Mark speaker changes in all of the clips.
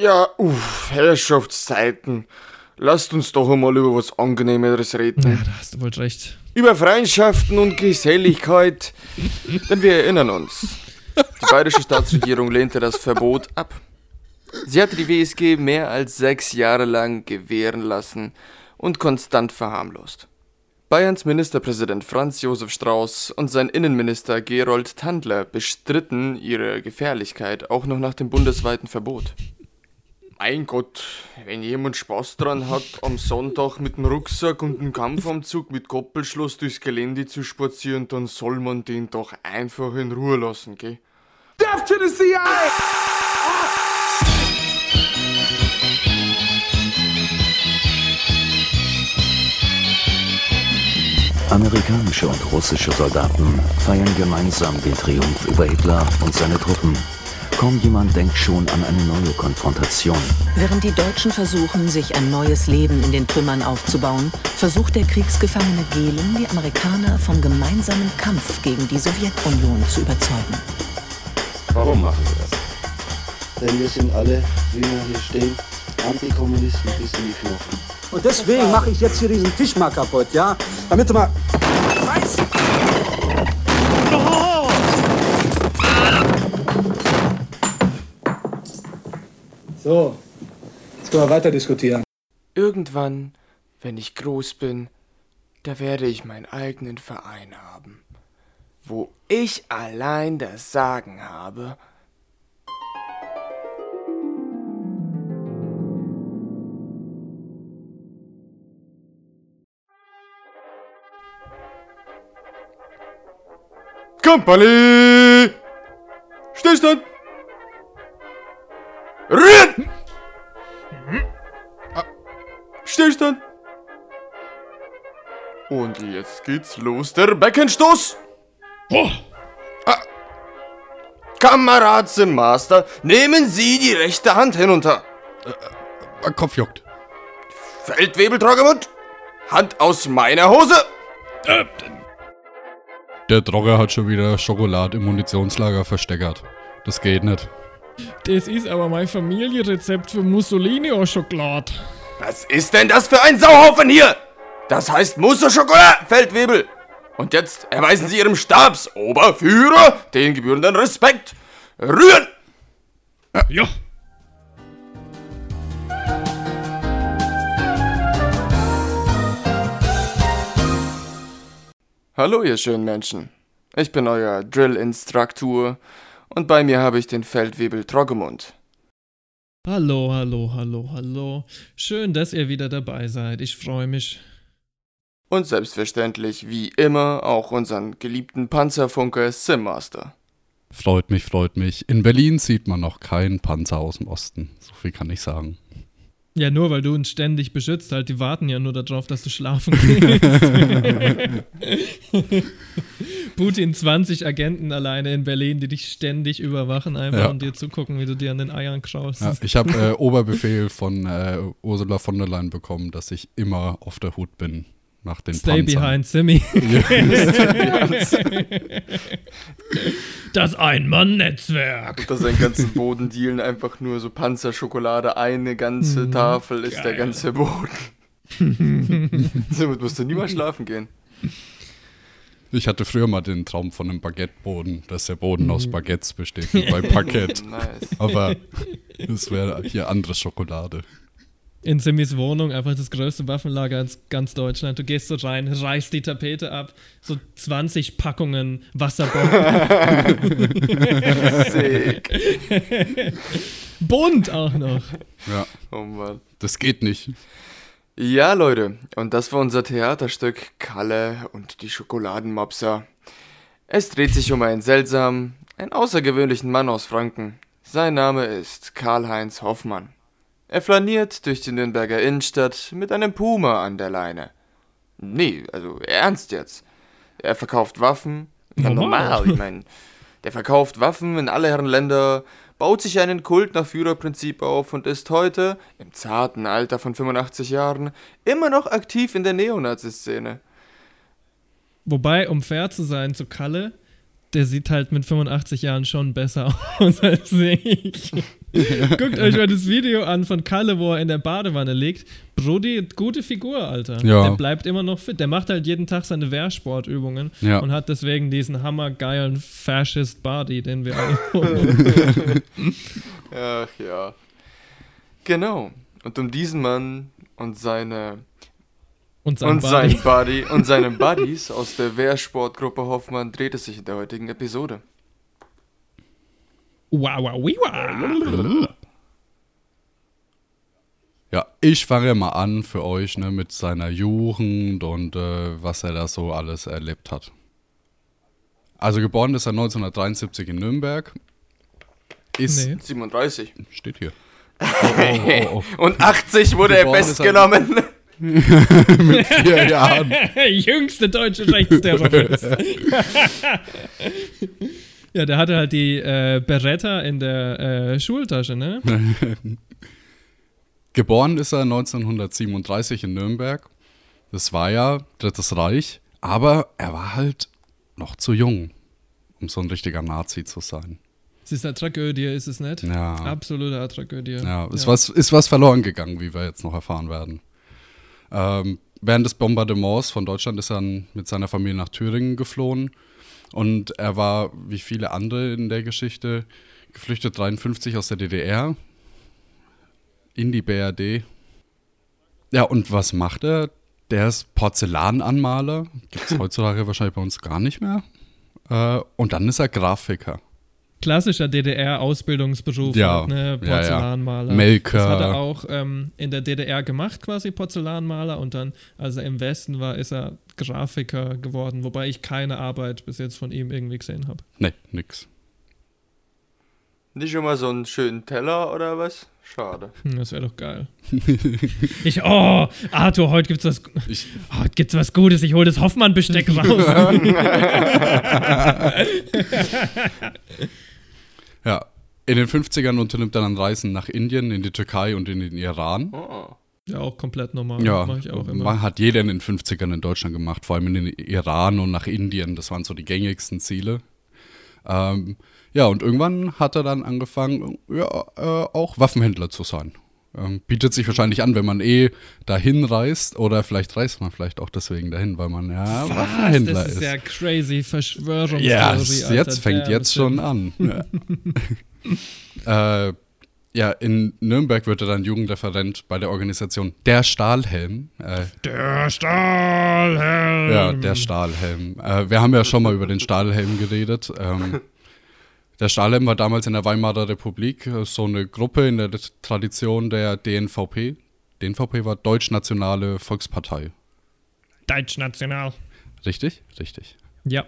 Speaker 1: Ja, uff, Herrschaftszeiten. Lasst uns doch einmal über was Angenehmeres reden.
Speaker 2: Ja, da hast du wohl recht.
Speaker 1: Über Freundschaften und Geselligkeit. Denn wir erinnern uns. Die bayerische Staatsregierung lehnte das Verbot ab. Sie hatte die WSG mehr als sechs Jahre lang gewähren lassen und konstant verharmlost. Bayerns Ministerpräsident Franz Josef Strauß und sein Innenminister Gerold Tandler bestritten ihre Gefährlichkeit auch noch nach dem bundesweiten Verbot. Mein Gott, wenn jemand Spaß dran hat, am Sonntag mit dem Rucksack und dem Kampfanzug mit Koppelschloss durchs Gelände zu spazieren, dann soll man den doch einfach in Ruhe lassen, gell? Death to the CIA!
Speaker 3: Amerikanische und russische Soldaten feiern gemeinsam den Triumph über Hitler und seine Truppen. Kaum jemand denkt schon an eine neue Konfrontation.
Speaker 4: Während die Deutschen versuchen, sich ein neues Leben in den Trümmern aufzubauen, versucht der Kriegsgefangene Gehlen, die Amerikaner vom gemeinsamen Kampf gegen die Sowjetunion zu überzeugen.
Speaker 5: Warum machen wir das?
Speaker 6: Denn wir sind alle, wie wir hier stehen, Antikommunisten bis in die Knochen.
Speaker 7: Und deswegen mache ich jetzt hier diesen Tisch mal kaputt, ja? Damit du mal... Scheiße! So, jetzt können wir weiter diskutieren.
Speaker 1: Irgendwann, wenn ich groß bin, da werde ich meinen eigenen Verein haben, wo ich allein das Sagen habe. Company! Stillstand! Rühren! Stillstand! Und jetzt geht's los, der Beckenstoß!
Speaker 2: Oh.
Speaker 1: Ah. Kamerad Sim Master, nehmen Sie die rechte Hand hinunter.
Speaker 8: Mein Kopf juckt.
Speaker 1: Feldwebel Troggemund, Hand aus meiner Hose.
Speaker 2: Äh,
Speaker 8: Der Drogger hat schon wieder Schokolade im Munitionslager versteckert. Das geht nicht.
Speaker 2: Das ist aber mein Familienrezept für Mussolini-Schokolade.
Speaker 1: Was ist denn das für ein Sauhaufen hier? Das heißt Musso-Schokolade, Feldwebel. Und jetzt erweisen Sie Ihrem Stabsoberführer den gebührenden Respekt. Rühren!
Speaker 2: Ja.
Speaker 1: Hallo, ihr schönen Menschen. Ich bin euer Drill-Instruktor und bei mir habe ich den Feldwebel Troggemund.
Speaker 2: Hallo, hallo, hallo, hallo. Schön, dass ihr wieder dabei seid. Ich freue mich.
Speaker 1: Und selbstverständlich, wie immer, auch unseren geliebten Panzerfunker Simmaster.
Speaker 8: Freut mich, freut mich. In Berlin sieht man noch keinen Panzer aus dem Osten. So viel kann ich sagen.
Speaker 2: Ja, nur weil du uns ständig beschützt, halt, die warten ja nur darauf, dass du schlafen gehst. Putin 20 Agenten alleine in Berlin, die dich ständig überwachen einfach
Speaker 8: Ja.
Speaker 2: und dir zugucken, wie du dir an den Eiern kraust.
Speaker 8: Ja, ich habe äh, Oberbefehl von äh, Ursula von der Leyen bekommen, dass ich immer auf der Hut bin nach den
Speaker 2: Stay
Speaker 8: Panzern.
Speaker 2: behind Simi. das Einmann-Netzwerk.
Speaker 1: Dass sein ganzen Bodendealen einfach nur so Panzerschokolade, eine ganze Tafel ist der
Speaker 2: geil.
Speaker 1: ganze Boden. Somit musst du niemals schlafen gehen.
Speaker 8: Ich hatte früher mal den Traum von einem Baguetteboden, dass der Boden aus Baguettes besteht, wie bei Parkett.
Speaker 1: Nice.
Speaker 8: Aber das wäre hier andere Schokolade.
Speaker 2: In Simis Wohnung einfach das größte Waffenlager in ganz Deutschland. Du gehst so rein, reißt die Tapete ab, so 20 Packungen Wasserbomben.
Speaker 1: Sick.
Speaker 2: Bunt auch noch.
Speaker 8: Ja,
Speaker 1: Oh Mann.
Speaker 8: das geht nicht.
Speaker 1: Ja, Leute, und das war unser Theaterstück Kalle und die Schokoladenmopser. Es dreht sich um einen seltsamen, einen außergewöhnlichen Mann aus Franken. Sein Name ist Karl-Heinz Hoffmann. Er flaniert durch die Nürnberger Innenstadt mit einem Puma an der Leine. Nee, also ernst jetzt. Er verkauft Waffen. Ja,
Speaker 2: Normal.
Speaker 1: normal, ich meine. Der verkauft Waffen in alle Herren Länder, baut sich einen Kult nach Führerprinzip auf und ist heute, im zarten Alter von 85 Jahren, immer noch aktiv in der Neonazi-Szene.
Speaker 2: Wobei, um fair zu sein zu Kalle, der sieht halt mit 85 Jahren schon besser aus als ich. Guckt euch mal das Video an von Kalle, wo er in der Badewanne liegt. Brody, gute Figur, Alter.
Speaker 8: Ja.
Speaker 2: Der bleibt immer noch fit. Der macht halt jeden Tag seine Wehrsportübungen
Speaker 8: Ja.
Speaker 2: und hat deswegen diesen hammergeilen Fascist Body, den wir alle
Speaker 1: Ach ja. Genau. Und um diesen Mann und seine
Speaker 2: und sein
Speaker 1: und
Speaker 2: Body.
Speaker 1: sein Buddy und seine Buddies aus der Wehrsportgruppe Hoffmann dreht es sich in der heutigen Episode.
Speaker 2: Wow, wow.
Speaker 8: Ja, ich fange mal an für euch ne, mit seiner Jugend und äh, was er da so alles erlebt hat. Also geboren ist er 1973 in Nürnberg. Ist,
Speaker 2: Nee.
Speaker 1: 37.
Speaker 8: steht hier. Oh, oh, oh,
Speaker 1: Und 80 wurde er
Speaker 8: Geboren er-
Speaker 1: festgenommen.
Speaker 8: oh. Mit vier Jahren.
Speaker 2: Jüngste deutsche Rechtsterrorist. Ja, der hatte halt die äh, Beretta in der äh, Schultasche, ne?
Speaker 8: Geboren ist er 1937 in Nürnberg. Das war ja Drittes Reich, aber er war halt noch zu jung, um so ein richtiger Nazi zu sein.
Speaker 2: Es ist eine Tragödie, ist es nicht?
Speaker 8: Ja.
Speaker 2: Absolute Tragödie.
Speaker 8: Ja, ist, Was, ist was verloren gegangen, wie wir jetzt noch erfahren werden. Ähm, während des Bombardements von Deutschland ist er mit seiner Familie nach Thüringen geflohen. Und er war, wie viele andere in der Geschichte, geflüchtet 53 aus der DDR in die BRD. Ja, und was macht er? Der ist Porzellananmaler. Gibt es heutzutage wahrscheinlich bei uns gar nicht mehr. Äh, und dann ist er Grafiker.
Speaker 2: Klassischer DDR-Ausbildungsberuf,
Speaker 8: Ja,
Speaker 2: halt, ne?
Speaker 8: ja, ja.
Speaker 2: Porzellanmaler.
Speaker 8: Melker.
Speaker 2: Das hat er auch ähm, in der DDR gemacht, quasi Porzellanmaler. Und dann, als er im Westen war, ist er Grafiker geworden. Wobei ich keine Arbeit bis jetzt von ihm irgendwie gesehen habe.
Speaker 8: Nee, nix.
Speaker 1: Nicht schon mal so einen schönen Teller oder was? Schade.
Speaker 2: Hm, das wäre doch geil. ich, oh, Arthur, heute gibt's was,
Speaker 8: Ich,
Speaker 2: heute gibt's was Gutes. Ich hole das Hoffmann-Besteck raus.
Speaker 8: Ja, in den 50ern unternimmt er dann Reisen nach Indien, in die Türkei und in den Iran.
Speaker 1: Oh.
Speaker 2: ja, auch komplett normal.
Speaker 8: Ja,
Speaker 2: Mache ich auch immer.
Speaker 8: man hat jeder in den 50ern in Deutschland gemacht, vor allem in den Iran und nach Indien. Das waren so die gängigsten Ziele. Ähm, ja, und irgendwann hat er dann angefangen, ja, äh, auch Waffenhändler zu sein. Ähm, bietet sich wahrscheinlich an, wenn man eh dahin reist oder vielleicht reist man vielleicht auch desseming dahin, weil man ja Waffenhändler
Speaker 2: das ist,
Speaker 8: ist.
Speaker 2: ja crazy Verschwörungstheorie.
Speaker 8: Ja, es-
Speaker 2: Alter,
Speaker 8: jetzt fängt
Speaker 2: der
Speaker 8: jetzt schon an. Ja. äh, ja, in Nürnberg wird er dann Jugendreferent bei der Organisation Der Stahlhelm. Äh,
Speaker 2: Der Stahlhelm.
Speaker 8: ja, der Stahlhelm. Äh, wir haben ja schon mal über den Stahlhelm geredet. Ähm, der Stahlhelm war damals in der Weimarer Republik äh, so eine Gruppe in der Tradition der DNVP. DNVP war Deutschnationale Volkspartei.
Speaker 2: Deutschnational.
Speaker 8: Richtig? Richtig.
Speaker 2: Ja.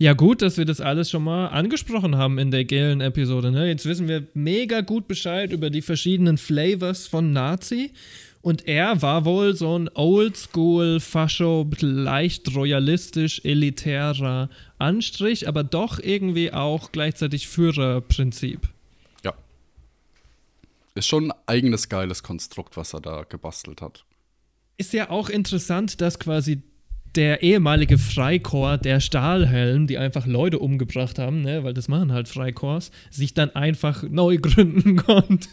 Speaker 2: Ja, gut, dass wir das alles schon mal angesprochen haben in der gelen Episode. Ne? Jetzt wissen wir mega gut Bescheid über die verschiedenen Flavors von Nazi. Und er war wohl so ein oldschool, fascho, leicht royalistisch, elitärer Anstrich, aber doch irgendwie auch gleichzeitig Führerprinzip.
Speaker 8: Ja. Ist schon ein eigenes geiles Konstrukt, was er da gebastelt hat.
Speaker 2: Ist ja auch interessant, dass quasi der ehemalige Freikorps, der Stahlhelm, die einfach Leute umgebracht haben, ne, weil das machen halt Freikorps, sich dann einfach neu gründen konnte.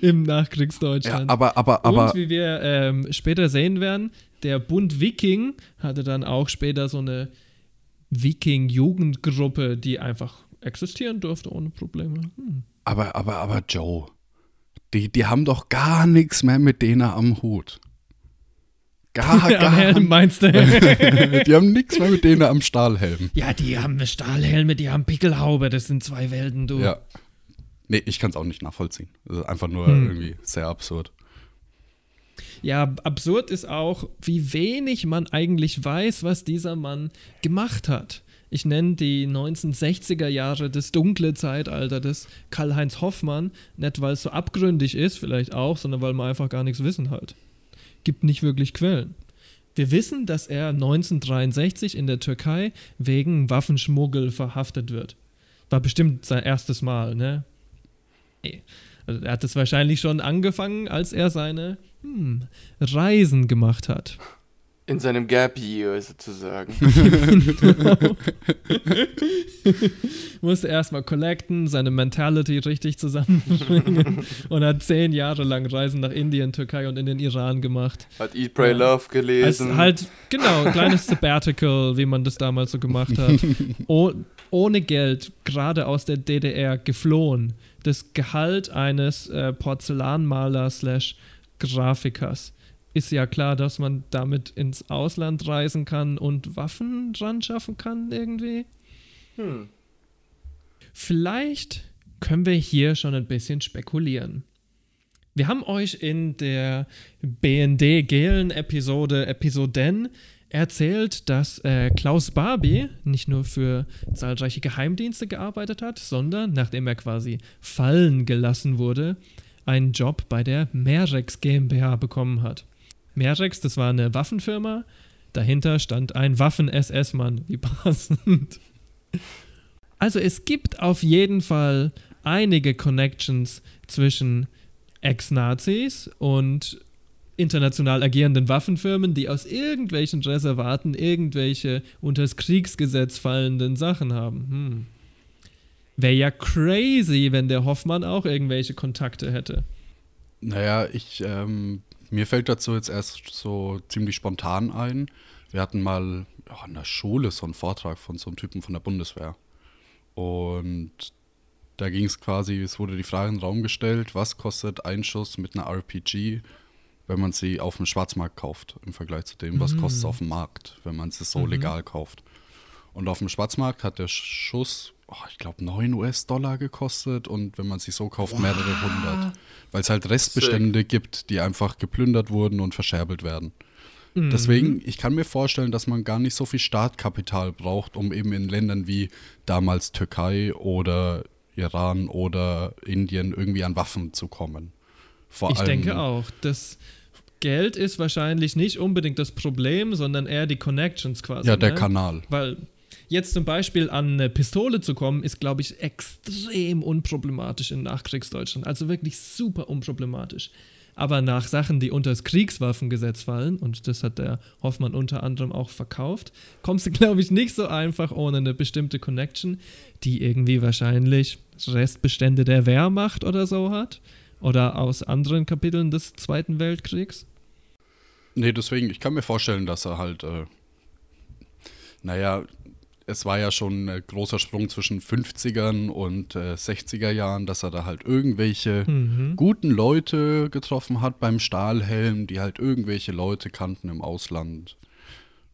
Speaker 2: Im Nachkriegsdeutschland.
Speaker 8: Ja, aber, aber, aber.
Speaker 2: Und wie wir ähm, später sehen werden, der Bund Viking hatte dann auch später so eine Viking-Jugendgruppe, die einfach existieren durfte ohne Probleme. Hm.
Speaker 8: Aber, aber, aber Joe, die, die haben doch gar nichts mehr mit denen am Hut. Gar,
Speaker 2: Am Helm
Speaker 8: gar
Speaker 2: meinst du?
Speaker 8: Die haben nichts mehr mit denen am Stahlhelm.
Speaker 2: Ja, die haben Stahlhelme, die haben Pickelhaube, das sind zwei Welten, du.
Speaker 8: Ja. Nee, ich kann es auch nicht nachvollziehen. Das ist einfach nur
Speaker 2: Hm.
Speaker 8: irgendwie sehr absurd.
Speaker 2: Ja, absurd ist auch, wie wenig man eigentlich weiß, was dieser Mann gemacht hat. Ich nenne die 1960er Jahre das dunkle Zeitalter des Karl-Heinz Hoffmann, nicht weil es so abgründig ist, vielleicht auch, sondern weil man einfach gar nichts wissen halt. Gibt nicht wirklich Quellen. Wir wissen, dass er 1963 in der Türkei wegen Waffenschmuggel verhaftet wird. War bestimmt sein erstes Mal, ne? Also er hat es wahrscheinlich schon angefangen, als er seine hm, Reisen gemacht hat.
Speaker 1: In seinem Gap Year sozusagen.
Speaker 2: Musste erstmal collecten, seine Mentality richtig zusammenbringen und hat zehn Jahre lang Reisen nach Indien, Türkei und in den Iran gemacht.
Speaker 1: Hat Eat, Pray, Love
Speaker 2: Als
Speaker 1: gelesen.
Speaker 2: halt, genau, ein kleines Sabbatical, wie man das damals so gemacht hat. Oh, ohne Geld, gerade aus der DDR, geflohen. Das Gehalt eines äh, Porzellanmalers slash Grafikers. Ist ja klar, dass man damit ins Ausland reisen kann und Waffen dran schaffen kann irgendwie.
Speaker 1: Hm.
Speaker 2: Vielleicht können wir hier schon ein bisschen spekulieren. Wir haben euch in der BND-Gelen-Episode Episoden erzählt, dass äh, Klaus Barbie nicht nur für zahlreiche Geheimdienste gearbeitet hat, sondern nachdem er quasi fallen gelassen wurde, einen Job bei der Merex GmbH bekommen hat. Merex, das war eine Waffenfirma, dahinter stand ein Waffen-SS-Mann, wie passend. Also es gibt auf jeden Fall einige Connections zwischen Ex-Nazis und international agierenden Waffenfirmen, die aus irgendwelchen Reservaten irgendwelche unter das Kriegsgesetz fallenden Sachen haben. Hm. Wäre ja crazy, wenn der Hoffmann auch irgendwelche Kontakte hätte.
Speaker 8: Naja, ich, ähm, mir fällt dazu jetzt erst so ziemlich spontan ein. Wir hatten mal ja, an der Schule so einen Vortrag von so einem Typen von der Bundeswehr. Und da ging es quasi, es wurde die Frage in den Raum gestellt, was kostet ein Schuss mit einer RPG, wenn man sie auf dem Schwarzmarkt kauft, im Vergleich zu dem, was
Speaker 2: Mhm.
Speaker 8: kostet es auf dem Markt, wenn man sie so
Speaker 2: Mhm.
Speaker 8: legal kauft. Und auf dem Schwarzmarkt hat der Schuss, oh, ich glaube, 9 US-Dollar gekostet und wenn man sie so kauft, mehrere hundert. Weil es halt Restbestände gibt, die einfach geplündert wurden und verscherbelt werden.
Speaker 2: Mhm.
Speaker 8: Deswegen, ich kann mir vorstellen, dass man gar nicht so viel Startkapital braucht, um eben in Ländern wie damals Türkei oder Iran oder Indien irgendwie an Waffen zu kommen. Vor
Speaker 2: ich denke auch. Das Geld ist wahrscheinlich nicht unbedingt das Problem, sondern eher die Connections quasi.
Speaker 8: Ja, der
Speaker 2: ne?
Speaker 8: Kanal.
Speaker 2: Weil jetzt zum Beispiel an eine Pistole zu kommen, ist, glaube ich, extrem unproblematisch in Nachkriegsdeutschland. Also wirklich super unproblematisch. Aber nach Sachen, die unter das Kriegswaffengesetz fallen, und das hat der Hoffmann unter anderem auch verkauft, kommst du, glaube ich, nicht so einfach ohne eine bestimmte Connection, die irgendwie wahrscheinlich Restbestände der Wehrmacht oder so hat. Oder aus anderen Kapiteln des Zweiten Weltkriegs.
Speaker 8: Nee, deswegen, ich kann mir vorstellen, dass er halt, äh, naja, es war ja schon ein großer Sprung zwischen 50ern und äh, 60er Jahren, dass er da halt irgendwelche
Speaker 2: Mhm.
Speaker 8: guten Leute getroffen hat beim Stahlhelm, die halt irgendwelche Leute kannten im Ausland.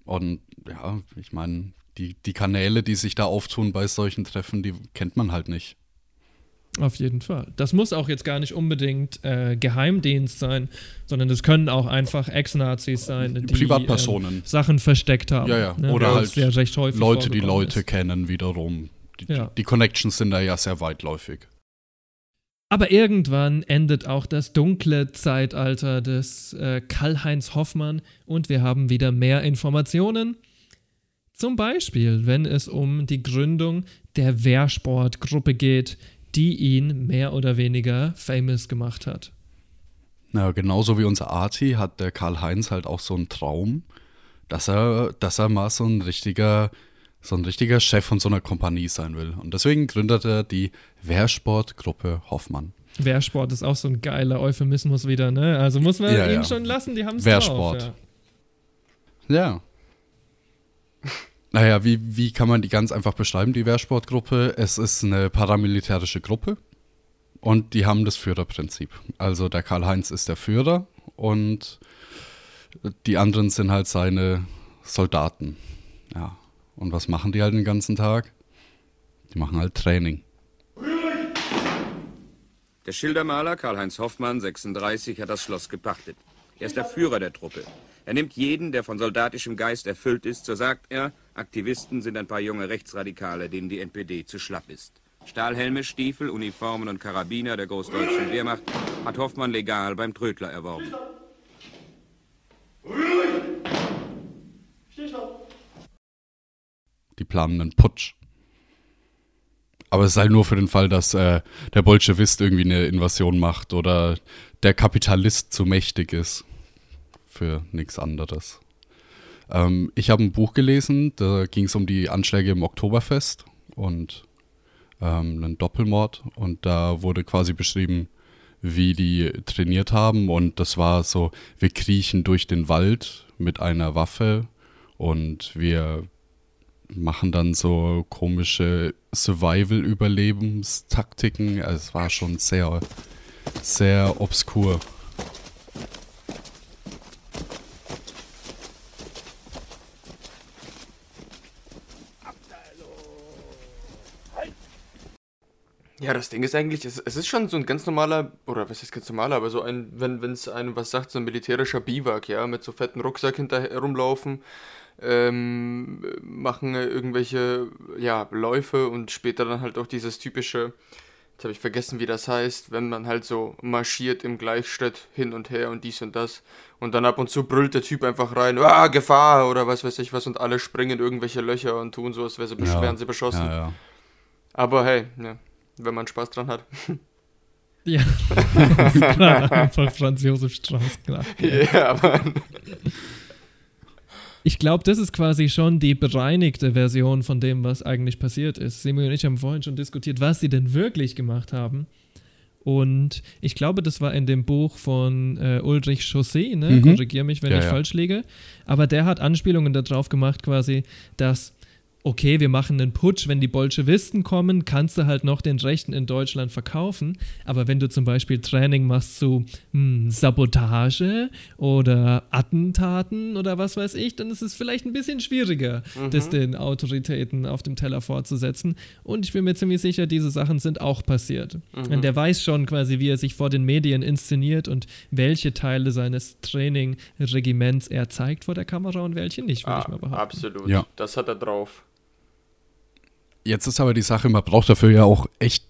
Speaker 8: Und ja, ich meine, die, die Kanäle, die sich da auftun bei solchen Treffen, die kennt man halt nicht.
Speaker 2: Auf jeden Fall. Das muss auch jetzt gar nicht unbedingt äh, Geheimdienst sein, sondern das können auch einfach Ex-Nazis sein, die
Speaker 8: Privatpersonen.
Speaker 2: ähm, Sachen versteckt haben.
Speaker 8: Ja, ja.
Speaker 2: ne?
Speaker 8: Oder halt
Speaker 2: ja recht häufig
Speaker 8: Leute, die Leute
Speaker 2: ist.
Speaker 8: kennen wiederum. Die,
Speaker 2: Ja.
Speaker 8: die Connections sind da ja sehr weitläufig.
Speaker 2: Aber irgendwann endet auch das dunkle Zeitalter des äh, Karl-Heinz Hoffmann und wir haben wieder mehr Informationen. Zum Beispiel, wenn es um die Gründung der Wehrsportgruppe geht, die ihn mehr oder weniger famous gemacht hat.
Speaker 8: Na, genauso wie unser Arti hat der Karl-Heinz halt auch so einen Traum, dass er, dass er mal so ein richtiger, so ein richtiger Chef von so einer Kompanie sein will. Und deswegen gründet er die Wehrsportgruppe Hoffmann.
Speaker 2: Wehrsport ist auch so ein geiler Euphemismus wieder, ne? Also muss man
Speaker 8: Ja,
Speaker 2: ihn
Speaker 8: ja.
Speaker 2: schon lassen, die haben es
Speaker 8: Wehrsport.
Speaker 2: drauf. Ja.
Speaker 8: Ja. Naja, wie, wie kann man die ganz einfach beschreiben, die Wehrsportgruppe? Es ist eine paramilitärische Gruppe und die haben das Führerprinzip. Also der Karl-Heinz ist der Führer und die anderen sind halt seine Soldaten. Ja. Und was machen die halt den ganzen Tag? Die machen halt Training.
Speaker 9: Der Schildermaler Karl-Heinz Hoffmann, 36, hat das Schloss gepachtet. Er ist der Führer der Truppe. Er nimmt jeden, der von soldatischem Geist erfüllt ist, so sagt er, Aktivisten sind ein paar junge Rechtsradikale, denen die NPD zu schlapp ist. Stahlhelme, Stiefel, Uniformen und Karabiner der Großdeutschen Wehrmacht hat Hoffmann legal beim Trödler erworben.
Speaker 8: Die planen einen Putsch. Aber es halt nur für den Fall, dass äh, der Bolschewist irgendwie eine Invasion macht oder der Kapitalist zu mächtig ist. Für nichts anderes. Ähm, ich habe ein Buch gelesen, da ging es um die Anschläge im Oktoberfest und ähm, einen Doppelmord. Und da wurde quasi beschrieben, wie die trainiert haben. Und das war so, wir kriechen durch den Wald mit einer Waffe und wir machen dann so komische Survival-Überlebenstaktiken. Also es war schon sehr, sehr obskur.
Speaker 1: Ja, das Ding ist eigentlich, es, es ist schon so ein ganz normaler, oder was ist ganz normaler, aber so ein, wenn es einem was sagt, so ein militärischer Biwak, ja, mit so fetten Rucksack hinterher rumlaufen, ähm, machen irgendwelche, ja, Läufe und später dann halt auch dieses typische, jetzt habe ich vergessen, wie das heißt, wenn man halt so marschiert im Gleichschritt hin und her und dies und das und dann ab und zu brüllt der Typ einfach rein, ah, Gefahr oder was weiß ich was und alle springen in irgendwelche Löcher und tun so, als wäre sie,
Speaker 8: Ja.
Speaker 1: wären sie beschossen.
Speaker 8: Ja, ja.
Speaker 1: Aber hey, ja, wenn man Spaß dran hat.
Speaker 2: Ja, klar, einfach Franz Josef Strauß, klar.
Speaker 1: Ja, Mann.
Speaker 2: Ich glaube, das ist quasi schon die bereinigte Version von dem, was eigentlich passiert ist. Simi und ich haben vorhin schon diskutiert, was sie denn wirklich gemacht haben. Und ich glaube, das war in dem Buch von äh, Ulrich Chaussee, ne?
Speaker 8: Mhm.
Speaker 2: korrigiere mich, wenn
Speaker 8: Ja,
Speaker 2: ich
Speaker 8: ja.
Speaker 2: falsch liege. Aber der hat Anspielungen darauf gemacht, quasi, dass, okay, wir machen einen Putsch, wenn die Bolschewisten kommen, kannst du halt noch den Rechten in Deutschland verkaufen. Aber wenn du zum Beispiel Training machst zu hm, Sabotage oder Attentaten oder was weiß ich, dann ist es vielleicht ein bisschen schwieriger, das den Autoritäten auf dem Teller fortzusetzen. Und ich bin mir ziemlich sicher, diese Sachen sind auch passiert. Und der weiß schon quasi, wie er sich vor den Medien inszeniert und welche Teile seines Training-Regiments er zeigt vor der Kamera und welche nicht, würde
Speaker 1: Ah,
Speaker 2: ich mal behaupten.
Speaker 1: absolut.
Speaker 8: Ja.
Speaker 1: Das hat er drauf.
Speaker 8: Jetzt ist aber die Sache, man braucht dafür ja auch echt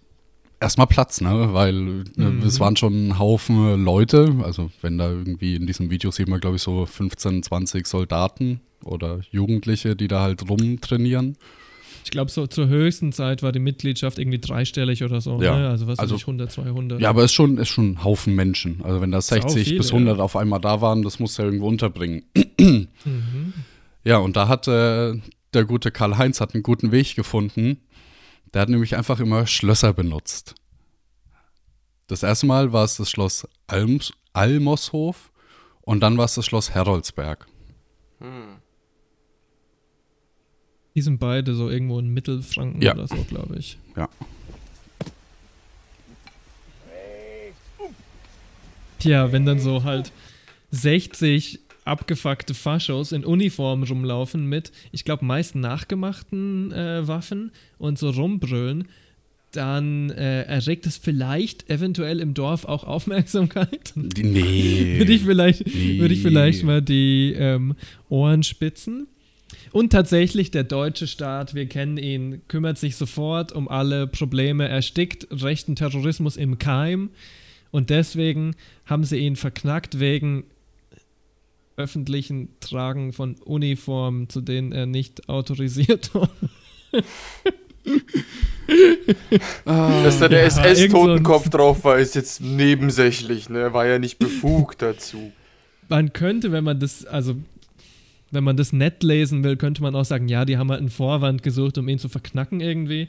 Speaker 8: erstmal Platz, ne? Weil äh,
Speaker 2: Mhm.
Speaker 8: es waren schon ein Haufen Leute. Also wenn da irgendwie in diesem Video sieht man, glaube ich, so 15, 20 Soldaten oder Jugendliche, die da halt rumtrainieren.
Speaker 2: Ich glaube, so zur höchsten Zeit war die Mitgliedschaft irgendwie dreistellig oder so.
Speaker 8: Ja,
Speaker 2: Ne? Also was
Speaker 8: also-
Speaker 2: weiß ich, 100, 200.
Speaker 8: Ja, aber es ist schon, ist schon ein Haufen Menschen. Also wenn da
Speaker 2: Sau
Speaker 8: 60
Speaker 2: viele,
Speaker 8: bis 100
Speaker 2: ja.
Speaker 8: auf einmal da waren, das muss ja irgendwo unterbringen.
Speaker 2: Mhm.
Speaker 8: Ja, und da hat äh, der gute Karl-Heinz hat einen guten Weg gefunden. Der hat nämlich einfach immer Schlösser benutzt. Das erste Mal war es das Schloss Alms, Almoshof und dann war es das Schloss Heroldsberg.
Speaker 2: Die sind beide so irgendwo in Mittelfranken
Speaker 8: Ja.
Speaker 2: oder so, glaube ich.
Speaker 8: Ja.
Speaker 2: Tja, wenn dann so halt 60 abgefuckte Faschos in Uniform rumlaufen mit, ich glaube, meist nachgemachten äh, Waffen und so rumbrüllen, dann äh, erregt es vielleicht eventuell im Dorf auch Aufmerksamkeit.
Speaker 8: Nee.
Speaker 2: würde ich vielleicht,
Speaker 8: Nee.
Speaker 2: würde ich vielleicht mal die ähm, Ohren spitzen. Und tatsächlich, der deutsche Staat, wir kennen ihn, kümmert sich sofort um alle Probleme, erstickt rechten Terrorismus im Keim. Und deswegen haben sie ihn verknackt wegen öffentlichen Tragen von Uniformen, zu denen er nicht autorisiert war.
Speaker 1: Dass da der
Speaker 2: Ja,
Speaker 1: SS-Totenkopf drauf war, ist jetzt nebensächlich, ne? Er war ja nicht befugt dazu.
Speaker 2: man könnte, wenn man das, also wenn man das nett lesen will, könnte man auch sagen, ja, die haben halt einen Vorwand gesucht, um ihn zu verknacken irgendwie.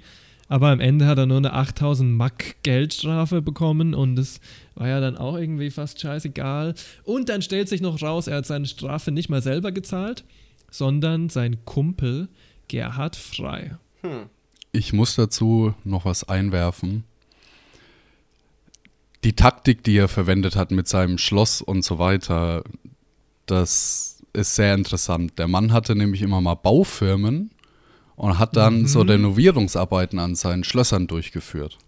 Speaker 2: Aber am Ende hat er nur eine 8000 Mack Geldstrafe bekommen und das war ja dann auch irgendwie fast scheißegal. Und dann stellt sich noch raus, er hat seine Strafe nicht mal selber gezahlt, sondern sein Kumpel Gerhard Frei.
Speaker 8: Ich muss dazu noch was einwerfen. Die Taktik, die er verwendet hat mit seinem Schloss und so weiter, das ist sehr interessant. Der Mann hatte nämlich immer mal Baufirmen und hat dann so Renovierungsarbeiten an seinen Schlössern durchgeführt.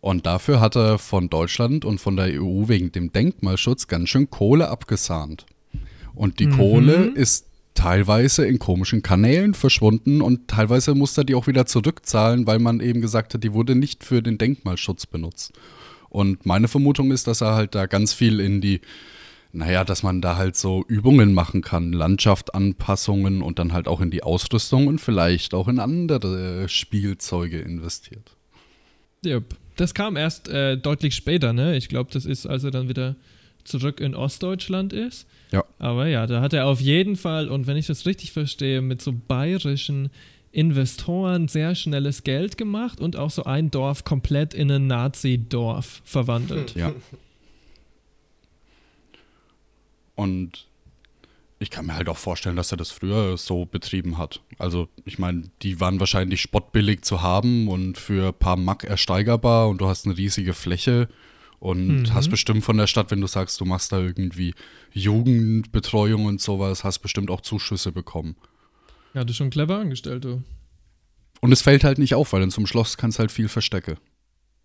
Speaker 8: Und dafür hat er von Deutschland und von der EU wegen dem Denkmalschutz ganz schön Kohle abgesahnt. Und die Kohle ist teilweise in komischen Kanälen verschwunden und teilweise musste er die auch wieder zurückzahlen, weil man eben gesagt hat, die wurde nicht für den Denkmalschutz benutzt. Und meine Vermutung ist, dass er halt da ganz viel in die, naja, dass man da halt so Übungen machen kann, Landschaftsanpassungen und dann halt auch in die Ausrüstung und vielleicht auch in andere Spielzeuge investiert.
Speaker 2: Yep. Das kam erst äh, deutlich später, ne? Ich glaube, das ist, als er dann wieder zurück in Ostdeutschland ist.
Speaker 8: Ja.
Speaker 2: Aber ja, da hat er auf jeden Fall, und wenn ich das richtig verstehe, mit so bayerischen Investoren sehr schnelles Geld gemacht und auch so ein Dorf komplett in ein Nazi-Dorf verwandelt.
Speaker 8: Ja. Und ich kann mir halt auch vorstellen, dass er das früher so betrieben hat. Also, ich meine, die waren wahrscheinlich spottbillig zu haben und für ein paar Mack ersteigerbar und du hast eine riesige Fläche und
Speaker 2: Mhm.
Speaker 8: hast bestimmt von der Stadt, wenn du sagst, du machst da irgendwie Jugendbetreuung und sowas, hast bestimmt auch Zuschüsse bekommen.
Speaker 2: Ja, du schon clever angestellt, du.
Speaker 8: Und es fällt halt nicht auf, weil in so einem Schloss kannst halt viel verstecke.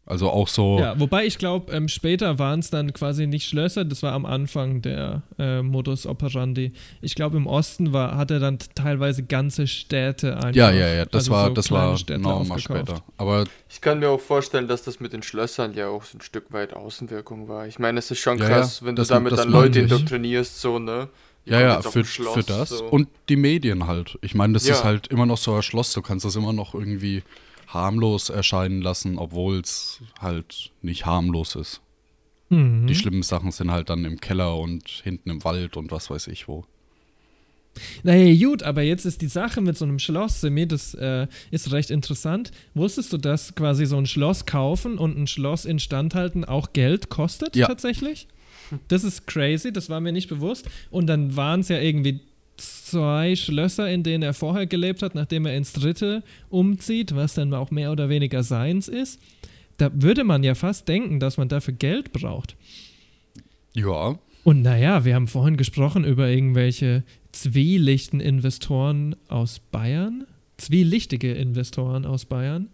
Speaker 8: Also auch so.
Speaker 2: Ja, wobei ich glaube, ähm, später waren es dann quasi nicht Schlösser, das war am Anfang der äh, Modus operandi. Ich glaube, im Osten war, hat er dann teilweise ganze Städte einfach.
Speaker 8: Ja, ja, ja, das
Speaker 2: also
Speaker 8: war,
Speaker 2: so
Speaker 8: das war
Speaker 2: Städte
Speaker 8: noch mal
Speaker 2: aufgekauft.
Speaker 8: später. Aber
Speaker 1: Ich kann mir auch vorstellen, dass das mit den Schlössern ja auch so ein Stück weit Außenwirkung war. Ich meine, es ist schon
Speaker 8: Ja,
Speaker 1: krass,
Speaker 8: ja,
Speaker 1: wenn
Speaker 8: das-
Speaker 1: du damit
Speaker 8: das
Speaker 1: dann Leute
Speaker 8: ich.
Speaker 1: indoktrinierst, so, ne?
Speaker 8: Ja, ja, für,
Speaker 1: Schloss,
Speaker 8: für das.
Speaker 1: so.
Speaker 8: Und die Medien halt. Ich meine, das
Speaker 1: Ja.
Speaker 8: ist halt immer noch so ein Schloss. Du kannst das immer noch irgendwie harmlos erscheinen lassen, obwohl es halt nicht harmlos ist.
Speaker 2: Mhm.
Speaker 8: Die schlimmen Sachen sind halt dann im Keller und hinten im Wald und was weiß ich wo.
Speaker 2: Naja, gut, aber jetzt ist die Sache mit so einem Schloss, Semi, das äh, ist recht interessant. Wusstest du, dass quasi so ein Schloss kaufen und ein Schloss instand halten auch Geld kostet
Speaker 8: Ja.
Speaker 2: tatsächlich? Das ist crazy, das war mir nicht bewusst. Und dann waren es ja irgendwie zwei Schlösser, in denen er vorher gelebt hat, nachdem er ins dritte umzieht, was dann auch mehr oder weniger seins ist. Da würde man ja fast denken, dass man dafür Geld braucht.
Speaker 8: Ja,
Speaker 2: Und naja, wir haben vorhin gesprochen über irgendwelche zwielichten Investoren aus Bayern. Zwielichtige Investoren aus Bayern.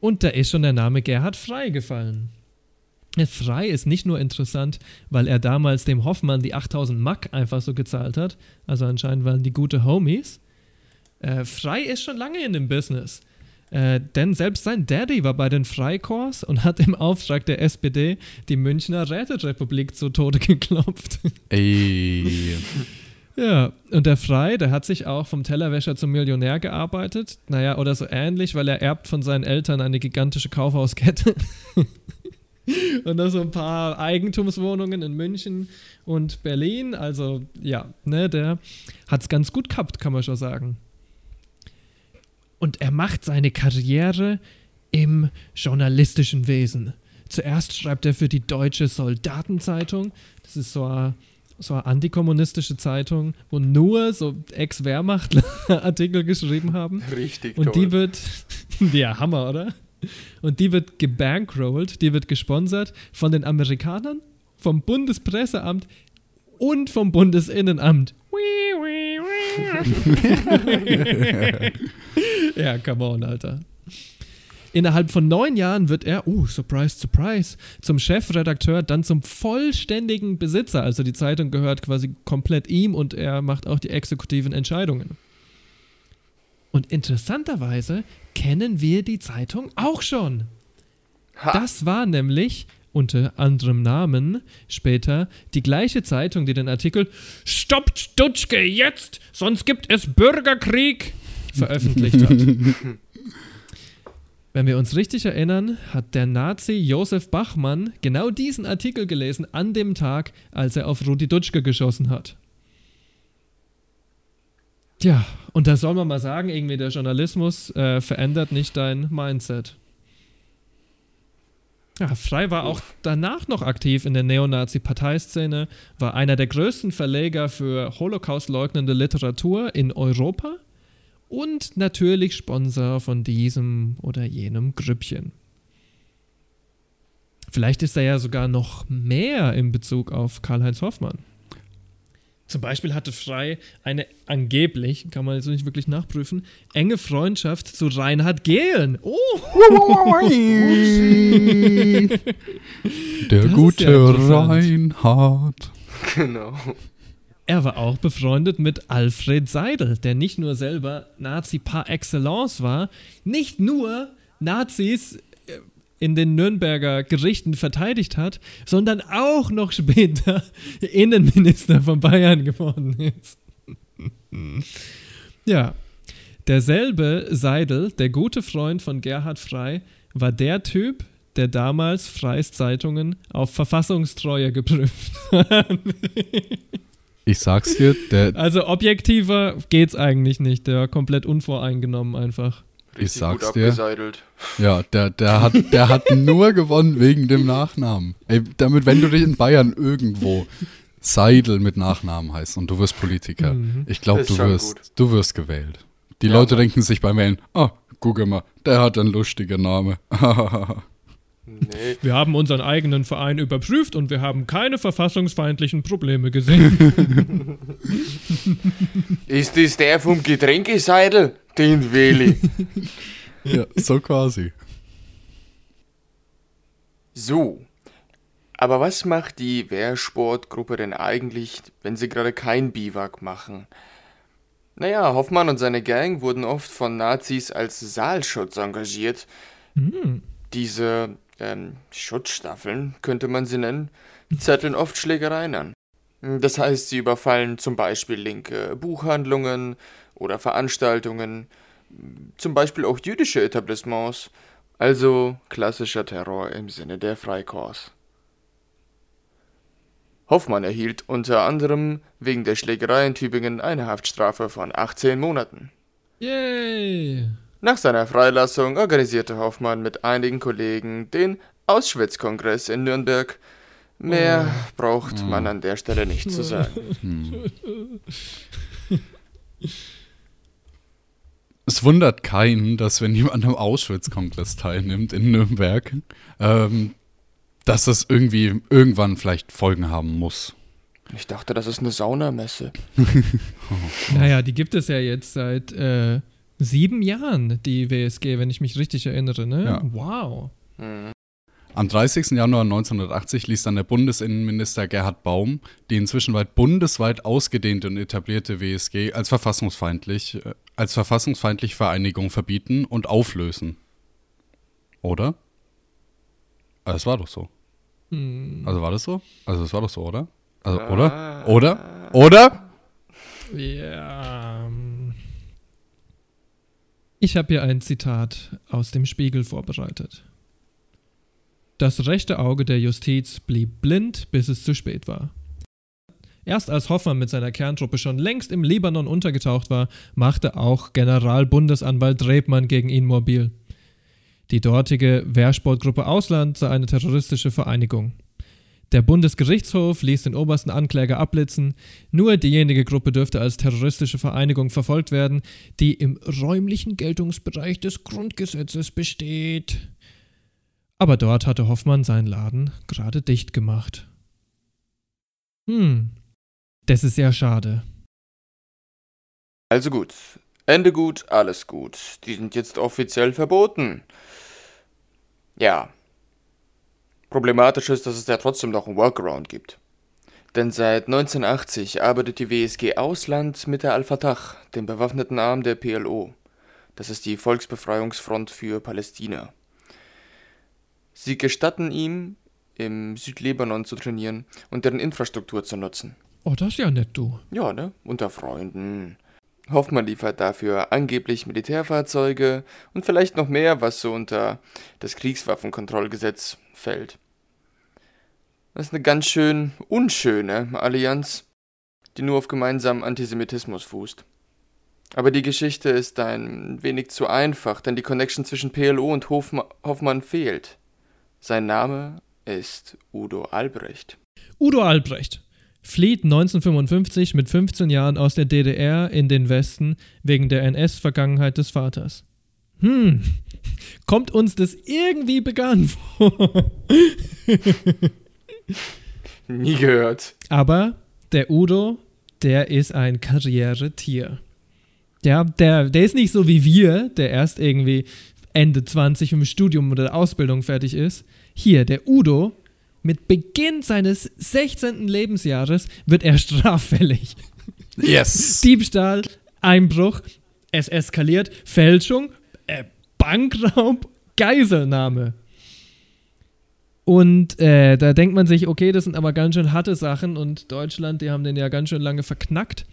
Speaker 2: Und da ist schon der Name Gerhard Frey gefallen. Frey ist nicht nur interessant, weil er damals dem Hoffmann die 8000 Mack einfach so gezahlt hat. Also anscheinend waren die gute Homies. Äh, Frey ist schon lange in dem Business. Äh, denn selbst sein Daddy war bei den Freikorps und hat im Auftrag der SPD die Münchner Räterepublik zu Tode geklopft.
Speaker 8: ey.
Speaker 2: ja, und der Frei, der hat sich auch vom Tellerwäscher zum Millionär gearbeitet. Naja, oder so ähnlich, weil er erbt von seinen Eltern eine gigantische Kaufhauskette. und noch so ein paar Eigentumswohnungen in München und Berlin. Also, ja, ne, der hat es ganz gut gehabt, kann man schon sagen. Und er macht seine Karriere im journalistischen Wesen. Zuerst schreibt er für die Deutsche Soldatenzeitung. Das ist so eine, so eine antikommunistische Zeitung, wo nur so Ex-Wehrmacht-Artikel geschrieben haben.
Speaker 1: Richtig
Speaker 2: Und
Speaker 1: toll.
Speaker 2: die wird, ja, Hammer, oder? Und die wird gebankrollt, die wird gesponsert von den Amerikanern, vom Bundespresseamt und vom Bundesinnenamt. ja, come on, Alter. Innerhalb von neun Jahren wird er, uh, surprise, surprise, zum Chefredakteur, dann zum vollständigen Besitzer. Also die Zeitung gehört quasi komplett ihm und er macht auch die exekutiven Entscheidungen. Und interessanterweise kennen wir die Zeitung auch schon. Das war nämlich unter anderem Namen später die gleiche Zeitung, die den Artikel Stoppt Dutschke jetzt, sonst gibt es Bürgerkrieg veröffentlicht hat. Wenn wir uns richtig erinnern, hat der Nazi Josef Bachmann genau diesen Artikel gelesen an dem Tag, als er auf Rudi Dutschke geschossen hat. Tja, und da soll man mal sagen, irgendwie der Journalismus äh, verändert nicht dein Mindset. Ja, Frey war auch danach noch aktiv in der Neonazi-Parteiszene, war einer der größten Verleger für Holocaust-leugnende Literatur in Europa und natürlich Sponsor von diesem oder jenem Grüppchen. Vielleicht ist er ja sogar noch mehr in Bezug auf Karl-Heinz Hoffmann. Zum Beispiel hatte Frey eine angeblich, kann man jetzt nicht wirklich nachprüfen, enge Freundschaft zu Reinhard Gehlen. Oh!
Speaker 8: Der
Speaker 2: Das
Speaker 8: gute
Speaker 2: ja.
Speaker 8: Reinhard.
Speaker 1: Genau.
Speaker 2: Er war auch befreundet mit Alfred Seidel, der nicht nur selber Nazi par excellence war, nicht nur Nazis in den Nürnberger Gerichten verteidigt hat, sondern auch noch später Innenminister von Bayern geworden ist. ja, derselbe Seidel, der gute Freund von Gerhard Frey, war der Typ, der damals Freies Zeitungen auf Verfassungstreue geprüft hat.
Speaker 8: Ich sag's dir, der,
Speaker 2: Also objektiver geht's eigentlich nicht. Der war komplett unvoreingenommen einfach.
Speaker 8: Ich
Speaker 1: Richtig
Speaker 8: sag's
Speaker 1: gut
Speaker 8: dir,
Speaker 1: abgeseidelt.
Speaker 8: ja, der, der hat, der hat nur gewonnen wegen dem Nachnamen. Ey, damit, wenn du dich in Bayern irgendwo Seidel mit Nachnamen heißt und du wirst Politiker,
Speaker 2: Mhm.
Speaker 8: ich glaube, du wirst,
Speaker 1: gut.
Speaker 8: du wirst gewählt. Die
Speaker 1: Ja,
Speaker 8: Leute
Speaker 1: Mann.
Speaker 8: denken sich beim Wählen, ah, guck mal, der hat einen lustigen Namen.
Speaker 1: Nee.
Speaker 2: Wir haben unseren eigenen Verein überprüft und wir haben keine verfassungsfeindlichen Probleme gesehen.
Speaker 1: Ist das der vom Getränkeseidel? Den wähle ich.
Speaker 8: ja, so quasi.
Speaker 1: So. Aber was macht die Wehrsportgruppe denn eigentlich, wenn sie gerade kein Biwak machen? Naja, Hoffmann und seine Gang wurden oft von Nazis als Saalschutz engagiert. Diese ähm, Schutzstaffeln, könnte man sie nennen, zetteln oft Schlägereien an. Das heißt, sie überfallen zum Beispiel linke Buchhandlungen oder Veranstaltungen, zum Beispiel auch jüdische Etablissements, also klassischer Terror im Sinne der Freikorps. Hoffmann erhielt unter anderem wegen der Schlägerei in Tübingen eine Haftstrafe von 18 Monaten.
Speaker 2: Yay!
Speaker 1: Nach seiner Freilassung organisierte Hoffmann mit einigen Kollegen den Auschwitz-Kongress in Nürnberg. Mehr braucht man an der Stelle nicht zu sagen.
Speaker 8: Es wundert keinen, dass wenn jemand am Auschwitz-Kongress teilnimmt in Nürnberg, ähm, dass das irgendwie irgendwann vielleicht Folgen haben muss.
Speaker 1: Ich dachte, das ist eine Saunamesse.
Speaker 2: Naja, die gibt es ja jetzt seit äh, sieben Jahren, die WSG, wenn ich mich richtig erinnere, ne?
Speaker 8: Ja.
Speaker 2: Wow.
Speaker 8: Am 30. Januar 1980 ließ dann der Bundesinnenminister Gerhard Baum die inzwischen weit bundesweit ausgedehnte und etablierte WSG als verfassungsfeindlich, äh, als verfassungsfeindliche Vereinigung verbieten und auflösen. Oder? Ah, Das war doch so. Also war das so? Also das war doch so, oder? Also, oder? Oder? Oder?
Speaker 2: Ja. ähm, Ich habe hier ein Zitat aus dem Spiegel vorbereitet. Das rechte Auge der Justiz blieb blind, bis es zu spät war. Erst als Hoffmann mit seiner Kerntruppe schon längst im Libanon untergetaucht war, machte auch Generalbundesanwalt Rebmann gegen ihn mobil. Die dortige Wehrsportgruppe Ausland sei eine terroristische Vereinigung. Der Bundesgerichtshof ließ den obersten Ankläger abblitzen, nur diejenige Gruppe dürfte als terroristische Vereinigung verfolgt werden, die im räumlichen Geltungsbereich des Grundgesetzes besteht. Aber dort hatte Hoffmann seinen Laden gerade dicht gemacht. Hm, das ist sehr schade.
Speaker 1: Also gut. Ende gut, alles gut. Die sind jetzt offiziell verboten. Ja. Problematisch ist, dass es da trotzdem noch einen Workaround gibt. Denn seit 1980 arbeitet die WSG Ausland mit der Al-Fatah, dem bewaffneten Arm der PLO. Das ist die Volksbefreiungsfront für Palästina. Sie gestatten ihm, im Südlibanon zu trainieren und deren Infrastruktur zu nutzen.
Speaker 2: Oh, das ist ja nett, du.
Speaker 1: Ja, ne? Unter Freunden. Hoffmann liefert dafür angeblich Militärfahrzeuge und vielleicht noch mehr, was so unter das Kriegswaffenkontrollgesetz fällt. Das ist eine ganz schön unschöne Allianz, die nur auf gemeinsamen Antisemitismus fußt. Aber die Geschichte ist ein wenig zu einfach, denn die Connection zwischen PLO und Hoffmann fehlt. Sein Name ist Udo Albrecht.
Speaker 2: Udo Albrecht flieht 1955 mit 15 Jahren aus der DDR in den Westen wegen der NS-Vergangenheit des Vaters. Hm, kommt uns das irgendwie bekannt vor?
Speaker 1: Nie gehört.
Speaker 2: Aber der Udo, der ist ein Karrieretier. Der, der, der ist nicht so wie wir, der erst irgendwie Ende 20 im Studium oder der Ausbildung fertig ist. Hier, der Udo, mit Beginn seines 16. Lebensjahres wird er straffällig.
Speaker 8: Yes!
Speaker 2: Diebstahl, Einbruch, es eskaliert, Fälschung, äh, Bankraub, Geiselnahme. Und äh, da denkt man sich, okay, das sind aber ganz schön harte Sachen und Deutschland, die haben den ja ganz schön lange verknackt.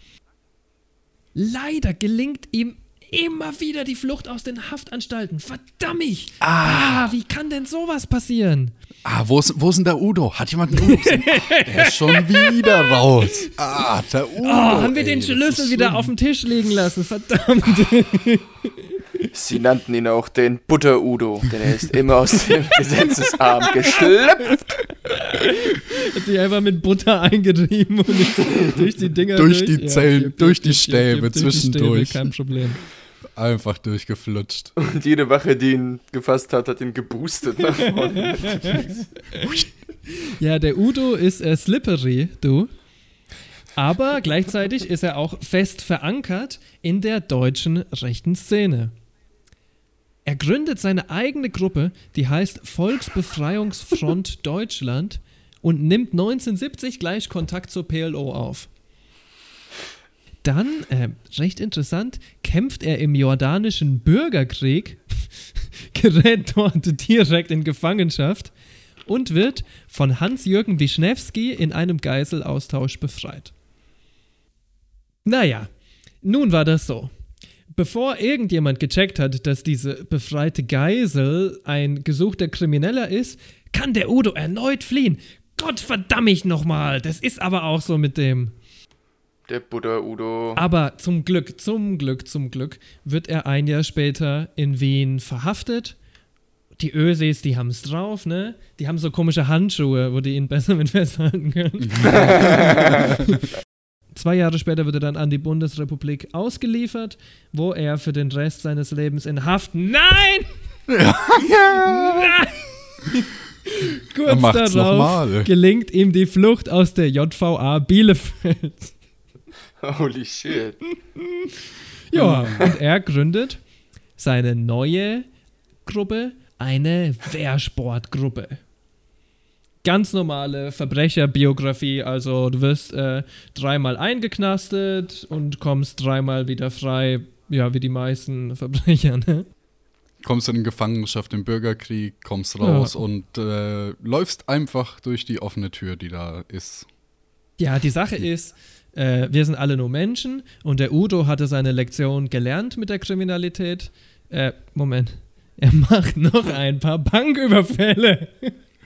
Speaker 2: Leider gelingt ihm immer wieder die Flucht aus den Haftanstalten. Verdammt! Ah. ah, wie kann denn sowas passieren?
Speaker 8: Ah, wo ist, wo ist denn der Udo? Hat jemand einen Udo gesehen? der ist schon wieder raus. Ah, der Udo. Oh,
Speaker 2: haben wir ey, den Schlüssel wieder auf dem Tisch liegen lassen? Verdammt.
Speaker 1: Sie nannten ihn auch den Butter-Udo, denn er ist immer aus dem Gesetzesarm geschlüpft.
Speaker 2: Hat sich einfach mit Butter eingerieben und durch die Dinger
Speaker 8: durch. Durch die Zellen, ja, durch die Stäbe zwischendurch.
Speaker 2: Kein Problem.
Speaker 8: Einfach durchgeflutscht.
Speaker 1: Und jede Wache, die ihn gefasst hat, hat ihn geboostet nach vorne.
Speaker 2: ja, der Udo ist äh, slippery, du. Aber gleichzeitig ist er auch fest verankert in der deutschen rechten Szene. Er gründet seine eigene Gruppe, die heißt Volksbefreiungsfront Deutschland und nimmt 1970 gleich Kontakt zur PLO auf. Dann, äh, recht interessant, kämpft er im jordanischen Bürgerkrieg, gerät dort direkt in Gefangenschaft und wird von Hans-Jürgen Wischnewski in einem Geiselaustausch befreit. Naja, nun war das so. Bevor irgendjemand gecheckt hat, dass diese befreite Geisel ein gesuchter Krimineller ist, kann der Udo erneut fliehen. Gott verdamm ich nochmal. Das ist aber auch so mit dem.
Speaker 1: Der Buddha Udo.
Speaker 2: Aber zum Glück, zum Glück, zum Glück wird er ein Jahr später in Wien verhaftet. Die Ösis, die haben es drauf, ne? Die haben so komische Handschuhe, wo die ihn besser mit festhalten können. Zwei Jahre später wird er dann an die Bundesrepublik ausgeliefert, wo er für den Rest seines Lebens in Haft. Nein! Ja. Nein! Kurz darauf gelingt ihm die Flucht aus der JVA Bielefeld.
Speaker 1: Holy shit.
Speaker 2: ja, und er gründet seine neue Gruppe, eine Wehrsportgruppe ganz normale Verbrecherbiografie. Also du wirst äh, dreimal eingeknastet und kommst dreimal wieder frei, ja, wie die meisten Verbrecher, ne?
Speaker 8: Kommst in Gefangenschaft im Bürgerkrieg, kommst raus ja. und äh, läufst einfach durch die offene Tür, die da ist.
Speaker 2: Ja, die Sache ist, äh, wir sind alle nur Menschen und der Udo hatte seine Lektion gelernt mit der Kriminalität. Äh, Moment. Er macht noch ein paar Banküberfälle.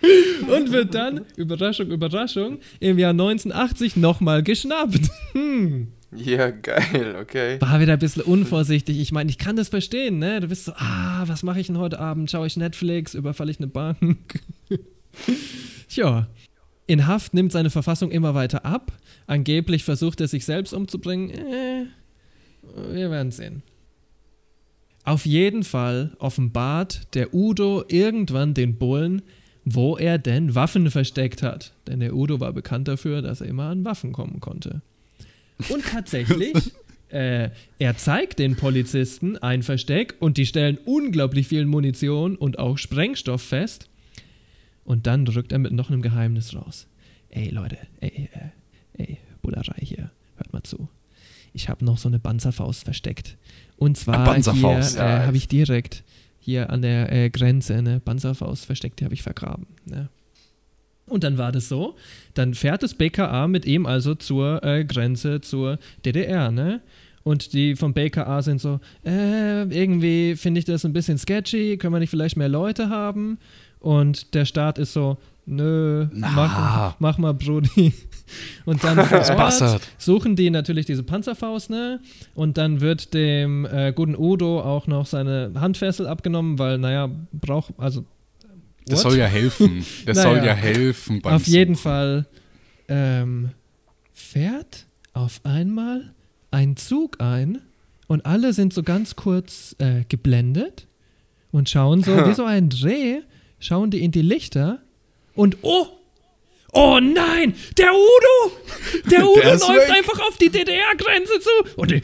Speaker 2: und wird dann, Überraschung, Überraschung, im Jahr 1980 nochmal geschnappt. Hm.
Speaker 1: Ja, geil, okay.
Speaker 2: War wieder ein bisschen unvorsichtig. Ich meine, ich kann das verstehen, ne? Du bist so, ah, was mache ich denn heute Abend? Schaue ich Netflix, überfalle ich eine Bank? Tja. In Haft nimmt seine Verfassung immer weiter ab. Angeblich versucht er sich selbst umzubringen. Äh, wir werden sehen. Auf jeden Fall offenbart der Udo irgendwann den Bullen, wo er denn Waffen versteckt hat. Denn der Udo war bekannt dafür, dass er immer an Waffen kommen konnte. Und tatsächlich, äh, er zeigt den Polizisten ein Versteck und die stellen unglaublich viel Munition und auch Sprengstoff fest. Und dann drückt er mit noch einem Geheimnis raus. Ey Leute, ey, äh, ey, Bullerei hier, hört mal zu. Ich habe noch so eine Panzerfaust versteckt. Und zwar hier äh, habe ich direkt hier an der äh, Grenze eine Panzerfaust versteckt, die habe ich vergraben. Ne? Und dann war das so, dann fährt das BKA mit ihm also zur äh, Grenze zur DDR, ne? Und die vom BKA sind so, äh, irgendwie finde ich das ein bisschen sketchy, können wir nicht vielleicht mehr Leute haben? Und der Staat ist so, nö, mach, mach mal, Brudi. Und dann suchen die natürlich diese Panzerfaust, ne? Und dann wird dem äh, guten Udo auch noch seine Handfessel abgenommen, weil, naja, braucht, also.
Speaker 8: What? Das soll ja helfen. Das naja, soll ja helfen
Speaker 2: beim Auf Suchen. jeden Fall ähm, fährt auf einmal ein Zug ein und alle sind so ganz kurz äh, geblendet und schauen so wie so ein Dreh, schauen die in die Lichter und oh, Oh nein, der Udo! Der Udo der läuft weg. einfach auf die DDR-Grenze zu. Und die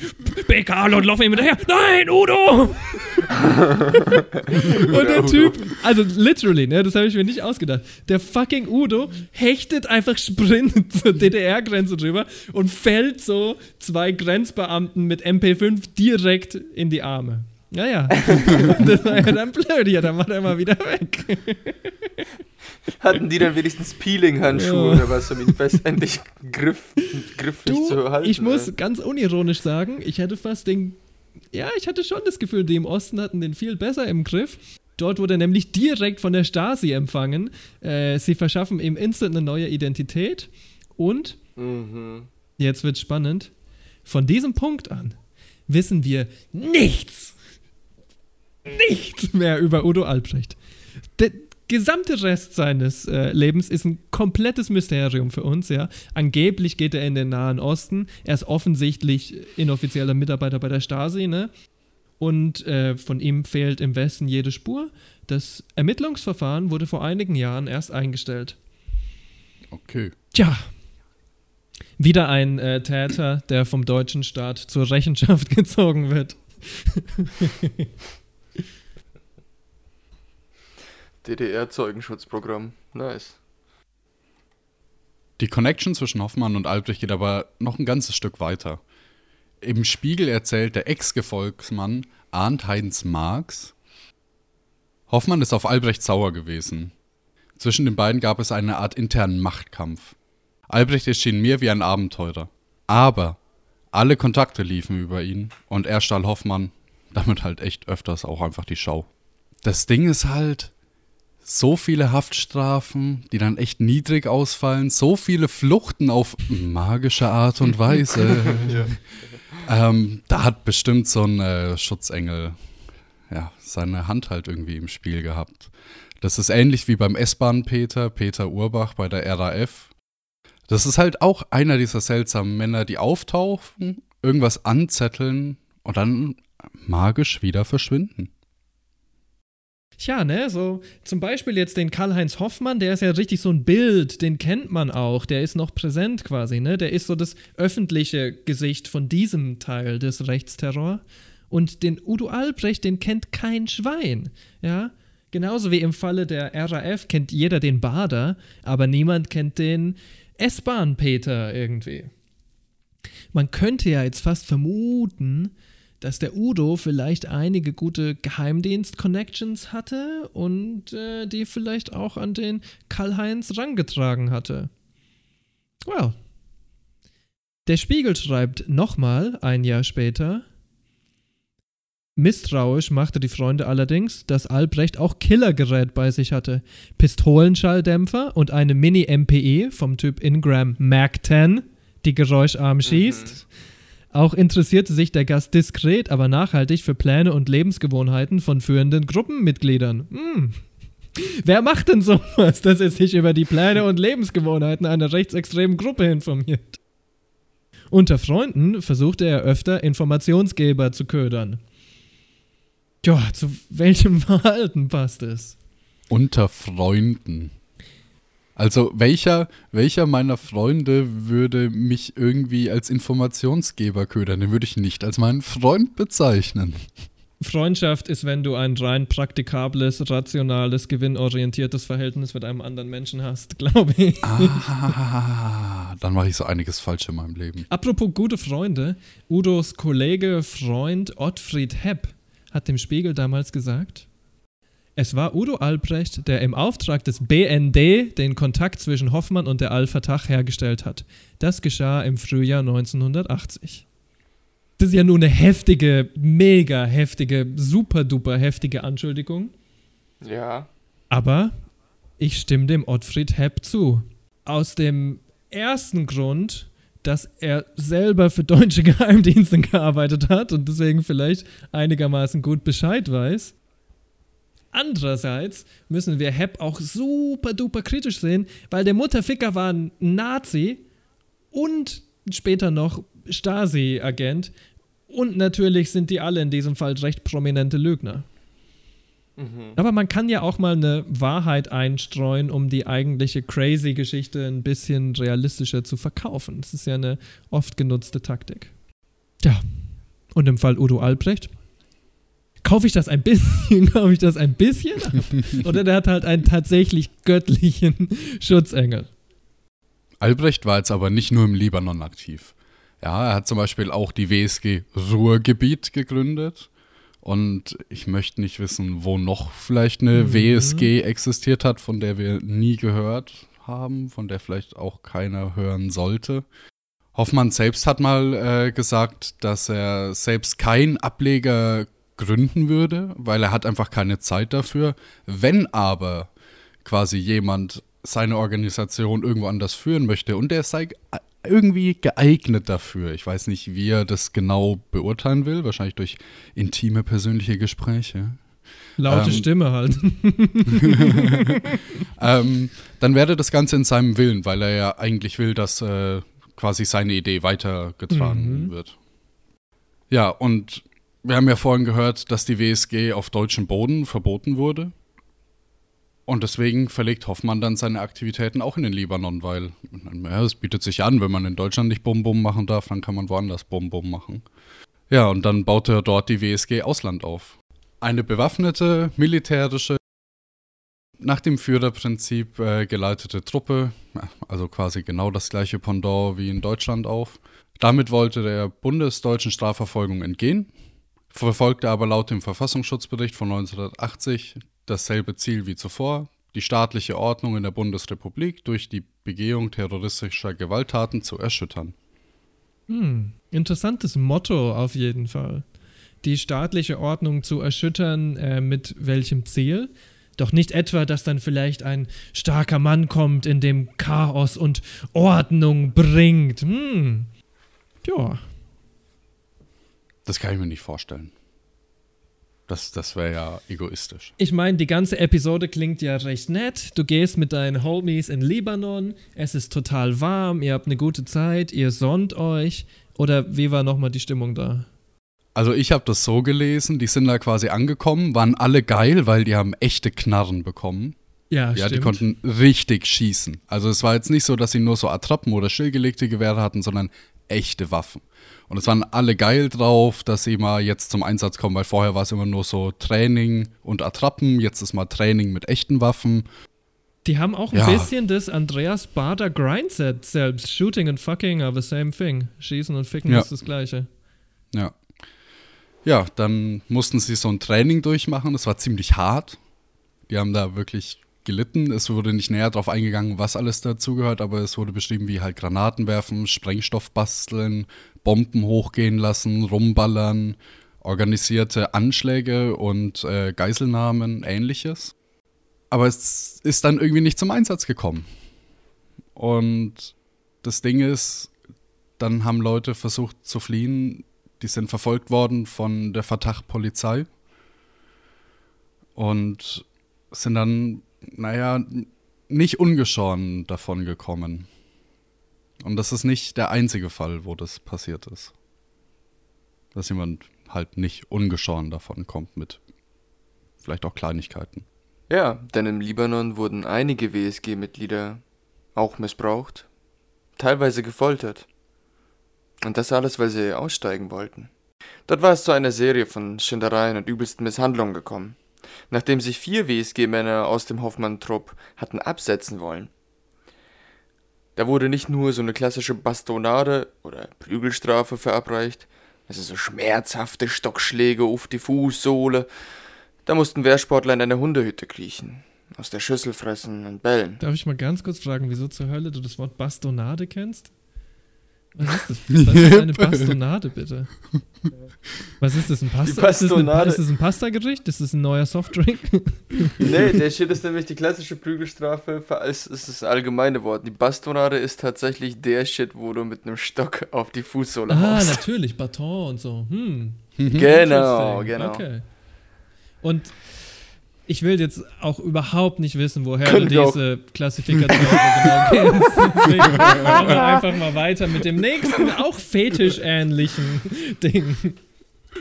Speaker 2: BK-Leute laufen ihm hinterher. Nein, Udo! und der Typ, also literally, ne, das habe ich mir nicht ausgedacht. Der fucking Udo hechtet einfach Sprint zur DDR-Grenze drüber und fällt so zwei Grenzbeamten mit MP5 direkt in die Arme. Ja, ja. das war ja dann blöd, ja, dann war er mal wieder weg.
Speaker 1: Hatten die dann wenigstens Peeling-Handschuhe ja. oder was, um ihn endlich griff, griffig
Speaker 2: du,
Speaker 1: zu halten?
Speaker 2: Ich muss ganz unironisch sagen, ich hätte fast den ja, ich hatte schon das Gefühl, die im Osten hatten den viel besser im Griff. Dort wurde er nämlich direkt von der Stasi empfangen. Äh, sie verschaffen ihm instant eine neue Identität. Und,
Speaker 1: Mhm.
Speaker 2: jetzt wird spannend, von diesem Punkt an wissen wir nichts, nichts mehr über Udo Albrecht. Der gesamte Rest seines äh, Lebens ist ein komplettes Mysterium für uns, ja. Angeblich geht er in den Nahen Osten. Er ist offensichtlich inoffizieller Mitarbeiter bei der Stasi, ne? Und äh, von ihm fehlt im Westen jede Spur. Das Ermittlungsverfahren wurde vor einigen Jahren erst eingestellt.
Speaker 8: Okay.
Speaker 2: Tja. Wieder ein äh, Täter, der vom deutschen Staat zur Rechenschaft gezogen wird.
Speaker 1: DDR-Zeugenschutzprogramm. Nice.
Speaker 8: Die Connection zwischen Hoffmann und Albrecht geht aber noch ein ganzes Stück weiter. Im Spiegel erzählt der Ex-Gefolgsmann Arndt Heinz Marx, Hoffmann ist auf Albrecht sauer gewesen. Zwischen den beiden gab es eine Art internen Machtkampf. Albrecht erschien mir wie ein Abenteurer. Aber alle Kontakte liefen über ihn und er stahl Hoffmann damit halt echt öfters auch einfach die Schau. Das Ding ist halt, so viele Haftstrafen, die dann echt niedrig ausfallen, so viele Fluchten auf magische Art und Weise. ähm, da hat bestimmt so ein äh, Schutzengel ja, seine Hand halt irgendwie im Spiel gehabt. Das ist ähnlich wie beim S-Bahn-Peter, Peter Urbach bei der RAF. Das ist halt auch einer dieser seltsamen Männer, die auftauchen, irgendwas anzetteln und dann magisch wieder verschwinden.
Speaker 2: Tja, ne, so zum Beispiel jetzt den Karl-Heinz Hoffmann, der ist ja richtig so ein Bild, den kennt man auch, der ist noch präsent quasi, ne, der ist so das öffentliche Gesicht von diesem Teil des Rechtsterror. Und den Udo Albrecht, den kennt kein Schwein, ja. Genauso wie im Falle der RAF kennt jeder den Bader, aber niemand kennt den S-Bahn-Peter irgendwie. Man könnte ja jetzt fast vermuten, dass der Udo vielleicht einige gute Geheimdienst-Connections hatte und äh, die vielleicht auch an den Karl-Heinz rangetragen hatte. Well. Der Spiegel schreibt nochmal ein Jahr später. Misstrauisch machte die Freunde allerdings, dass Albrecht auch Killergerät bei sich hatte. Pistolenschalldämpfer und eine Mini-MPE vom Typ Ingram Mac 10, die geräuscharm schießt. Auch interessierte sich der Gast diskret, aber nachhaltig für Pläne und Lebensgewohnheiten von führenden Gruppenmitgliedern. Hm. Wer macht denn sowas, dass er sich über die Pläne und Lebensgewohnheiten einer rechtsextremen Gruppe informiert? Unter Freunden versuchte er öfter, Informationsgeber zu ködern. Ja, zu welchem Verhalten passt es?
Speaker 8: Unter Freunden. Also welcher, welcher meiner Freunde würde mich irgendwie als Informationsgeber ködern? Den würde ich nicht als meinen Freund bezeichnen.
Speaker 2: Freundschaft ist, wenn du ein rein praktikables, rationales, gewinnorientiertes Verhältnis mit einem anderen Menschen hast, glaube ich.
Speaker 8: Ah, dann mache ich so einiges falsch in meinem Leben.
Speaker 2: Apropos gute Freunde, Udos Kollege, Freund Ottfried Hepp hat dem Spiegel damals gesagt, es war Udo Albrecht, der im Auftrag des BND den Kontakt zwischen Hoffmann und der Al-Fatah hergestellt hat. Das geschah im Frühjahr 1980. Das ist ja nur eine heftige, mega heftige, super duper heftige Anschuldigung.
Speaker 1: Ja.
Speaker 2: Aber ich stimme dem Ottfried Hepp zu. Aus dem ersten Grund, dass er selber für deutsche Geheimdienste gearbeitet hat und deswegen vielleicht einigermaßen gut Bescheid weiß. Andererseits müssen wir Hepp auch super duper kritisch sehen, weil der Mutterficker war ein Nazi und später noch Stasi-Agent. Und natürlich sind die alle in diesem Fall recht prominente Lügner.
Speaker 1: Mhm.
Speaker 2: Aber man kann ja auch mal eine Wahrheit einstreuen, um die eigentliche crazy Geschichte ein bisschen realistischer zu verkaufen. Das ist ja eine oft genutzte Taktik. Ja. Und im Fall Udo Albrecht kaufe ich das ein bisschen, kaufe ich das ein bisschen ab? Oder der hat halt einen tatsächlich göttlichen Schutzengel.
Speaker 8: Albrecht war jetzt aber nicht nur im Libanon aktiv. Ja, er hat zum Beispiel auch die WSG Ruhrgebiet gegründet. Und ich möchte nicht wissen, wo noch vielleicht eine
Speaker 2: Mhm.
Speaker 8: WSG existiert hat, von der wir nie gehört haben, von der vielleicht auch keiner hören sollte. Hoffmann selbst hat mal äh, gesagt, dass er selbst keinen Ableger gründen würde, weil er hat einfach keine Zeit dafür. Wenn aber quasi jemand seine Organisation irgendwo anders führen möchte und der sei irgendwie geeignet dafür. Ich weiß nicht, wie er das genau beurteilen will, wahrscheinlich durch intime persönliche Gespräche.
Speaker 2: Laute ähm, Stimme halt.
Speaker 8: ähm, dann wäre das Ganze in seinem Willen, weil er ja eigentlich will, dass äh, quasi seine Idee weitergetragen mhm. wird. Ja, und wir haben ja vorhin gehört, dass die WSG auf deutschem Boden verboten wurde. Und deswegen verlegt Hoffmann dann seine Aktivitäten auch in den Libanon, weil ja, es bietet sich an, wenn man in Deutschland nicht Bum-Bum machen darf, dann kann man woanders Bum-Bum machen. Ja, und dann baut er dort die WSG Ausland auf. Eine bewaffnete, militärische, nach dem Führerprinzip äh, geleitete Truppe, also quasi genau das gleiche Pendant wie in Deutschland auf. Damit wollte der bundesdeutschen Strafverfolgung entgehen, verfolgte aber laut dem Verfassungsschutzbericht von 1980 dasselbe Ziel wie zuvor, die staatliche Ordnung in der Bundesrepublik durch die Begehung terroristischer Gewalttaten zu erschüttern.
Speaker 2: Hm, interessantes Motto auf jeden Fall. Die staatliche Ordnung zu erschüttern, äh, mit welchem Ziel? Doch nicht etwa, dass dann vielleicht ein starker Mann kommt, in dem Chaos und Ordnung bringt. Hm. Ja.
Speaker 8: Das kann ich mir nicht vorstellen. Das, das wäre ja egoistisch.
Speaker 2: Ich meine, die ganze Episode klingt ja recht nett. Du gehst mit deinen Homies in Libanon, es ist total warm, ihr habt eine gute Zeit, ihr sonnt euch. Oder wie war nochmal die Stimmung da?
Speaker 8: Also ich habe das so gelesen, die sind da quasi angekommen, waren alle geil, weil die haben echte Knarren bekommen.
Speaker 2: Ja,
Speaker 8: ja
Speaker 2: stimmt.
Speaker 8: die konnten richtig schießen. Also es war jetzt nicht so, dass sie nur so Attrappen oder stillgelegte Gewehre hatten, sondern echte Waffen. Und es waren alle geil drauf, dass sie mal jetzt zum Einsatz kommen, weil vorher war es immer nur so Training und Attrappen, jetzt ist mal Training mit echten Waffen.
Speaker 2: Die haben auch ein ja. bisschen das Andreas Bader Grindset selbst. Shooting and fucking are the same thing. Schießen und ficken
Speaker 8: ja.
Speaker 2: ist das gleiche.
Speaker 8: Ja. Ja, dann mussten sie so ein Training durchmachen. Das war ziemlich hart. Die haben da wirklich gelitten. Es wurde nicht näher darauf eingegangen, was alles dazugehört, aber es wurde beschrieben, wie halt Granaten werfen, Sprengstoff basteln, Bomben hochgehen lassen, rumballern, organisierte Anschläge und äh, Geiselnahmen, ähnliches. Aber es ist dann irgendwie nicht zum Einsatz gekommen. Und das Ding ist, dann haben Leute versucht zu fliehen, die sind verfolgt worden von der Fatah-Polizei und sind dann, naja, nicht ungeschoren davon gekommen. Und das ist nicht der einzige Fall, wo das passiert ist. Dass jemand halt nicht ungeschoren davon kommt mit vielleicht auch Kleinigkeiten.
Speaker 1: Ja, denn im Libanon wurden einige WSG-Mitglieder auch missbraucht, teilweise gefoltert. Und das alles, weil sie aussteigen wollten. Dort war es zu einer Serie von Schindereien und übelsten Misshandlungen gekommen, nachdem sich vier WSG-Männer aus dem Hoffmann-Trupp hatten absetzen wollen. Da wurde nicht nur so eine klassische Bastonade oder Prügelstrafe verabreicht, also so schmerzhafte Stockschläge auf die Fußsohle. Da mussten Wehrsportler in eine Hundehütte kriechen, aus der Schüssel fressen und bellen.
Speaker 2: Darf ich mal ganz kurz fragen, wieso zur Hölle du das Wort Bastonade kennst? Was ist das? Was ist eine Bastonade, bitte? Was ist das? Ein Pasta? Ist das, eine, ist das ein Pasta-Gericht? Ist das ein neuer Softdrink?
Speaker 1: nee, der Shit ist nämlich die klassische Prügelstrafe. Es ist das allgemeine Wort. Die Bastonade ist tatsächlich der Shit, wo du mit einem Stock auf die Fußsohle
Speaker 2: ah, haust. Ah, natürlich. Baton und so. Hm.
Speaker 1: Genau, genau.
Speaker 2: Okay. Und ich will jetzt auch überhaupt nicht wissen, woher Können du diese Klassifikation genau kennst. Deswegen machen wir einfach mal weiter mit dem nächsten, auch fetischähnlichen Ding.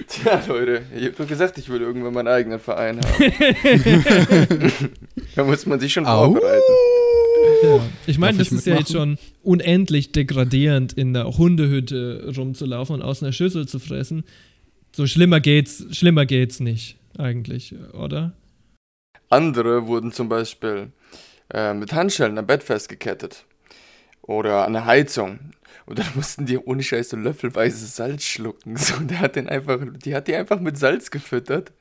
Speaker 1: Tja, Leute, ich hab doch gesagt, ich will irgendwann meinen eigenen Verein haben. da muss man sich schon Au. vorbereiten.
Speaker 2: Ja. Ich meine, das ist ja jetzt schon unendlich degradierend, in der Hundehütte rumzulaufen und aus einer Schüssel zu fressen. So schlimmer geht's, schlimmer geht's nicht, eigentlich, oder?
Speaker 1: Andere wurden zum Beispiel äh, mit Handschellen am Bett festgekettet. Oder an der Heizung. Und dann mussten die ohne Scheiß so löffelweise Salz schlucken. So, der hat den einfach, die hat die einfach mit Salz gefüttert.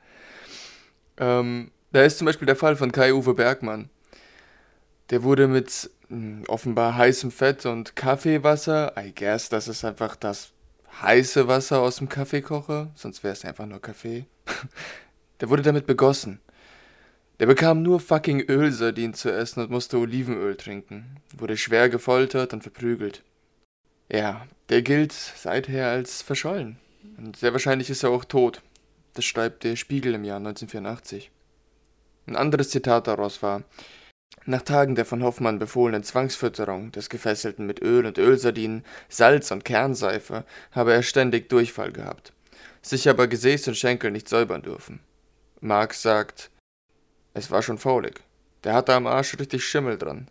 Speaker 1: Ähm, da ist zum Beispiel der Fall von Kai-Uwe Bergmann. Der wurde mit hm, offenbar heißem Fett und Kaffeewasser. I guess, das ist einfach das heiße Wasser aus dem Kaffeekocher, sonst wäre es einfach nur Kaffee. Der wurde damit begossen. Der bekam nur fucking Ölsardinen zu essen und musste Olivenöl trinken. Wurde schwer gefoltert und verprügelt. Ja, der gilt seither als verschollen. Und sehr wahrscheinlich ist er auch tot. Das schreibt der Spiegel im Jahr 1984. Ein anderes Zitat daraus war, nach Tagen der von Hoffmann befohlenen Zwangsfütterung des Gefesselten mit Öl und Ölsardinen, Salz und Kernseife habe er ständig Durchfall gehabt, sich aber Gesäß und Schenkel nicht säubern dürfen. Marx sagt, es war schon faulig. Der hatte am Arsch richtig Schimmel dran.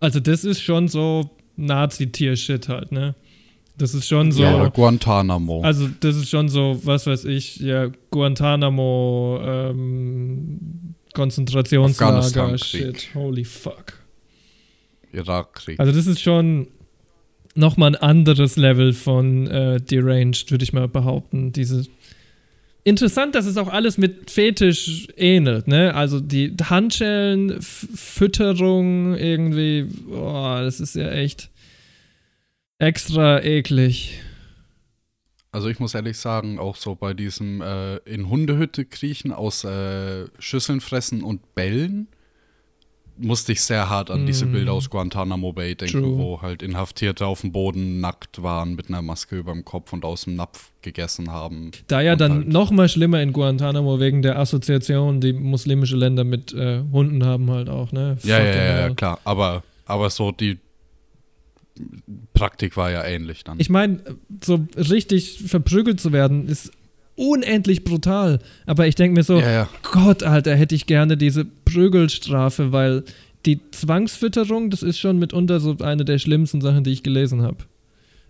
Speaker 2: Also das ist schon so Nazi-Tier-Shit halt, ne? Das ist schon so.
Speaker 8: Ja, Guantanamo.
Speaker 2: Also, das ist schon so, was weiß ich, ja, Guantanamo, ähm, Konzentrationslager, shit, holy fuck.
Speaker 8: Irakkrieg.
Speaker 2: Also, das ist schon nochmal ein anderes Level von äh, deranged, würde ich mal behaupten. Diese. Interessant, dass es auch alles mit Fetisch ähnelt, ne? Also die Handschellen, F Fütterung, irgendwie, boah, das ist ja echt extra eklig.
Speaker 8: Also ich muss ehrlich sagen, auch so bei diesem äh, in Hundehütte kriechen, aus äh, Schüsseln fressen und bellen, musste ich sehr hart an diese
Speaker 2: Mm.
Speaker 8: Bilder aus Guantanamo Bay denken,
Speaker 2: True.
Speaker 8: wo halt Inhaftierte auf dem Boden nackt waren mit einer Maske über dem Kopf und aus dem Napf gegessen haben.
Speaker 2: Da ja dann
Speaker 8: halt-
Speaker 2: noch mal schlimmer in Guantanamo wegen der Assoziation, die muslimische Länder mit äh, Hunden haben halt auch, ne?
Speaker 8: Ja, ja, ja, ja, klar. Aber, aber so die Praktik war ja ähnlich dann.
Speaker 2: Ich meine, so richtig verprügelt zu werden, ist unendlich brutal. Aber ich denke mir so,
Speaker 8: ja, ja.
Speaker 2: Gott, Alter, hätte ich gerne diese Prügelstrafe, weil die Zwangsfütterung, das ist schon mitunter so eine der schlimmsten Sachen, die ich gelesen habe.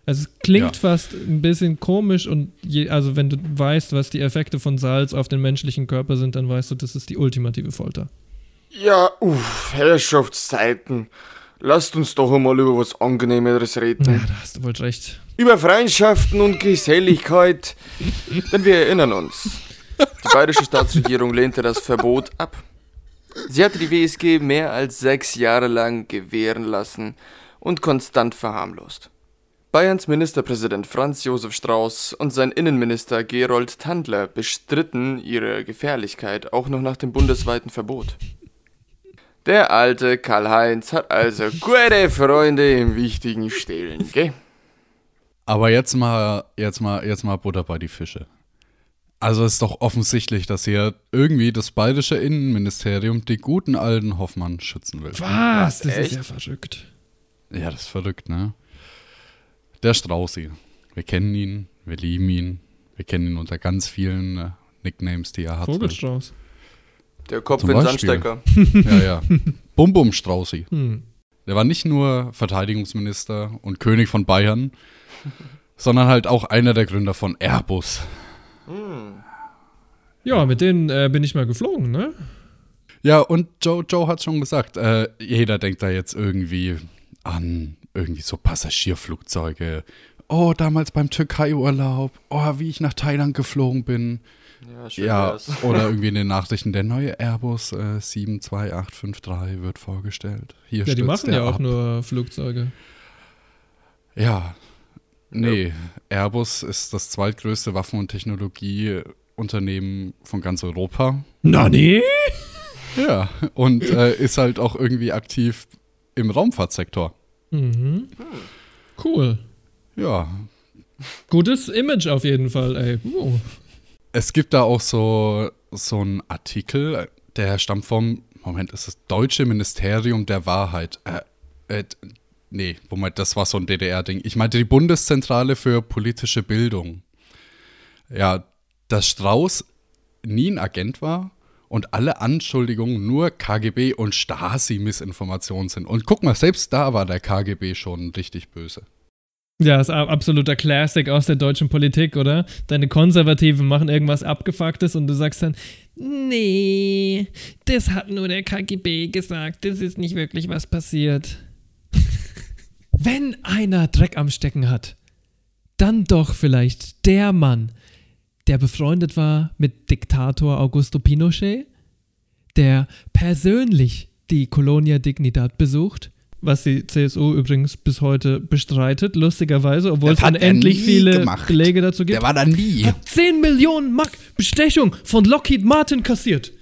Speaker 2: Also es klingt
Speaker 8: Ja.
Speaker 2: fast ein bisschen komisch und je, also wenn du weißt, was die Effekte von Salz auf den menschlichen Körper sind, dann weißt du, das ist die ultimative Folter.
Speaker 1: Ja, uff, Herrschaftszeiten. Lasst uns doch einmal über was Angenehmeres reden.
Speaker 2: Ja, da hast du wohl recht.
Speaker 1: Über Freundschaften und Geselligkeit. Denn wir erinnern uns. Die bayerische Staatsregierung lehnte das Verbot ab. Sie hatte die WSG mehr als sechs Jahre lang gewähren lassen und konstant verharmlost. Bayerns Ministerpräsident Franz Josef Strauß und sein Innenminister Gerold Tandler bestritten ihre Gefährlichkeit auch noch nach dem bundesweiten Verbot. Der alte Karl-Heinz hat also gute Freunde im wichtigen Stehlen, gell?
Speaker 8: Aber jetzt mal, jetzt mal, jetzt mal Butter bei die Fische. Also ist doch offensichtlich, dass hier irgendwie das bayerische Innenministerium den guten alten Hoffmann schützen will.
Speaker 2: Was? Das
Speaker 1: echt?
Speaker 2: ist ja verrückt.
Speaker 8: Ja, das ist verrückt, ne? Der Straußi. Wir kennen ihn, wir lieben ihn. Wir kennen ihn unter ganz vielen äh, Nicknames, die er hat.
Speaker 2: Vogelstrauß.
Speaker 1: Der Kopf
Speaker 8: Zum
Speaker 1: in
Speaker 8: Beispiel.
Speaker 1: Sandstecker.
Speaker 8: Ja, ja. Bum Bum Straußi.
Speaker 2: Hm.
Speaker 8: Der war nicht nur Verteidigungsminister und König von Bayern, sondern halt auch einer der Gründer von Airbus.
Speaker 2: Ja, mit denen äh, bin ich mal geflogen, ne?
Speaker 8: Ja, und Joe, Joe hat schon gesagt, äh, jeder denkt da jetzt irgendwie an irgendwie so Passagierflugzeuge. Oh, damals beim Türkei-Urlaub. Oh, wie ich nach Thailand geflogen bin.
Speaker 1: Ja, schön
Speaker 8: Ja,
Speaker 1: wär's.
Speaker 8: oder irgendwie in den Nachrichten, der neue Airbus äh, 72853 wird vorgestellt. Hier
Speaker 2: Ja, die machen ja auch
Speaker 8: ab.
Speaker 2: nur Flugzeuge.
Speaker 8: Ja. Nee, Airbus ist das zweitgrößte Waffen- und Technologieunternehmen von ganz Europa.
Speaker 2: Na nee?
Speaker 8: Ja, und äh, ist halt auch irgendwie aktiv im Raumfahrtsektor.
Speaker 2: Mhm. Cool.
Speaker 8: Ja.
Speaker 2: Gutes Image auf jeden Fall, ey. Uh.
Speaker 8: Es gibt da auch so, so einen Artikel, der stammt vom, Moment, ist das Deutsche Ministerium der Wahrheit. Äh, äh, nee, Moment, das war so ein DDR-Ding. Ich meinte die Bundeszentrale für politische Bildung. Ja, dass Strauß nie ein Agent war und alle Anschuldigungen nur KGB und Stasi-Missinformationen sind. Und guck mal, selbst da war der KGB schon richtig böse.
Speaker 2: Ja, ist ein absoluter Classic aus der deutschen Politik, oder? Deine Konservativen machen irgendwas Abgefucktes und du sagst dann, nee, das hat nur der KGB gesagt, das ist nicht wirklich was passiert. Wenn einer Dreck am Stecken hat, dann doch vielleicht der Mann, der befreundet war mit Diktator Augusto Pinochet, der persönlich die Colonia Dignidad besucht, was die CSU übrigens bis heute bestreitet, lustigerweise, obwohl
Speaker 8: Das
Speaker 2: es unendlich viele
Speaker 8: gemacht.
Speaker 2: Belege dazu gibt.
Speaker 8: Der war da nie.
Speaker 2: Hat 10 Millionen Mark Bestechung von Lockheed Martin kassiert.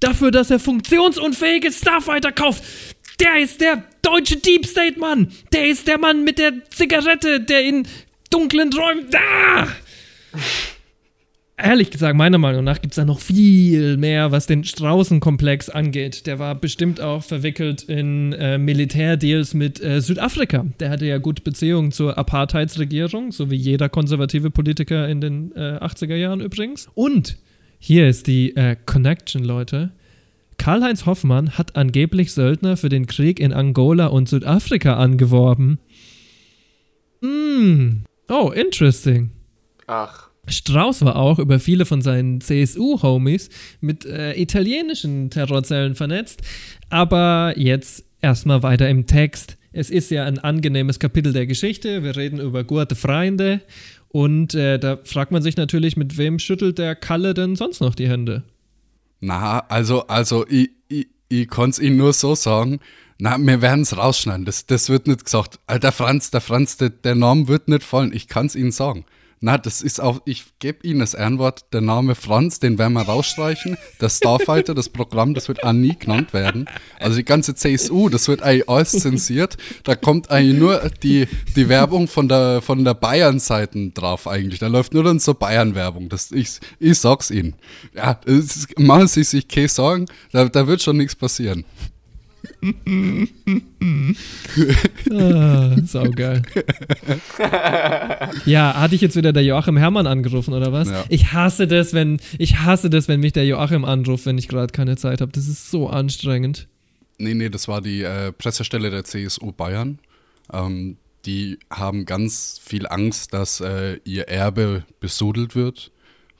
Speaker 2: Dafür, dass er funktionsunfähige Starfighter kauft. Der ist der deutsche Deep State Mann. Der ist der Mann mit der Zigarette, der in dunklen Räumen. Ah! Ehrlich gesagt, meiner Meinung nach gibt es da noch viel mehr, was den Straußenkomplex angeht. Der war bestimmt auch verwickelt in äh, Militärdeals mit äh, Südafrika. Der hatte ja gute Beziehungen zur Apartheidsregierung, so wie jeder konservative Politiker in den äh, 80er Jahren übrigens. Und hier ist die äh, Connection, Leute. Karl-Heinz Hoffmann hat angeblich Söldner für den Krieg in Angola und Südafrika angeworben. Hm. Oh, interesting.
Speaker 1: Ach,
Speaker 2: Strauß war auch über viele von seinen CSU-Homies mit äh, italienischen Terrorzellen vernetzt. Aber jetzt erstmal weiter im Text. Es ist ja ein angenehmes Kapitel der Geschichte. Wir reden über gute Freunde. Und äh, da fragt man sich natürlich, mit wem schüttelt der Kalle denn sonst noch die Hände?
Speaker 8: Na, also, also, ich, ich, ich kann es Ihnen nur so sagen. Na, wir werden es rausschneiden. Das, das wird nicht gesagt. Der Franz, der Franz, der, der Name wird nicht fallen. Ich kann es Ihnen sagen. Na, das ist auch, ich gebe Ihnen das Ehrenwort, der Name Franz, den werden wir rausstreichen. Der Starfighter, das Programm, das wird auch nie genannt werden. Also die ganze CSU, das wird eigentlich alles zensiert. Da kommt eigentlich nur die, die Werbung von der, von der Bayern-Seite drauf eigentlich. Da läuft nur dann so Bayern-Werbung. Ich, ich sag's Ihnen. Ja, ist, machen Sie sich keine Sorgen, da, da wird schon nichts passieren.
Speaker 2: Ah, saugeil. ja, hatte ich jetzt wieder der Joachim Herrmann angerufen oder was?
Speaker 8: Ja.
Speaker 2: Ich hasse das, wenn ich hasse das, wenn mich der Joachim anruft, wenn ich gerade keine Zeit habe. Das ist so anstrengend.
Speaker 8: Nee, nee, das war die äh, Pressestelle der CSU Bayern. Ähm, die haben ganz viel Angst, dass äh, ihr Erbe besudelt wird,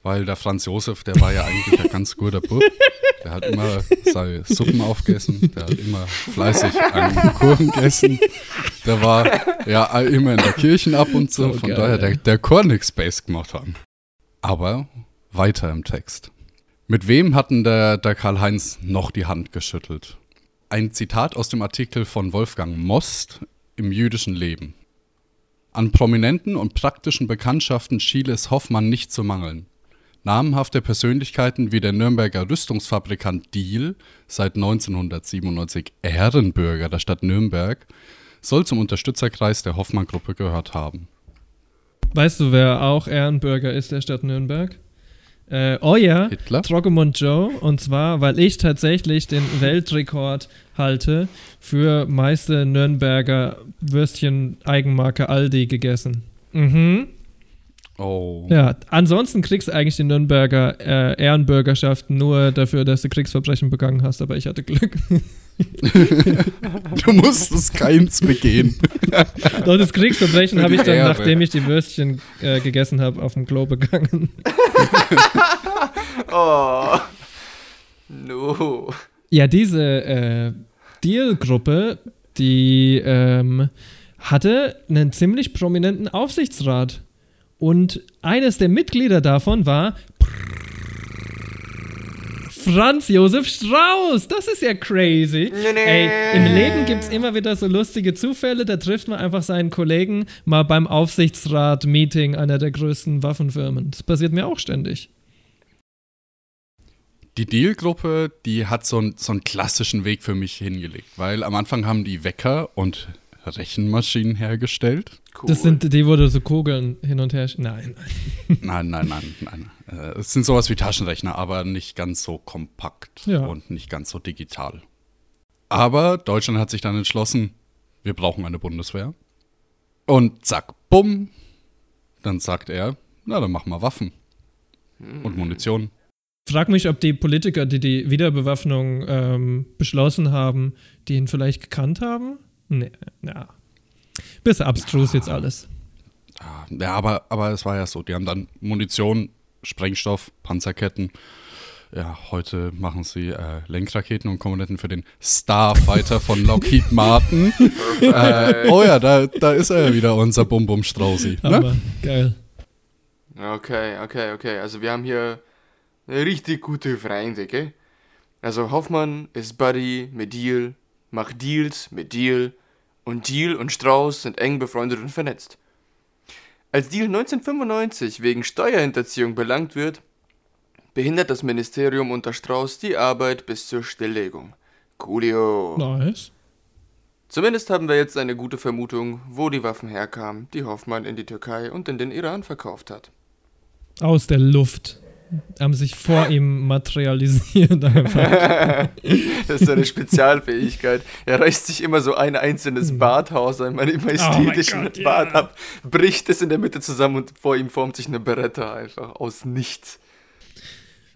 Speaker 8: weil der Franz Josef, der war ja eigentlich ein ganz guter Bub. Der hat immer seine Suppen aufgegessen, der hat immer fleißig einen Kuchen gegessen. Der war ja immer in der Kirche ab und so,
Speaker 2: So
Speaker 8: von
Speaker 2: geil,
Speaker 8: daher, der, der kann Space gemacht haben. Aber weiter im Text. Mit wem hatten der, der Karl-Heinz noch die Hand geschüttelt? Ein Zitat aus dem Artikel von Wolfgang Most im jüdischen Leben. An prominenten und praktischen Bekanntschaften schien es Hoffmann nicht zu mangeln. Namhafte Persönlichkeiten wie der Nürnberger Rüstungsfabrikant Diehl, seit 1997 Ehrenbürger der Stadt Nürnberg, soll zum Unterstützerkreis der Hoffmann-Gruppe gehört haben.
Speaker 2: Weißt du, wer auch Ehrenbürger ist der Stadt Nürnberg? Äh, euer
Speaker 8: Hitler?
Speaker 2: Troggemund Joe. Und zwar, weil ich tatsächlich den Weltrekord halte für meiste Nürnberger Würstchen Eigenmarke Aldi gegessen. Mhm.
Speaker 8: Oh.
Speaker 2: Ja, ansonsten kriegst du eigentlich die Nürnberger äh, Ehrenbürgerschaft nur dafür, dass du Kriegsverbrechen begangen hast, aber ich hatte Glück.
Speaker 8: Du musstest keins begehen.
Speaker 2: Doch das Kriegsverbrechen habe ich dann,
Speaker 8: Ehre.
Speaker 2: nachdem ich die Würstchen äh, gegessen habe, auf dem Klo begangen.
Speaker 1: oh. No.
Speaker 2: Ja, diese äh, Deal-Gruppe, die ähm, hatte einen ziemlich prominenten Aufsichtsrat. Und eines der Mitglieder davon war Franz Josef Strauß. Das ist ja crazy. Ey, im Leben gibt es immer wieder so lustige Zufälle. Da trifft man einfach seinen Kollegen mal beim Aufsichtsrat-Meeting einer der größten Waffenfirmen. Das passiert mir auch ständig.
Speaker 8: Die Deal-Gruppe, die hat so, einen- so einen klassischen Weg für mich hingelegt, weil am Anfang haben die Wecker und Rechenmaschinen hergestellt.
Speaker 1: Cool.
Speaker 2: Das sind die, wo du so Kugeln hin und her. sch- Nein,
Speaker 8: Nein, nein, nein, nein. Äh, Es sind sowas wie Taschenrechner, aber nicht ganz so kompakt
Speaker 2: Ja.
Speaker 8: und nicht ganz so digital. Aber Deutschland hat sich dann entschlossen, wir brauchen eine Bundeswehr. Und zack, bumm. Dann sagt er, na, dann machen wir Waffen und Munition.
Speaker 2: Frag mich, ob die Politiker, die die Wiederbewaffnung ähm, beschlossen haben, die ihn vielleicht gekannt haben? Nee, ja. Bisschen abstrus jetzt alles.
Speaker 8: Ah, Ja, aber, aber es war ja so, die haben dann Munition, Sprengstoff, Panzerketten. Ja, heute machen sie äh, Lenkraketen und Komponenten für den Starfighter von Lockheed Martin. äh, oh ja, da, da ist er ja wieder, unser Bum-Bum Straußi. Ne?
Speaker 2: Aber geil.
Speaker 1: Okay, okay, okay. Also wir haben hier richtig gute Freunde, gell? Also Hoffmann ist Buddy mit Deal, macht Deals mit Deal und Deal und Strauß sind eng befreundet und vernetzt. Als Deal 1995 wegen Steuerhinterziehung belangt wird, behindert das Ministerium unter Strauß die Arbeit bis zur Stilllegung. Coolio.
Speaker 2: Nice.
Speaker 1: Zumindest haben wir jetzt eine gute Vermutung, wo die Waffen herkamen, die Hoffmann in die Türkei und in den Iran verkauft hat.
Speaker 2: Aus der Luft. Haben sich vor ihm materialisiert einfach.
Speaker 1: das ist seine Spezialfähigkeit. Er reißt sich immer so ein einzelnes Badhaus, einen majestätischen
Speaker 2: Oh Gott,
Speaker 1: Bad
Speaker 2: ja.
Speaker 1: ab, bricht es in der Mitte zusammen und vor ihm formt sich eine Beretta einfach aus nichts.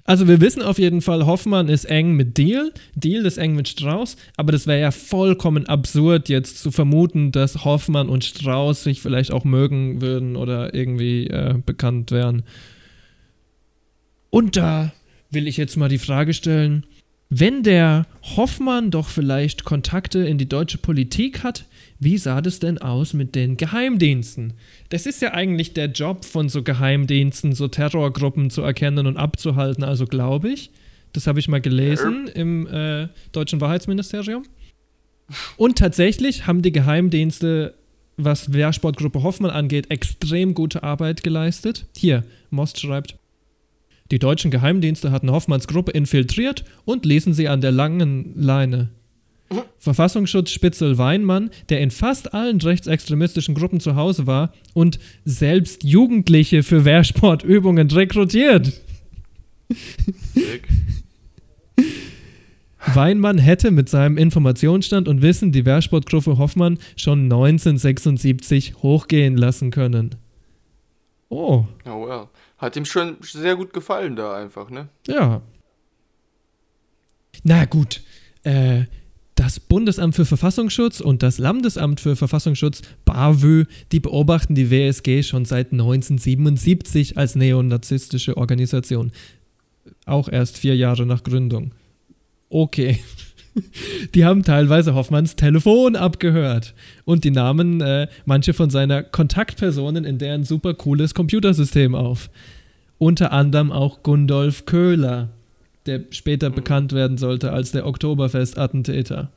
Speaker 2: Also wir wissen auf jeden Fall, Hoffmann ist eng mit Deal, Deal ist eng mit Strauß, aber das wäre ja vollkommen absurd jetzt zu vermuten, dass Hoffmann und Strauß sich vielleicht auch mögen würden oder irgendwie äh, bekannt wären. Und da will ich jetzt mal die Frage stellen, wenn der Hoffmann doch vielleicht Kontakte in die deutsche Politik hat, wie sah das denn aus mit den Geheimdiensten? Das ist ja eigentlich der Job von so Geheimdiensten, so Terrorgruppen zu erkennen und abzuhalten, also glaube ich. Das habe ich mal gelesen im äh, deutschen Wahrheitsministerium. Und tatsächlich haben die Geheimdienste, was Wehrsportgruppe Hoffmann angeht, extrem gute Arbeit geleistet. Hier, Most schreibt. Die deutschen Geheimdienste hatten Hoffmanns Gruppe infiltriert und ließen sie an der langen Leine. Verfassungsschutz Spitzel Weinmann, der in fast allen rechtsextremistischen Gruppen zu Hause war und selbst Jugendliche für Wehrsportübungen rekrutiert. Weinmann hätte mit seinem Informationsstand und Wissen die Wehrsportgruppe Hoffmann schon 1976 hochgehen lassen können. Oh,
Speaker 1: Oh well. Hat ihm schon sehr gut gefallen da einfach, ne?
Speaker 2: ja. Na gut, äh, das Bundesamt für Verfassungsschutz und das Landesamt für Verfassungsschutz, BAVÖ, die beobachten die WSG schon seit 1977 als neonazistische Organisation. Auch erst vier Jahre nach Gründung. Okay. Die haben teilweise Hoffmanns Telefon abgehört und die nahmen äh, manche von seiner Kontaktpersonen in deren super cooles Computersystem auf. Unter anderem auch Gundolf Köhler, der später bekannt werden sollte als der Oktoberfest-Attentäter.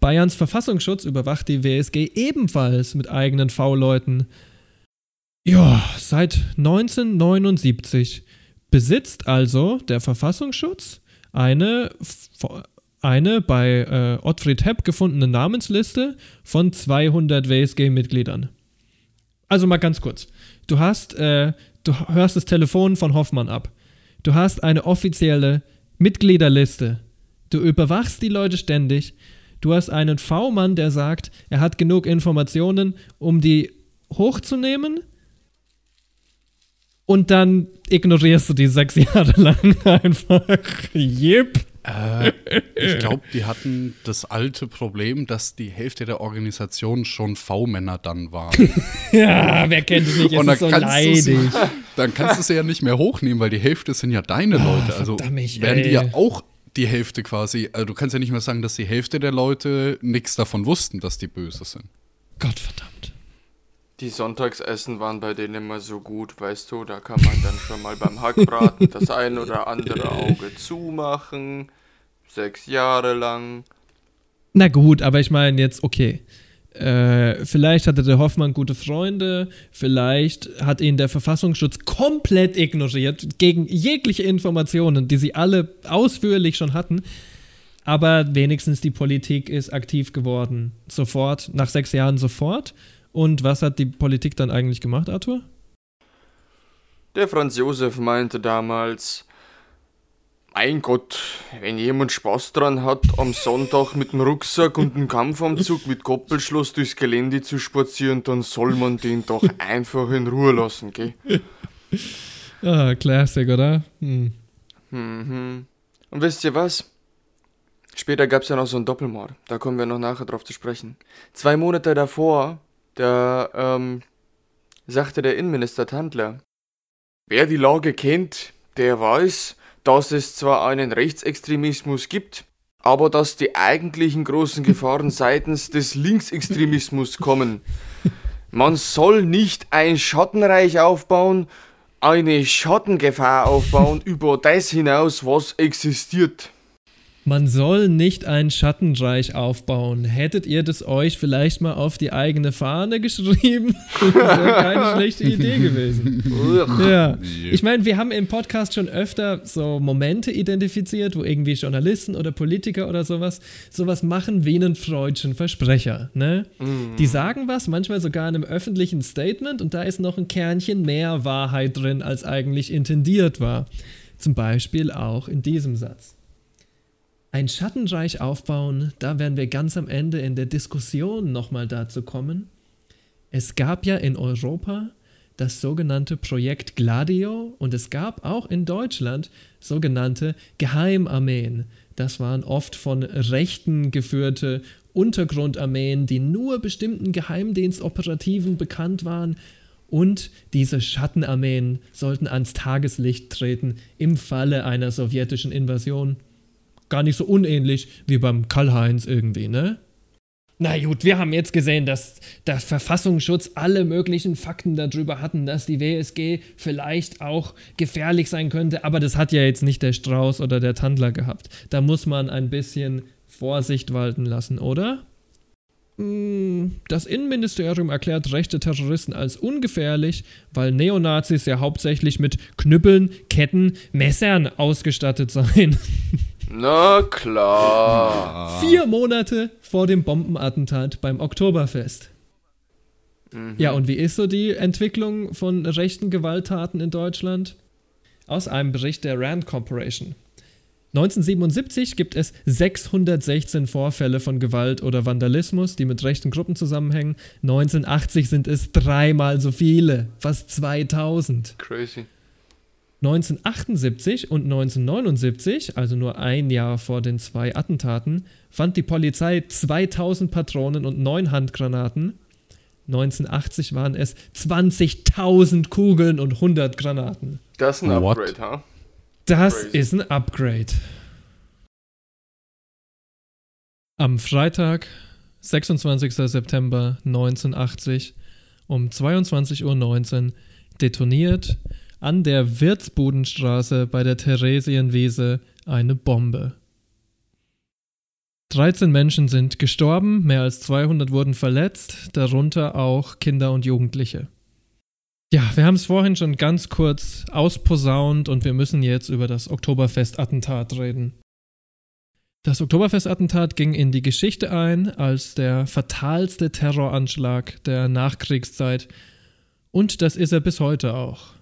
Speaker 2: Bayerns Verfassungsschutz überwacht die WSG ebenfalls mit eigenen V-Leuten. Ja, seit 1979 besitzt also der Verfassungsschutz eine, eine bei äh, Ottfried Hepp gefundene Namensliste von 200 WSG-Mitgliedern. Also mal ganz kurz. Du hast, äh, du hörst das Telefon von Hoffmann ab. Du hast eine offizielle Mitgliederliste. Du überwachst die Leute ständig. Du hast einen V-Mann, der sagt, er hat genug Informationen, um die hochzunehmen. Und dann ignorierst du die sechs Jahre lang einfach. Jip.
Speaker 8: Äh, ich glaube, die hatten das alte Problem, dass die Hälfte der Organisation schon V-Männer dann waren.
Speaker 2: Ja, wer kennt es nicht? Es
Speaker 8: Und
Speaker 2: ist so
Speaker 8: dann kannst,
Speaker 2: leidig.
Speaker 8: dann kannst du sie ja nicht mehr hochnehmen, weil die Hälfte sind ja deine Leute. Also
Speaker 2: verdammt, ey.
Speaker 8: werden die ja auch die Hälfte quasi. Also du kannst ja nicht mehr sagen, dass die Hälfte der Leute nichts davon wussten, dass die böse sind.
Speaker 2: Gott verdammt.
Speaker 1: Die Sonntagsessen waren bei denen immer so gut, weißt du, da kann man dann schon mal beim Hackbraten das ein oder andere Auge zumachen. Sechs Jahre lang.
Speaker 2: Na gut, aber ich meine jetzt, okay. Äh, vielleicht hatte der Hoffmann gute Freunde, vielleicht hat ihn der Verfassungsschutz komplett ignoriert, gegen jegliche Informationen, die sie alle ausführlich schon hatten. Aber wenigstens die Politik ist aktiv geworden. Sofort, nach sechs Jahren sofort. Und was hat die Politik dann eigentlich gemacht, Arthur?
Speaker 1: Der Franz Josef meinte damals, mein Gott, wenn jemand Spaß dran hat, am Sonntag mit dem Rucksack und dem Kampfanzug mit Koppelschloss durchs Gelände zu spazieren, dann soll man den doch einfach in Ruhe lassen, gell?
Speaker 2: Ah, Classic, oder? Hm.
Speaker 1: Mhm. Und wisst ihr was? Später gab's ja noch so einen Doppelmord. Da kommen wir noch nachher drauf zu sprechen. Zwei Monate davor, da, ähm, sagte der Innenminister Tandler, wer die Lage kennt, der weiß, dass es zwar einen Rechtsextremismus gibt, aber dass die eigentlichen großen Gefahren seitens des Linksextremismus kommen. Man soll nicht ein Schattenreich aufbauen, eine Schattengefahr aufbauen über das hinaus, was existiert.
Speaker 2: Man soll nicht ein Schattenreich aufbauen. Hättet ihr das euch vielleicht mal auf die eigene Fahne geschrieben? Das wäre keine schlechte Idee gewesen. ja. Ich meine, wir haben im Podcast schon öfter so Momente identifiziert, wo irgendwie Journalisten oder Politiker oder sowas sowas machen wie einen freudschen Versprecher. Ne? Mm. Die sagen was, manchmal sogar in einem öffentlichen Statement und da ist noch ein Kernchen mehr Wahrheit drin, als eigentlich intendiert war. Zum Beispiel auch in diesem Satz. Ein Schattenreich aufbauen, da werden wir ganz am Ende in der Diskussion nochmal dazu kommen. Es gab ja in Europa das sogenannte Projekt Gladio und es gab auch in Deutschland sogenannte Geheimarmeen. Das waren oft von Rechten geführte Untergrundarmeen, die nur bestimmten Geheimdienstoperativen bekannt waren. Und diese Schattenarmeen sollten ans Tageslicht treten im Falle einer sowjetischen Invasion gar nicht so unähnlich wie beim Karl-Heinz irgendwie, ne? Na gut, wir haben jetzt gesehen, dass der Verfassungsschutz alle möglichen Fakten darüber hatten, dass die WSG vielleicht auch gefährlich sein könnte, aber das hat ja jetzt nicht der Strauß oder der Tandler gehabt. Da muss man ein bisschen Vorsicht walten lassen, oder? Hm, das Innenministerium erklärt rechte Terroristen als ungefährlich, weil Neonazis ja hauptsächlich mit Knüppeln, Ketten, Messern ausgestattet seien.
Speaker 1: Na klar.
Speaker 2: Vier Monate vor dem Bombenattentat beim Oktoberfest. Mhm. Ja, und wie ist so die Entwicklung von rechten Gewalttaten in Deutschland? Aus einem Bericht der Rand Corporation. 1977 gibt es 616 Vorfälle von Gewalt oder Vandalismus, die mit rechten Gruppen zusammenhängen. 1980 sind es dreimal so viele, fast 2000.
Speaker 1: Crazy.
Speaker 2: 1978 und 1979, also nur ein Jahr vor den zwei Attentaten, fand die Polizei 2000 Patronen und 9 Handgranaten. 1980 waren es 20.000 Kugeln und 100 Granaten.
Speaker 1: Das ist ein? Upgrade, ha? Huh?
Speaker 2: Das Crazy. ist ein Upgrade. Am Freitag, 26. September 1980 um 22.19 Uhr detoniert an der Wirtsbudenstraße bei der Theresienwiese eine Bombe. 13 Menschen sind gestorben, mehr als 200 wurden verletzt, darunter auch Kinder und Jugendliche. Ja, wir haben es vorhin schon ganz kurz ausposaunt und wir müssen jetzt über das Oktoberfest-Attentat reden. Das Oktoberfest-Attentat ging in die Geschichte ein als der fatalste Terroranschlag der Nachkriegszeit und das ist er bis heute auch.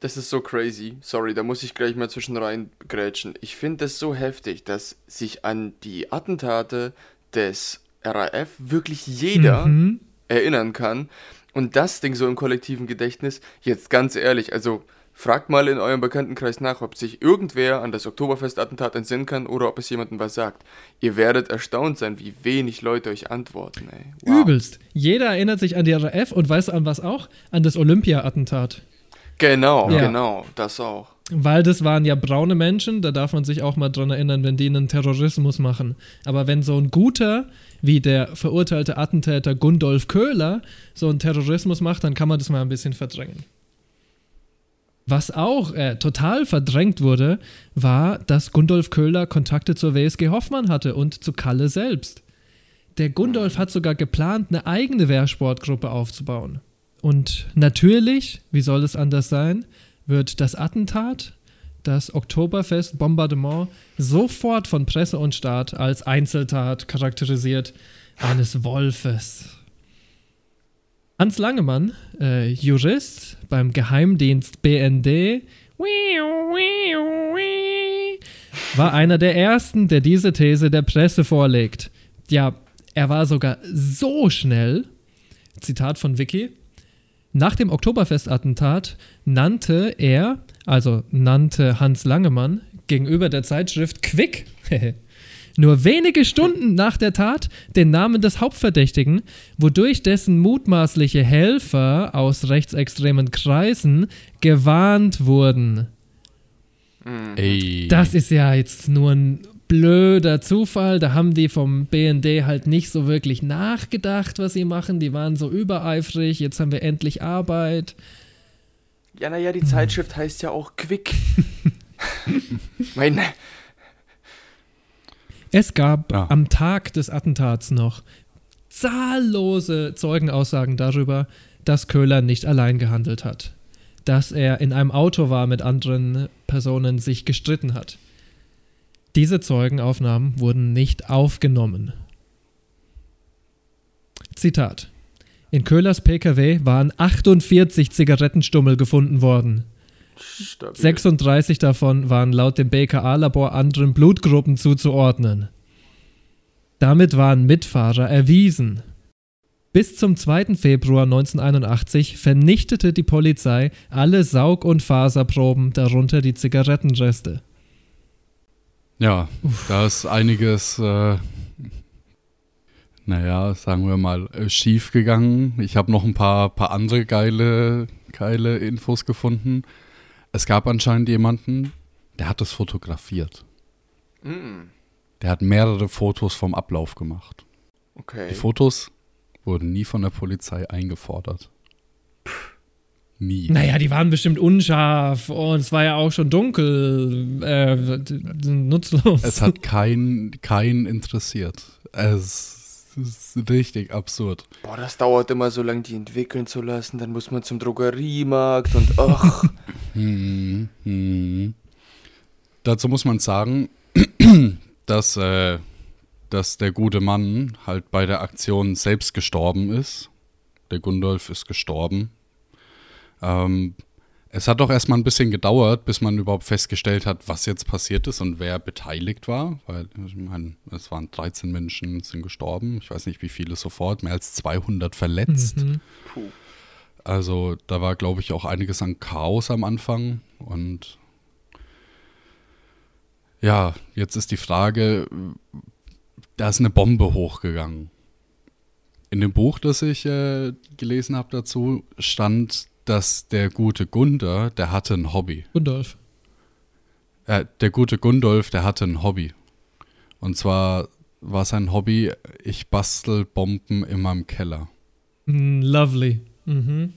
Speaker 1: Das ist so crazy. Sorry, da muss ich gleich mal zwischen rein grätschen. Ich finde es so heftig, dass sich an die Attentate des RAF wirklich jeder mhm. erinnern kann. Und das Ding so im kollektiven Gedächtnis, jetzt ganz ehrlich, also fragt mal in eurem Bekanntenkreis nach, ob sich irgendwer an das Oktoberfest-Attentat entsinnen kann oder ob es jemandem was sagt. Ihr werdet erstaunt sein, wie wenig Leute euch antworten. Ey.
Speaker 2: Wow. Übelst. Jeder erinnert sich an die RAF und weiß an was auch? An das Olympia-Attentat.
Speaker 1: Genau, ja. genau, das auch.
Speaker 2: Weil das waren ja braune Menschen, da darf man sich auch mal dran erinnern, wenn die einen Terrorismus machen. Aber wenn so ein guter, wie der verurteilte Attentäter Gundolf Köhler, so einen Terrorismus macht, dann kann man das mal ein bisschen verdrängen. Was auch äh, total verdrängt wurde, war, dass Gundolf Köhler Kontakte zur WSG Hoffmann hatte und zu Kalle selbst. Der Gundolf hat sogar geplant, eine eigene Wehrsportgruppe aufzubauen. Und natürlich, wie soll es anders sein, wird das Attentat, das Oktoberfest-Bombardement sofort von Presse und Staat als Einzeltat charakterisiert eines Wolfes. Hans Langemann, äh, Jurist beim Geheimdienst BND, war einer der ersten, der diese These der Presse vorlegt. Ja, er war sogar so schnell, Zitat von Vicky, nach dem Oktoberfest-Attentat nannte er, also nannte Hans Langemann, gegenüber der Zeitschrift Quick, nur wenige Stunden nach der Tat den Namen des Hauptverdächtigen, wodurch dessen mutmaßliche Helfer aus rechtsextremen Kreisen gewarnt wurden. Ey. Das ist ja jetzt nur ein blöder Zufall. Da haben die vom BND halt nicht so wirklich nachgedacht, was sie machen. Die waren so übereifrig. Jetzt haben wir endlich Arbeit.
Speaker 1: Ja, naja, die Zeitschrift heißt ja auch Quick. Meine.
Speaker 2: Es gab
Speaker 8: Ja.
Speaker 2: am Tag des Attentats noch zahllose Zeugenaussagen darüber, dass Köhler nicht allein gehandelt hat. Dass er in einem Auto war mit anderen Personen, sich gestritten hat. Diese Zeugenaufnahmen wurden nicht aufgenommen. Zitat. In Köhlers PKW waren 48 Zigarettenstummel gefunden worden.
Speaker 1: Stabil.
Speaker 2: 36 davon waren laut dem BKA-Labor anderen Blutgruppen zuzuordnen. Damit waren Mitfahrer erwiesen. Bis zum 2. Februar 1981 vernichtete die Polizei alle Saug- und Faserproben, darunter die Zigarettenreste.
Speaker 8: Ja, da ist einiges, äh, naja, sagen wir mal, äh, schief gegangen. Ich habe noch ein paar, paar andere geile, geile Infos gefunden. Es gab anscheinend jemanden, der hat es fotografiert.
Speaker 1: Mm,
Speaker 8: Der hat mehrere Fotos vom Ablauf gemacht.
Speaker 1: okay.
Speaker 8: Die Fotos wurden nie von der Polizei eingefordert. Nie.
Speaker 2: Naja, die waren bestimmt unscharf und es war ja auch schon dunkel. Äh, nutzlos.
Speaker 8: Es hat keinen kein interessiert. Es ist richtig absurd.
Speaker 1: Boah, das dauert immer so lange, die entwickeln zu lassen. Dann muss man zum Drogeriemarkt und ach.
Speaker 8: Hm, hm. Dazu muss man sagen, dass, äh, dass der gute Mann halt bei der Aktion selbst gestorben ist. Der Gundolf ist gestorben. Ähm, es hat doch erstmal ein bisschen gedauert, bis man überhaupt festgestellt hat, was jetzt passiert ist und wer beteiligt war. Weil, ich meine, es waren 13 Menschen, sind gestorben. Ich weiß nicht, wie viele sofort, mehr als 200 verletzt.
Speaker 2: Mhm.
Speaker 1: Puh.
Speaker 8: Also da war, glaube ich, auch einiges an Chaos am Anfang. Und ja, jetzt ist die Frage, da ist eine Bombe hochgegangen. In dem Buch, das ich äh, gelesen habe dazu, stand, dass der gute Gunder, der hatte ein Hobby.
Speaker 2: Gundolf.
Speaker 8: Äh, der gute Gundolf, der hatte ein Hobby. Und zwar war sein Hobby, ich bastel Bomben in meinem Keller.
Speaker 2: Mm, lovely. Mhm.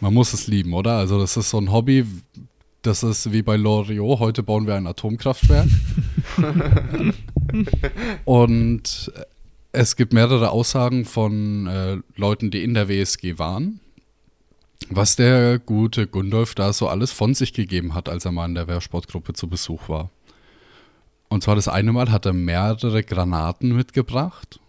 Speaker 8: Man muss es lieben, oder? Also das ist so ein Hobby, das ist wie bei Loriot, heute bauen wir ein Atomkraftwerk. Und es gibt mehrere Aussagen von äh, Leuten, die in der WSG waren, was der gute Gundolf da so alles von sich gegeben hat, als er mal in der Wehrsportgruppe zu Besuch war. Und zwar das eine Mal hat er mehrere Granaten mitgebracht.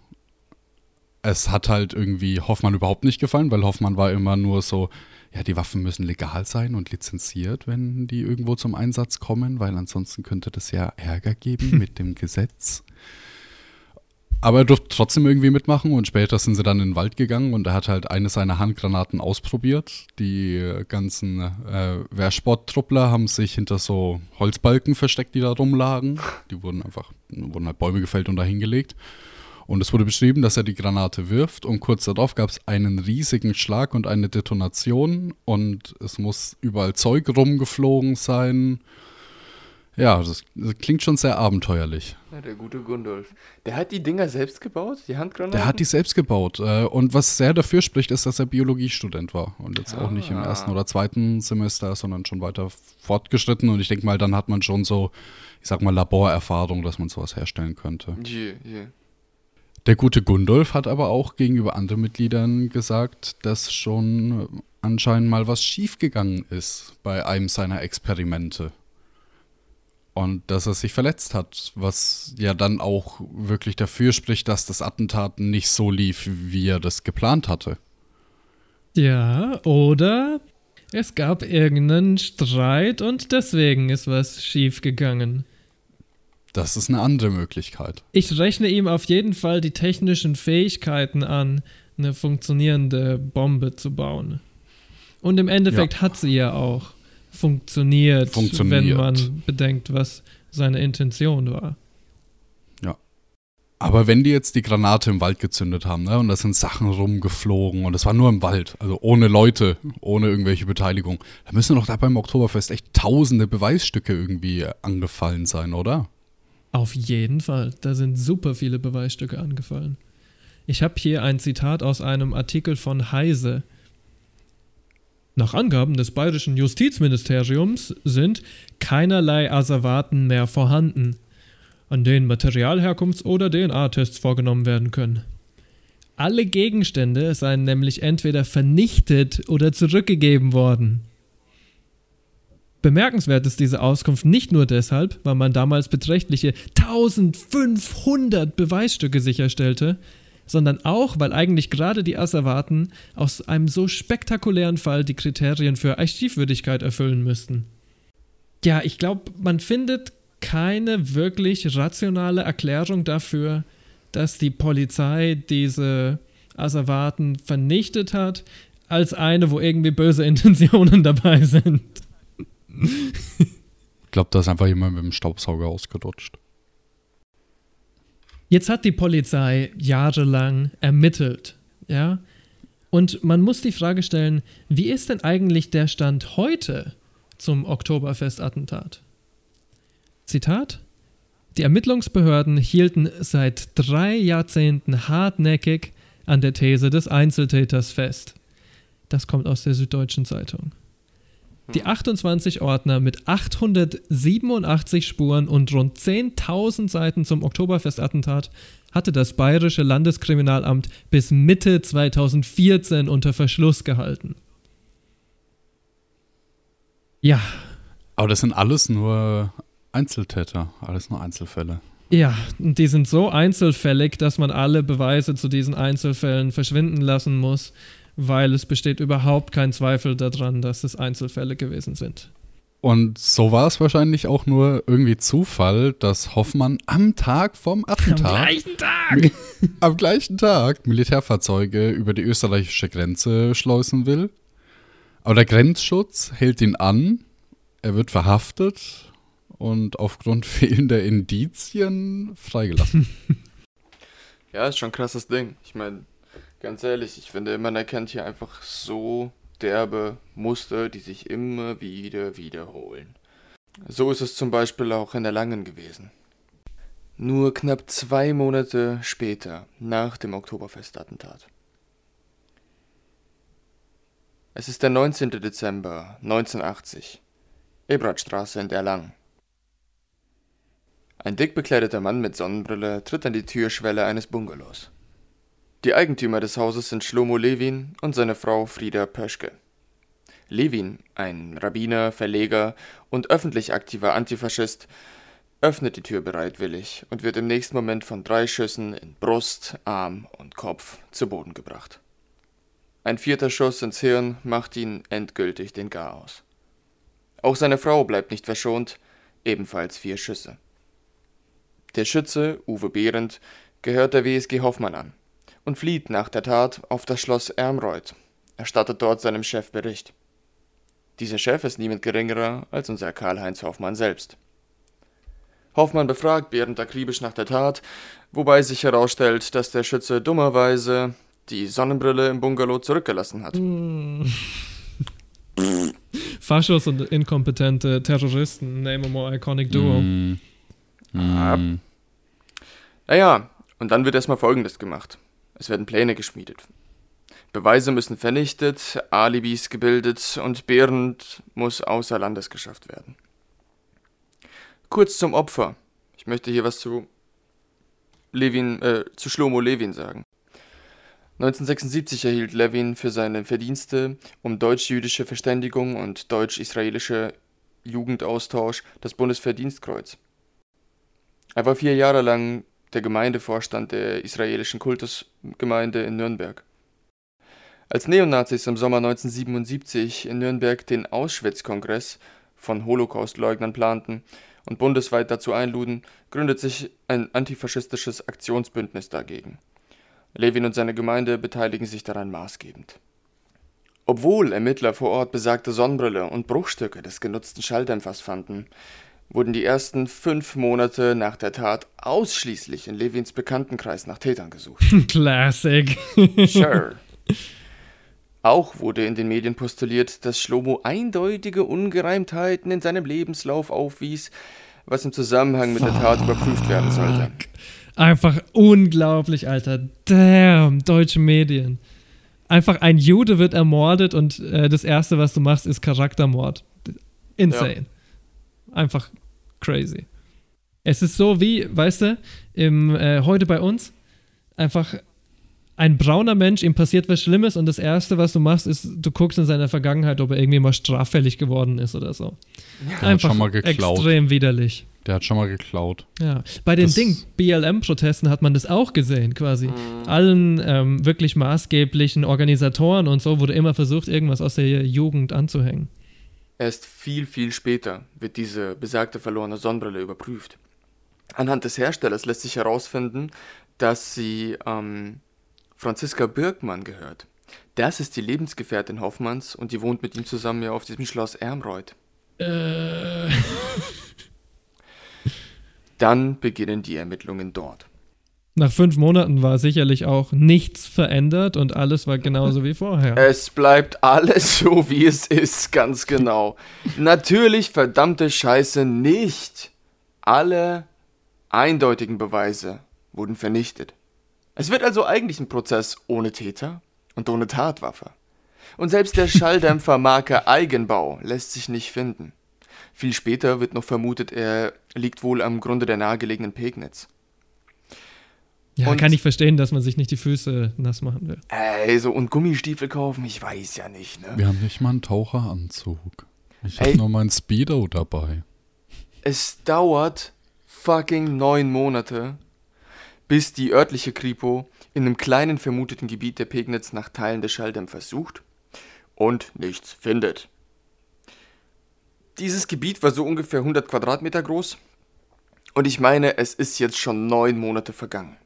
Speaker 8: Es hat halt irgendwie Hoffmann überhaupt nicht gefallen, weil Hoffmann war immer nur so, ja, die Waffen müssen legal sein und lizenziert, wenn die irgendwo zum Einsatz kommen, weil ansonsten könnte das ja Ärger geben mit dem Gesetz. Aber er durfte trotzdem irgendwie mitmachen und später sind sie dann in den Wald gegangen und er hat halt eine seiner Handgranaten ausprobiert. Die ganzen äh, Wehrsporttruppler haben sich hinter so Holzbalken versteckt, die da rumlagen. Die wurden einfach, wurden halt Bäume gefällt und dahingelegt. Und es wurde beschrieben, dass er die Granate wirft und kurz darauf gab es einen riesigen Schlag und eine Detonation und es muss überall Zeug rumgeflogen sein. Ja, das, das klingt schon sehr abenteuerlich.
Speaker 1: Ja, der gute Gundolf. Der hat die Dinger selbst gebaut, die Handgranaten?
Speaker 8: Der hat die selbst gebaut. äh, Und was sehr dafür spricht, ist, dass er Biologiestudent war. Und jetzt auch nicht im
Speaker 1: Ah.
Speaker 8: ersten oder zweiten Semester, sondern schon weiter fortgeschritten. Und ich denke mal, dann hat man schon so, ich sag mal, Laborerfahrung, dass man sowas herstellen könnte.
Speaker 1: Yeah, yeah.
Speaker 8: Der gute Gundolf hat aber auch gegenüber anderen Mitgliedern gesagt, dass schon anscheinend mal was schiefgegangen ist bei einem seiner Experimente. Und dass er sich verletzt hat, was ja dann auch wirklich dafür spricht, dass das Attentat nicht so lief, wie er das geplant hatte.
Speaker 2: Ja, oder es gab irgendeinen Streit und deswegen ist was schiefgegangen.
Speaker 8: Das ist eine andere Möglichkeit.
Speaker 2: Ich rechne ihm auf jeden Fall die technischen Fähigkeiten an, eine funktionierende Bombe zu bauen. Und im Endeffekt hat sie ja auch funktioniert,
Speaker 8: Funktioniert.
Speaker 2: wenn man bedenkt, was seine Intention war.
Speaker 8: Aber wenn die jetzt die Granate im Wald gezündet haben, ne, und da sind Sachen rumgeflogen und es war nur im Wald, also ohne Leute, ohne irgendwelche Beteiligung, da müssen doch da beim Oktoberfest echt tausende Beweisstücke irgendwie angefallen sein, oder?
Speaker 2: Auf jeden Fall. Da sind super viele Beweisstücke angefallen. Ich habe hier ein Zitat aus einem Artikel von Heise. Nach Angaben des bayerischen Justizministeriums sind keinerlei Asservaten mehr vorhanden, an denen Materialherkunfts- oder DNA-Tests vorgenommen werden können. Alle Gegenstände seien nämlich entweder vernichtet oder zurückgegeben worden. Bemerkenswert ist diese Auskunft nicht nur deshalb, weil man damals beträchtliche 1500 Beweisstücke sicherstellte, sondern auch, weil eigentlich gerade die Asservaten aus einem so spektakulären Fall die Kriterien für Archivwürdigkeit erfüllen müssten. Ja, ich glaube, man findet keine wirklich rationale Erklärung dafür, dass die Polizei diese Asservaten vernichtet hat, als eine, wo irgendwie böse Intentionen dabei sind.
Speaker 8: Ich glaube, da ist einfach jemand mit dem Staubsauger ausgerutscht.
Speaker 2: Jetzt hat die Polizei jahrelang ermittelt, ja? Und man muss die Frage stellen, wie ist denn eigentlich der Stand heute zum Oktoberfest-Attentat? Zitat: Die Ermittlungsbehörden hielten seit drei Jahrzehnten hartnäckig an der These des Einzeltäters fest. Das kommt aus der Süddeutschen Zeitung. Die 28 Ordner mit 887 Spuren und rund 10.000 Seiten zum Oktoberfestattentat hatte das Bayerische Landeskriminalamt bis Mitte 2014 unter Verschluss gehalten. Ja.
Speaker 8: Aber das sind alles nur Einzeltäter, alles nur Einzelfälle.
Speaker 2: Ja, die sind so einzelfällig, dass man alle Beweise zu diesen Einzelfällen verschwinden lassen muss weil es besteht überhaupt kein Zweifel daran, dass es Einzelfälle gewesen sind.
Speaker 8: Und so war es wahrscheinlich auch nur irgendwie Zufall, dass Hoffmann am Tag vom Attentat. Am
Speaker 2: gleichen Tag!
Speaker 8: am gleichen Tag Militärfahrzeuge über die österreichische Grenze schleusen will. Aber der Grenzschutz hält ihn an. Er wird verhaftet und aufgrund fehlender Indizien freigelassen.
Speaker 1: ja, ist schon ein krasses Ding. Ich meine, Ganz ehrlich, ich finde, man erkennt hier einfach so derbe Muster, die sich immer wieder wiederholen. So ist es zum Beispiel auch in der Langen gewesen. Nur knapp zwei Monate später, nach dem Oktoberfestattentat. Es ist der 19. Dezember 1980, Ebratstraße in der Lang. Ein dick bekleideter Mann mit Sonnenbrille tritt an die Türschwelle eines Bungalows. Die Eigentümer des Hauses sind Shlomo Levin und seine Frau Frieda Pöschke. Levin, ein Rabbiner, Verleger und öffentlich aktiver Antifaschist, öffnet die Tür bereitwillig und wird im nächsten Moment von drei Schüssen in Brust, Arm und Kopf zu Boden gebracht. Ein vierter Schuss ins Hirn macht ihn endgültig den Garaus. Auch seine Frau bleibt nicht verschont, ebenfalls vier Schüsse. Der Schütze, Uwe Behrendt, gehört der WSG Hoffmann an und flieht nach der Tat auf das Schloss Ermreuth, erstattet dort seinem Chef Bericht. Dieser Chef ist niemand geringerer als unser Karl-Heinz Hoffmann selbst. Hoffmann befragt Behrendt akribisch nach der Tat, wobei sich herausstellt, dass der Schütze dummerweise die Sonnenbrille im Bungalow zurückgelassen hat. Mm.
Speaker 2: Faschos und inkompetente Terroristen, name a more iconic duo. Mm.
Speaker 1: Mm. Naja, und dann wird erstmal Folgendes gemacht. Es werden Pläne geschmiedet. Beweise müssen vernichtet, Alibis gebildet und Behrend muss außer Landes geschafft werden. Kurz zum Opfer. Ich möchte hier was zu Levin, äh, zu Schlomo Levin sagen. 1976 erhielt Levin für seine Verdienste um deutsch-jüdische Verständigung und deutsch-israelische Jugendaustausch das Bundesverdienstkreuz. Er war vier Jahre lang der Gemeindevorstand der israelischen Kultusgemeinde in Nürnberg. Als Neonazis im Sommer 1977 in Nürnberg den Auschwitz-Kongress von Holocaustleugnern planten und bundesweit dazu einluden, gründet sich ein antifaschistisches Aktionsbündnis dagegen. Levin und seine Gemeinde beteiligen sich daran maßgebend. Obwohl Ermittler vor Ort besagte Sonnenbrille und Bruchstücke des genutzten Schalldämpfers fanden, wurden die ersten fünf Monate nach der Tat ausschließlich in Levins Bekanntenkreis nach Tätern gesucht.
Speaker 2: Classic.
Speaker 1: sure. Auch wurde in den Medien postuliert, dass Schlomo eindeutige Ungereimtheiten in seinem Lebenslauf aufwies, was im Zusammenhang mit der Tat überprüft werden sollte.
Speaker 2: Einfach unglaublich, Alter. Damn, deutsche Medien. Einfach ein Jude wird ermordet und äh, das Erste, was du machst, ist Charaktermord. Insane. Einfach crazy. Es ist so wie, weißt du, im, äh, heute bei uns, einfach ein brauner Mensch, ihm passiert was Schlimmes und das Erste, was du machst, ist, du guckst in seiner Vergangenheit, ob er irgendwie mal straffällig geworden ist oder so.
Speaker 8: Der hat schon mal geklaut.
Speaker 2: extrem widerlich.
Speaker 8: Der hat schon mal geklaut.
Speaker 2: Ja, bei den
Speaker 8: Das-
Speaker 2: Ding BLM-Protesten hat man das auch gesehen, quasi. Allen ähm, wirklich maßgeblichen Organisatoren und so wurde immer versucht, irgendwas aus der Jugend anzuhängen.
Speaker 1: Erst viel, viel später wird diese besagte verlorene Sonnenbrille überprüft. Anhand des Herstellers lässt sich herausfinden, dass sie ähm, Franziska Birkmann gehört. Das ist die Lebensgefährtin Hoffmanns und die wohnt mit ihm zusammen ja auf diesem Schloss Ermreuth.
Speaker 2: Äh,
Speaker 1: Dann beginnen die Ermittlungen dort.
Speaker 2: Nach fünf Monaten war sicherlich auch nichts verändert und alles war genauso wie vorher.
Speaker 1: Es bleibt alles so, wie es ist, ganz genau. Natürlich verdammte Scheiße nicht. Alle eindeutigen Beweise wurden vernichtet. Es wird also eigentlich ein Prozess ohne Täter und ohne Tatwaffe. Und selbst der Schalldämpfer Marke Eigenbau lässt sich nicht finden. Viel später wird noch vermutet, er liegt wohl am Grunde der nahegelegenen Pegnitz.
Speaker 2: Ja,
Speaker 1: und-
Speaker 2: kann ich verstehen, dass man sich nicht die Füße nass machen will.
Speaker 1: Ey, so und Gummistiefel kaufen, ich weiß ja nicht, ne?
Speaker 8: Wir haben nicht mal einen Taucheranzug. Ich habe nur mein Speedo dabei.
Speaker 1: Es dauert fucking neun Monate, bis die örtliche Kripo in einem kleinen vermuteten Gebiet der Pegnitz nach Teilen des Schalldämpfers sucht und nichts findet. Dieses Gebiet war so ungefähr 100 Quadratmeter groß und ich meine, es ist jetzt schon neun Monate vergangen.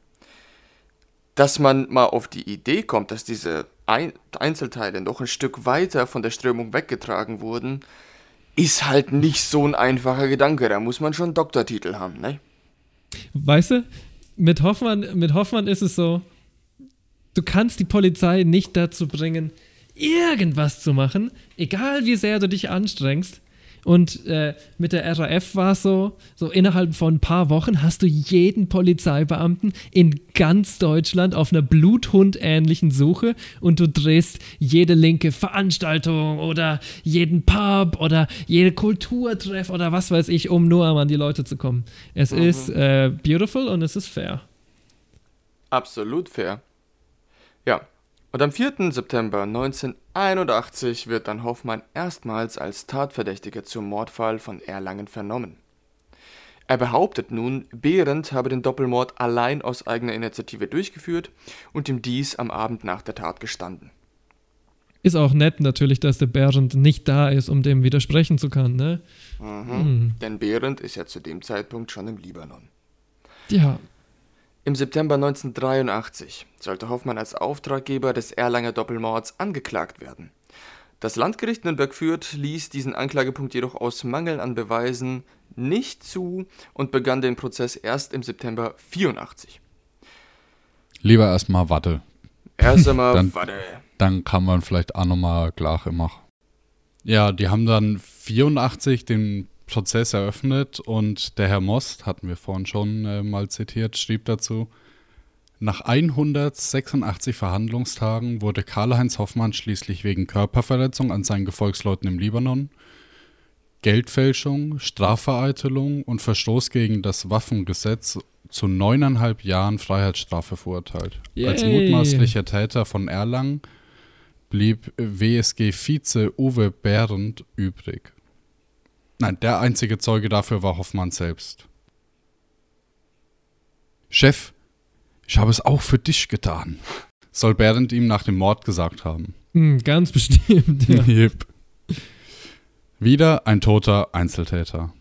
Speaker 1: Dass man mal auf die Idee kommt, dass diese Ein Einzelteile noch ein Stück weiter von der Strömung weggetragen wurden, ist halt nicht so ein einfacher Gedanke. Da muss man schon einen Doktortitel haben, ne?
Speaker 2: Weißt du, mit Hoffmann, mit Hoffmann ist es so, du kannst die Polizei nicht dazu bringen, irgendwas zu machen, egal wie sehr du dich anstrengst. Und äh, mit der RAF war es so, so innerhalb von ein paar Wochen hast du jeden Polizeibeamten in ganz Deutschland auf einer bluthundähnlichen Suche und du drehst jede linke Veranstaltung oder jeden Pub oder jede Kulturtreff oder was weiß ich, um nur an die Leute zu kommen. Es ist äh, beautiful und es ist fair.
Speaker 1: Absolut fair. Ja. Und am 4. September 1981 wird dann Hoffmann erstmals als Tatverdächtiger zum Mordfall von Erlangen vernommen. Er behauptet nun, Behrendt habe den Doppelmord allein aus eigener Initiative durchgeführt und ihm dies am Abend nach der Tat gestanden.
Speaker 2: Ist auch nett natürlich, dass der Bernd nicht da ist, um dem widersprechen zu können, ne?
Speaker 1: Mhm. Denn Behrendt ist ja zu dem Zeitpunkt schon im Libanon.
Speaker 2: Ja,
Speaker 1: Im September 1983 sollte Hoffmann als Auftraggeber des Erlanger Doppelmords angeklagt werden. Das Landgericht Nürnberg-Fürth ließ diesen Anklagepunkt jedoch aus Mangel an Beweisen nicht zu und begann den Prozess erst im September 84.
Speaker 8: Lieber erstmal Watte.
Speaker 1: Erst einmal,
Speaker 8: Dann-
Speaker 1: warte.
Speaker 8: Dann kann man vielleicht auch nochmal klar machen. Ja, die haben dann 84 den Prozess eröffnet und der Herr Most, hatten wir vorhin schon äh, mal zitiert, schrieb dazu, nach 186 Verhandlungstagen wurde Karl-Heinz Hoffmann schließlich wegen Körperverletzung an seinen Gefolgsleuten im Libanon, Geldfälschung, Strafvereitelung und Verstoß gegen das Waffengesetz zu neuneinhalb Jahren Freiheitsstrafe verurteilt. Als
Speaker 2: Yay.
Speaker 8: mutmaßlicher Täter von Erlangen blieb WSG-Vize Uwe Behrendt übrig. Nein, der einzige Zeuge dafür war Hoffmann selbst. Chef, ich habe es auch für dich getan, soll Behrendt ihm nach dem Mord gesagt haben.
Speaker 2: hm, ganz bestimmt. Ja.
Speaker 8: Yep. Wieder ein toter Einzeltäter.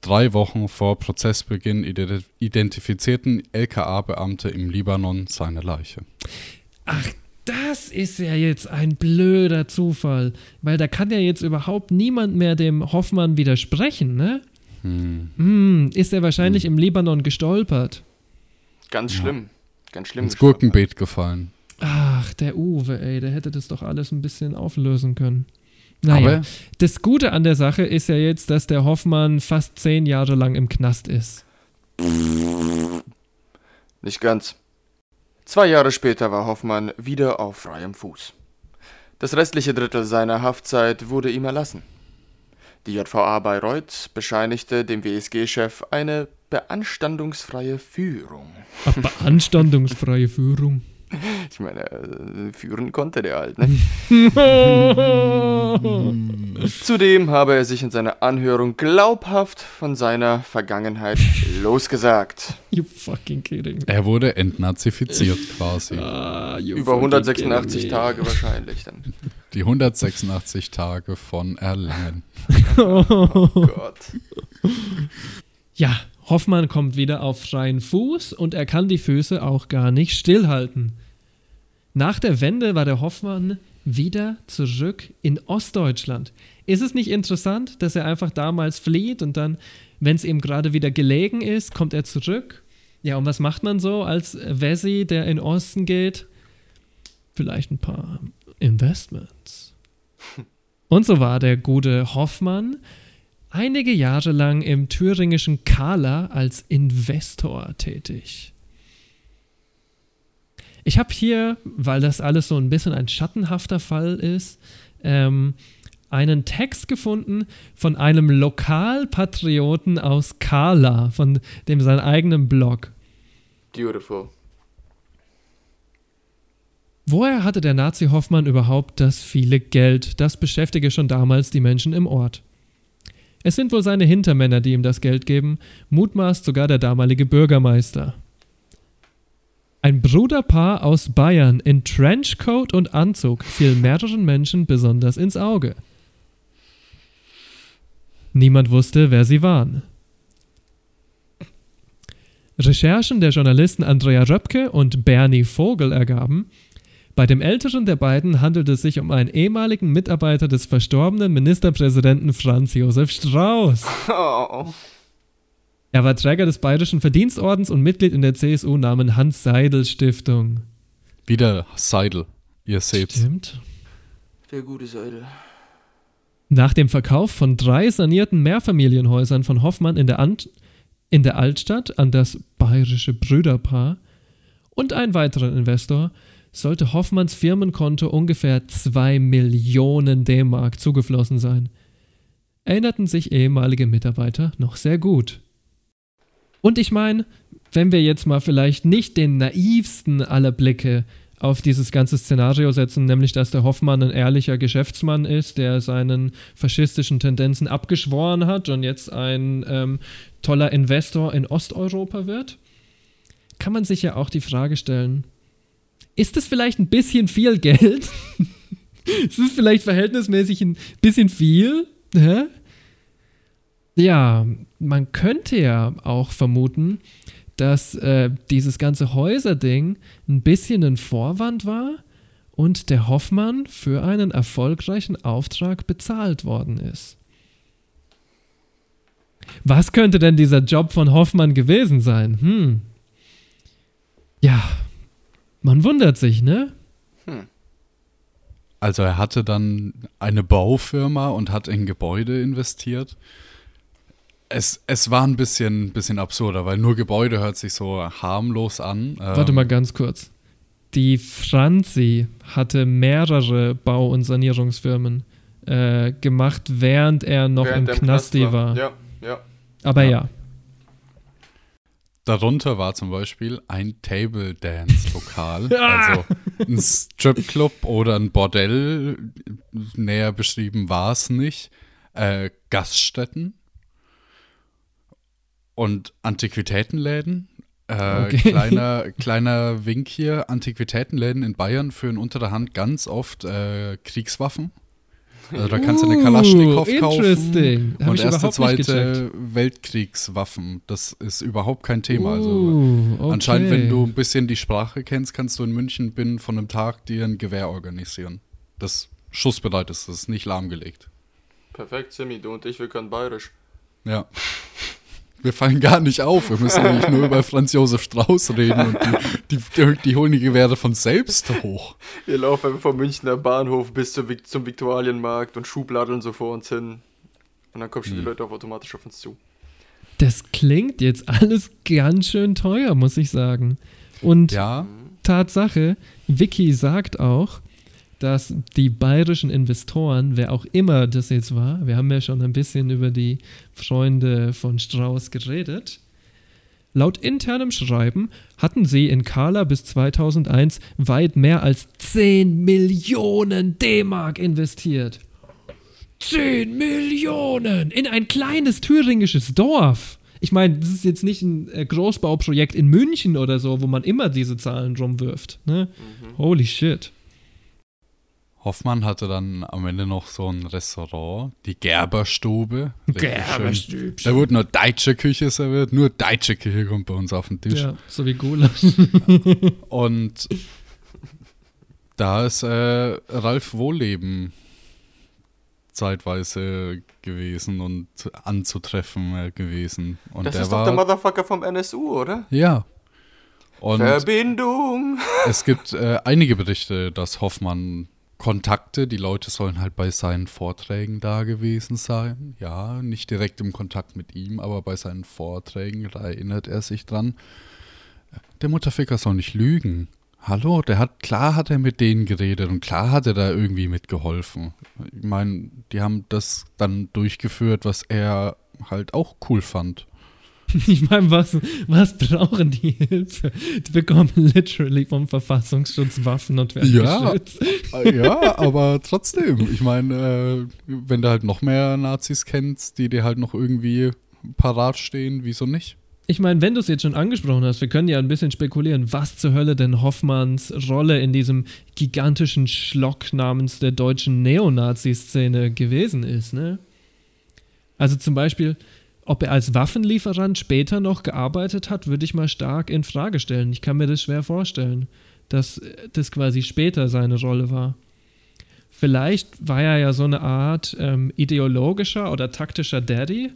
Speaker 8: Drei Wochen vor Prozessbeginn ident- identifizierten LKA-Beamte im Libanon seine Leiche.
Speaker 2: Ach, das ist ja jetzt ein blöder Zufall, weil da kann ja jetzt überhaupt niemand mehr dem Hoffmann widersprechen, ne?
Speaker 8: Hm.
Speaker 2: Hm, ist er wahrscheinlich im Libanon gestolpert.
Speaker 1: Ganz schlimm. Ganz schlimm.
Speaker 8: Ins. Gurkenbeet gefallen.
Speaker 2: Ach, der Uwe, ey, der hätte das doch alles ein bisschen auflösen können. Naja,
Speaker 8: Aber-
Speaker 2: das Gute an der Sache ist ja jetzt, dass der Hoffmann fast zehn Jahre lang im Knast ist.
Speaker 1: Nicht ganz. Zwei Jahre später war Hoffmann wieder auf freiem Fuß. Das restliche Drittel seiner Haftzeit wurde ihm erlassen. Die JVA Bayreuth bescheinigte dem WSG-Chef eine beanstandungsfreie Führung.
Speaker 2: Beanstandungsfreie Führung.
Speaker 1: Ich meine, äh, führen konnte der halt, ne? Zudem habe er sich in seiner Anhörung glaubhaft von seiner Vergangenheit losgesagt.
Speaker 2: You fucking kidding.
Speaker 8: Er wurde entnazifiziert quasi.
Speaker 2: Ah,
Speaker 1: Über
Speaker 2: fucking
Speaker 1: 186
Speaker 2: kidding me.
Speaker 1: Tage wahrscheinlich dann.
Speaker 8: Die 186 Tage von Erlangen.
Speaker 1: Oh Gott.
Speaker 2: Ja, Hoffmann kommt wieder auf freien Fuß und er kann die Füße auch gar nicht stillhalten. Nach der Wende war der Hoffmann wieder zurück in Ostdeutschland. Ist es nicht interessant, dass er einfach damals flieht und dann, wenn es ihm gerade wieder gelegen ist, kommt er zurück? Ja, und was macht man so als Wessi, der in Osten geht? Vielleicht ein paar Investments. Und so war der gute Hoffmann einige Jahre lang im thüringischen Kala als Investor tätig. Ich habe hier, weil das alles so ein bisschen ein schattenhafter Fall ist, ähm, einen Text gefunden von einem Lokalpatrioten aus Kala, von dem seinen eigenen Blog.
Speaker 1: Beautiful.
Speaker 2: Woher hatte der Nazi Hoffmann überhaupt das viele Geld? Das beschäftige schon damals die Menschen im Ort. Es sind wohl seine Hintermänner, die ihm das Geld geben, mutmaßt sogar der damalige Bürgermeister. Ein Bruderpaar aus Bayern in Trenchcoat und Anzug fiel mehreren Menschen besonders ins Auge. Niemand wusste, wer sie waren. Recherchen der Journalisten Andrea Röpke und Bernie Vogel ergaben, bei dem älteren der beiden handelt es sich um einen ehemaligen Mitarbeiter des verstorbenen Ministerpräsidenten Franz Josef Strauß.
Speaker 1: Oh.
Speaker 2: Er war Träger des Bayerischen Verdienstordens und Mitglied in der CSU-Namen Hans-Seidel-Stiftung.
Speaker 8: Wieder Seidel. Ihr seht's.
Speaker 2: Stimmt.
Speaker 1: Der gute Seidel.
Speaker 2: Nach dem Verkauf von drei sanierten Mehrfamilienhäusern von Hoffmann in der, Ant in der Altstadt an das bayerische Brüderpaar und einen weiteren Investor sollte Hoffmanns Firmenkonto ungefähr 2 Millionen D-Mark zugeflossen sein. Erinnerten sich ehemalige Mitarbeiter noch sehr gut. Und ich meine, wenn wir jetzt mal vielleicht nicht den naivsten aller Blicke auf dieses ganze Szenario setzen, nämlich dass der Hoffmann ein ehrlicher Geschäftsmann ist, der seinen faschistischen Tendenzen abgeschworen hat und jetzt ein ähm, toller Investor in Osteuropa wird, kann man sich ja auch die Frage stellen, ist es vielleicht ein bisschen viel Geld? ist es vielleicht verhältnismäßig ein bisschen viel? Hä? Ja, man könnte ja auch vermuten, dass äh, dieses ganze Häuserding ein bisschen ein Vorwand war und der Hoffmann für einen erfolgreichen Auftrag bezahlt worden ist. Was könnte denn dieser Job von Hoffmann gewesen sein? Hm. Ja, man wundert sich, ne?
Speaker 8: Also er hatte dann eine Baufirma und hat in Gebäude investiert. Es, es war ein bisschen, bisschen absurder, weil nur Gebäude hört sich so harmlos an.
Speaker 2: Warte
Speaker 8: Ähm,
Speaker 2: mal ganz kurz. Die Franzi hatte mehrere Bau- und Sanierungsfirmen äh, gemacht, während er noch
Speaker 1: Während
Speaker 2: im Knasti
Speaker 1: Knast
Speaker 2: war.
Speaker 1: Ja, ja.
Speaker 2: Aber
Speaker 8: Ja.
Speaker 2: ja.
Speaker 8: Darunter war zum Beispiel ein Table Dance Lokal, also ein Stripclub oder ein Bordell, näher beschrieben war es nicht, äh, Gaststätten und Antiquitätenläden. Äh,
Speaker 2: Okay.
Speaker 8: kleiner, kleiner Wink hier, Antiquitätenläden in Bayern führen unter der Hand ganz oft äh, Kriegswaffen. Also da kannst du eine
Speaker 2: Uh,
Speaker 8: Kalaschnikow kaufen.
Speaker 2: interesting. Hab
Speaker 8: und
Speaker 2: ich
Speaker 8: erste, zweite Weltkriegswaffen. Das ist überhaupt kein Thema. Also
Speaker 2: Uh, okay.
Speaker 8: Anscheinend, wenn du ein bisschen die Sprache kennst, kannst du in München binnen von einem Tag dir ein Gewehr organisieren. Das schussbereit ist, das ist nicht lahmgelegt.
Speaker 1: Perfekt, Simi, du und ich, wir können bayerisch.
Speaker 8: Ja. Wir fallen gar nicht auf. Wir müssen eigentlich nur über Franz Josef Strauß reden und die, die, die holen die Gewehre von selbst hoch.
Speaker 1: Wir laufen vom Münchner Bahnhof bis zum, zum Viktualienmarkt und schubladeln so vor uns hin. Und dann kommen schon die Leute auch automatisch auf uns zu.
Speaker 2: Das klingt jetzt alles ganz schön teuer, muss ich sagen. Und
Speaker 8: Ja,
Speaker 2: Tatsache, Vicky sagt auch, dass die bayerischen Investoren, wer auch immer das jetzt war, wir haben ja schon ein bisschen über die Freunde von Strauß geredet, laut internem Schreiben hatten sie in Kala bis 2001 weit mehr als 10 Millionen D-Mark investiert. 10 Millionen in ein kleines thüringisches Dorf. Ich meine, das ist jetzt nicht ein äh, Großbauprojekt in München oder so, wo man immer diese Zahlen rumwirft. Ne? Holy shit.
Speaker 8: Hoffmann hatte dann am Ende noch so ein Restaurant, die Gerberstube.
Speaker 2: Gerberstübchen.
Speaker 8: Da wurde nur deutsche Küche serviert, nur deutsche Küche kommt bei uns auf den Tisch.
Speaker 2: Ja, so wie Gulasch.
Speaker 8: Und da ist äh, Ralf Wohleben zeitweise gewesen und anzutreffen äh, gewesen. Und
Speaker 1: Das
Speaker 8: der
Speaker 1: ist
Speaker 8: war,
Speaker 1: doch der Motherfucker vom NSU, oder?
Speaker 8: Ja. Und
Speaker 1: Verbindung.
Speaker 8: es gibt äh, einige Berichte, dass Hoffmann Kontakte, die Leute sollen halt bei seinen Vorträgen da gewesen sein. Ja, nicht direkt im Kontakt mit ihm, aber bei seinen Vorträgen, da erinnert er sich dran. Der Mutterficker soll nicht lügen. Hallo, der hat, klar hat er mit denen geredet und klar hat er da irgendwie mitgeholfen. Ich meine, die haben das dann durchgeführt, was er halt auch cool fand.
Speaker 2: Ich meine, was, was brauchen die Hilfe? Die bekommen literally vom Verfassungsschutz Waffen und werden
Speaker 8: Ja.
Speaker 2: geschützt.
Speaker 8: Äh, Ja, aber trotzdem. Ich meine, äh, wenn du halt noch mehr Nazis kennst, die dir halt noch irgendwie parat stehen, wieso nicht?
Speaker 2: Ich meine, wenn du es jetzt schon angesprochen hast, wir können ja ein bisschen spekulieren, was zur Hölle denn Hoffmanns Rolle in diesem gigantischen Schlock namens der deutschen Neonazi-Szene gewesen ist, ne? Also zum Beispiel, ob er als Waffenlieferant später noch gearbeitet hat, würde ich mal stark in Frage stellen. Ich kann mir das schwer vorstellen, dass äh, das quasi später seine Rolle war. Vielleicht war er ja so eine Art ähm, ideologischer oder taktischer Daddy,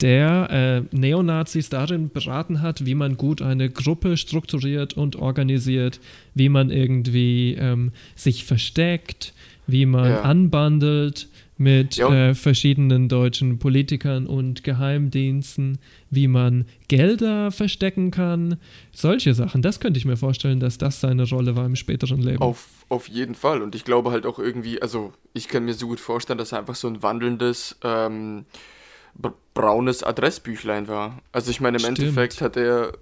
Speaker 2: der äh, Neonazis darin beraten hat, wie man gut eine Gruppe strukturiert und organisiert, wie man irgendwie ähm, sich versteckt, wie man
Speaker 1: Ja.
Speaker 2: anbandelt mit äh, verschiedenen deutschen Politikern und Geheimdiensten, wie man Gelder verstecken kann, solche Sachen. Das könnte ich mir vorstellen, dass das seine Rolle war im späteren Leben.
Speaker 1: Auf, auf jeden Fall. Und ich glaube halt auch irgendwie, also ich kann mir so gut vorstellen, dass er einfach so ein wandelndes ähm, br- braunes Adressbüchlein war. Also ich meine, im
Speaker 2: Stimmt.
Speaker 1: Endeffekt hat er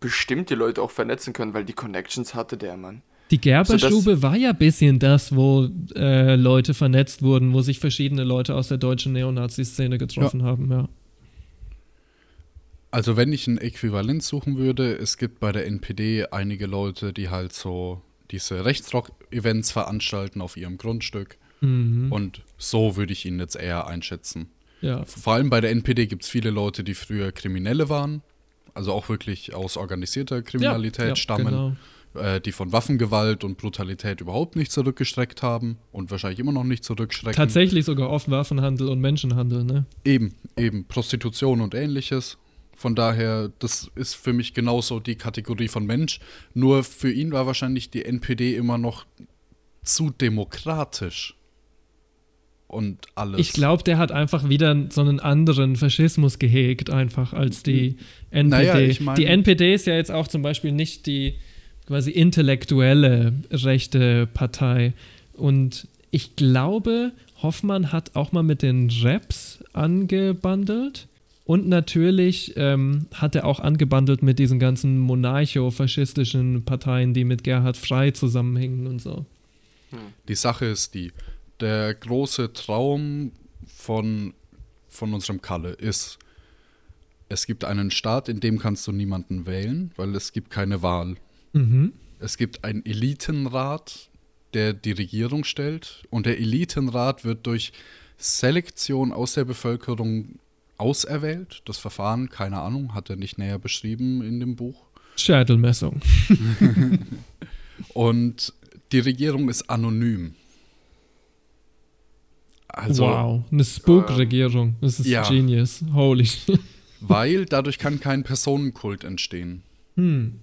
Speaker 1: bestimmt die Leute auch vernetzen können, weil die Connections hatte der Mann.
Speaker 2: Die Gerberstube
Speaker 1: Sodass-
Speaker 2: war ja ein bisschen das, wo äh, Leute vernetzt wurden, wo sich verschiedene Leute aus der deutschen Neonazi-Szene getroffen haben, ja.
Speaker 8: Also wenn ich ein Äquivalent suchen würde, es gibt bei der NPD einige Leute, die halt so diese Rechtsrock-Events veranstalten auf ihrem Grundstück.
Speaker 2: Mhm.
Speaker 8: Und so würde ich ihn jetzt eher einschätzen.
Speaker 2: ja.
Speaker 8: Vor allem bei der NPD gibt es viele Leute, die früher Kriminelle waren, also auch wirklich aus organisierter Kriminalität
Speaker 2: ja, ja,
Speaker 8: stammen,
Speaker 2: Genau.
Speaker 8: Äh, die von Waffengewalt und Brutalität überhaupt nicht zurückgestreckt haben und wahrscheinlich immer noch nicht zurückstrecken.
Speaker 2: Tatsächlich sogar oft Waffenhandel und Menschenhandel, ne?
Speaker 8: Eben, eben Prostitution und ähnliches. Von daher, das ist für mich genauso die Kategorie von Mensch. Nur für ihn war wahrscheinlich die NPD immer noch zu demokratisch. Und alles.
Speaker 2: Ich glaube, der hat einfach wieder so einen anderen Faschismus gehegt, einfach als die NPD.
Speaker 8: Naja, ich mein-
Speaker 2: die NPD ist ja jetzt auch zum Beispiel nicht die quasi intellektuelle rechte Partei. Und ich glaube, Hoffmann hat auch mal mit den Raps angebandelt. Und natürlich ähm, hat er auch angebandelt mit diesen ganzen monarcho-faschistischen Parteien, die mit Gerhard Frey zusammenhängen und so.
Speaker 8: Die Sache ist die, der große Traum von, von unserem Kalle ist, es gibt einen Staat, in dem kannst du niemanden wählen, weil es gibt keine Wahl.
Speaker 2: Mhm.
Speaker 8: Es gibt einen Elitenrat, der die Regierung stellt und der Elitenrat wird durch Selektion aus der Bevölkerung auserwählt. Das Verfahren, keine Ahnung, hat er nicht näher beschrieben in dem Buch.
Speaker 2: Schädelmessung.
Speaker 8: Und die Regierung ist anonym. Also,
Speaker 2: wow, eine Spook-Regierung. Das ist
Speaker 8: ja.
Speaker 2: genius. Holy
Speaker 8: weil dadurch kann kein Personenkult entstehen.
Speaker 2: Hm.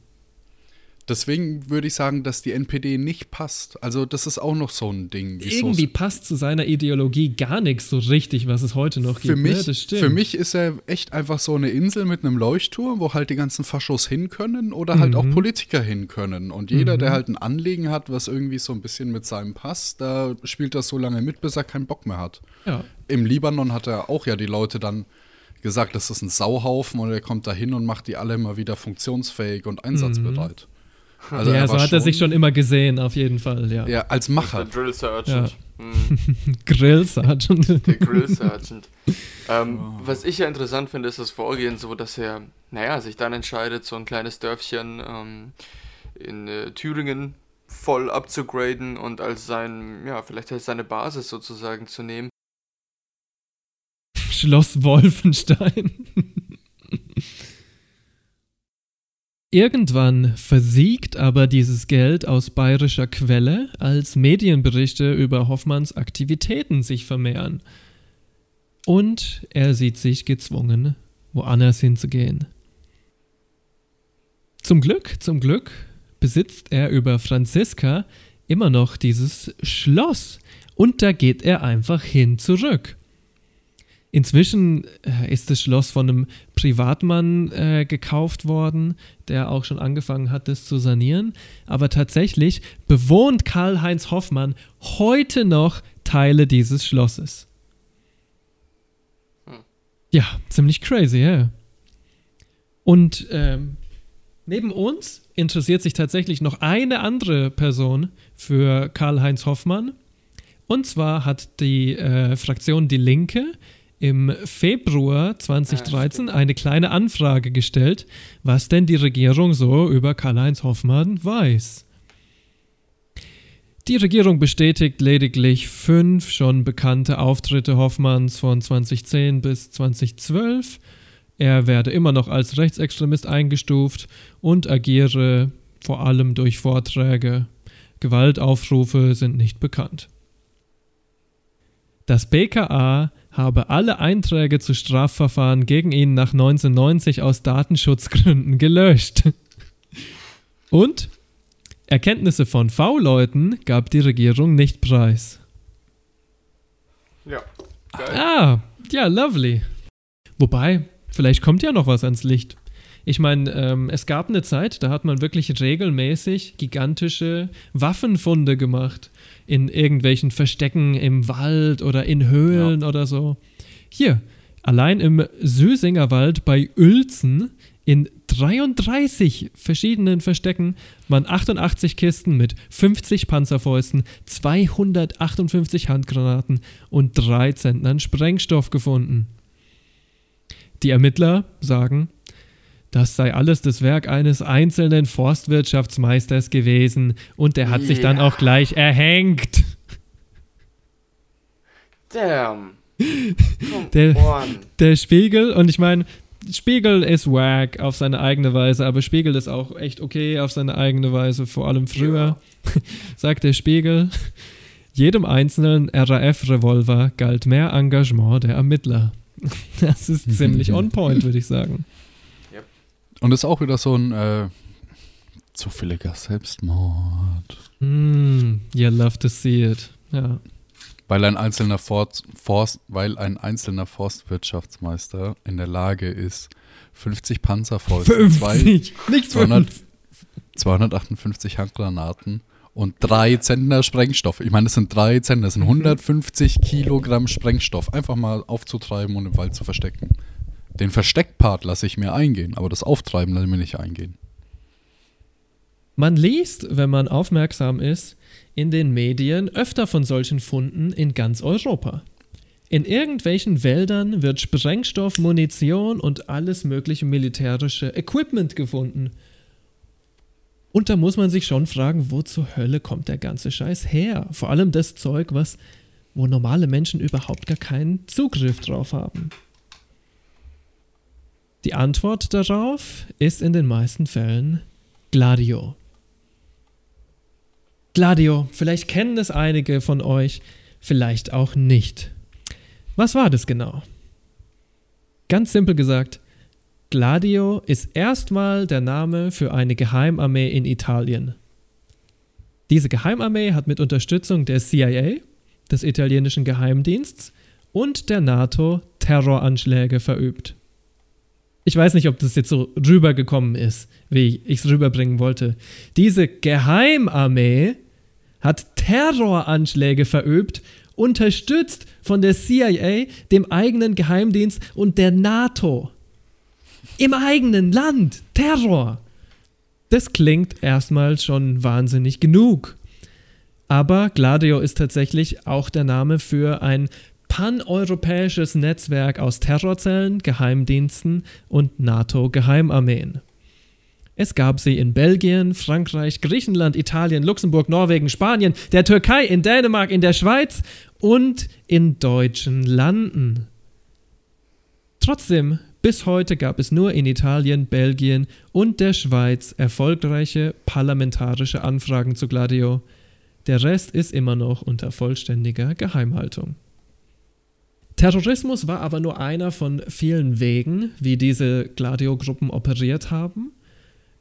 Speaker 8: Deswegen würde ich sagen, dass die NPD nicht passt. Also das ist auch noch so ein Ding.
Speaker 2: Irgendwie
Speaker 8: es
Speaker 2: passt zu seiner Ideologie gar nichts so richtig, was es heute noch
Speaker 8: für
Speaker 2: gibt.
Speaker 8: Mich,
Speaker 2: ne? das stimmt.
Speaker 8: Für mich ist er echt einfach so eine Insel mit einem Leuchtturm, wo halt die ganzen Faschos hin können oder halt
Speaker 2: Mhm.
Speaker 8: auch Politiker hin können. Und jeder,
Speaker 2: Mhm.
Speaker 8: der halt ein Anliegen hat, was irgendwie so ein bisschen mit seinem passt, da spielt er so lange mit, bis er keinen Bock mehr hat.
Speaker 2: Ja.
Speaker 8: Im Libanon hat er auch ja die Leute dann gesagt, das ist ein Sauhaufen und er kommt da hin und macht die alle immer wieder funktionsfähig und einsatzbereit. Also
Speaker 2: ja,
Speaker 8: er
Speaker 2: so hat er sich schon immer gesehen, auf jeden Fall, ja.
Speaker 8: Ja, als
Speaker 1: Der
Speaker 8: Macher.
Speaker 1: Drill Sergeant.
Speaker 2: Ja.
Speaker 1: Hm.
Speaker 2: Grill Sergeant.
Speaker 1: Der Grill Sergeant. ähm, Was ich ja interessant finde, ist das Vorgehen so, dass er, naja, sich dann entscheidet, so ein kleines Dörfchen ähm, in äh, Thüringen voll abzugraden und als sein, ja, vielleicht als seine Basis sozusagen zu nehmen.
Speaker 2: Schloss Wolfenstein. Irgendwann versiegt aber dieses Geld aus bayerischer Quelle, als Medienberichte über Hoffmanns Aktivitäten sich vermehren. Und er sieht sich gezwungen, woanders hinzugehen. Zum Glück, zum Glück besitzt er über Franziska immer noch dieses Schloss und da geht er einfach hin zurück. Inzwischen äh, ist das Schloss von einem Privatmann äh, gekauft worden, der auch schon angefangen hat, das zu sanieren. Aber tatsächlich bewohnt Karl-Heinz Hoffmann heute noch Teile dieses Schlosses. Ja, ziemlich crazy, ja. Und ähm, neben uns interessiert sich tatsächlich noch eine andere Person für Karl-Heinz Hoffmann. Und zwar hat die äh, Fraktion Die Linke im Februar 2013 eine kleine Anfrage gestellt, was denn die Regierung so über Karl-Heinz Hoffmann weiß. Die Regierung bestätigt lediglich fünf schon bekannte Auftritte Hoffmanns von 2010 bis 2012. Er werde immer noch als Rechtsextremist eingestuft und agiere vor allem durch Vorträge. Gewaltaufrufe sind nicht bekannt. Das BKA habe alle Einträge zu Strafverfahren gegen ihn nach 1990 aus Datenschutzgründen gelöscht. Und Erkenntnisse von V-Leuten gab die Regierung nicht preis.
Speaker 1: Ja. Geil.
Speaker 2: Ah, ja, lovely. Wobei, vielleicht kommt ja noch was ans Licht. Ich meine, ähm, es gab eine Zeit, da hat man wirklich regelmäßig gigantische Waffenfunde gemacht. In irgendwelchen Verstecken im Wald oder in Höhlen oder so. Hier, allein im Süßingerwald bei Uelzen in 33 verschiedenen Verstecken waren 88 Kisten mit 50 Panzerfäusten, 258 Handgranaten und drei Zentnern Sprengstoff gefunden. Die Ermittler sagen, das sei alles das Werk eines einzelnen Forstwirtschaftsmeisters gewesen und der hat sich dann
Speaker 1: Ja.
Speaker 2: auch gleich erhängt.
Speaker 1: Damn.
Speaker 2: Der-. Der Spiegel, und ich meine, Spiegel ist wack auf seine eigene Weise, aber Spiegel ist auch echt okay auf seine eigene Weise, vor allem früher, sagt der Spiegel. Jedem einzelnen RAF-Revolver galt mehr Engagement der Ermittler. Das ist ziemlich on point, würde ich sagen.
Speaker 8: Und ist auch wieder so ein äh, zufälliger Selbstmord.
Speaker 2: Mm, you love to see it. Ja.
Speaker 8: Weil ein einzelner Forst, Forst, weil ein einzelner Forstwirtschaftsmeister in der Lage ist, 50 Panzerfäuste, zwei-
Speaker 2: 50, nicht
Speaker 8: 200,
Speaker 2: 5.
Speaker 8: 258 Handgranaten und drei Zentner Sprengstoff. Ich meine, das sind drei Zentner, das
Speaker 2: Mhm.
Speaker 8: sind 150 Kilogramm Sprengstoff. Einfach mal aufzutreiben und im Wald zu verstecken. Den Versteckpart lasse ich mir eingehen, aber das Auftreiben lasse ich mir nicht eingehen.
Speaker 2: Man liest, wenn man aufmerksam ist, in den Medien öfter von solchen Funden in ganz Europa. In irgendwelchen Wäldern wird Sprengstoff, Munition und alles mögliche militärische Equipment gefunden. Und da muss man sich schon fragen, wo zur Hölle kommt der ganze Scheiß her? Vor allem das Zeug, was wo normale Menschen überhaupt gar keinen Zugriff drauf haben. Die Antwort darauf ist in den meisten Fällen Gladio. Gladio, vielleicht kennen es einige von euch, vielleicht auch nicht. Was war das genau? Ganz simpel gesagt, Gladio ist erstmal der Name für eine Geheimarmee in Italien. Diese Geheimarmee hat mit Unterstützung der CIA, des italienischen Geheimdienstes und der NATO Terroranschläge verübt. Ich weiß nicht, ob das jetzt so rübergekommen ist, wie ich es rüberbringen wollte. Diese Geheimarmee hat Terroranschläge verübt, unterstützt von der CIA, dem eigenen Geheimdienst und der NATO. Im eigenen Land. Terror. Das klingt erstmal schon wahnsinnig genug. Aber Gladio ist tatsächlich auch der Name für ein paneuropäisches Netzwerk aus Terrorzellen, Geheimdiensten und NATO-Geheimarmeen. Es gab sie in Belgien, Frankreich, Griechenland, Italien, Luxemburg, Norwegen, Spanien, der Türkei, in Dänemark, in der Schweiz und in deutschen Landen. Trotzdem, bis heute gab es nur in Italien, Belgien und der Schweiz erfolgreiche parlamentarische Anfragen zu Gladio. Der Rest ist immer noch unter vollständiger Geheimhaltung. Terrorismus war aber nur einer von vielen Wegen, wie diese Gladio-Gruppen operiert haben.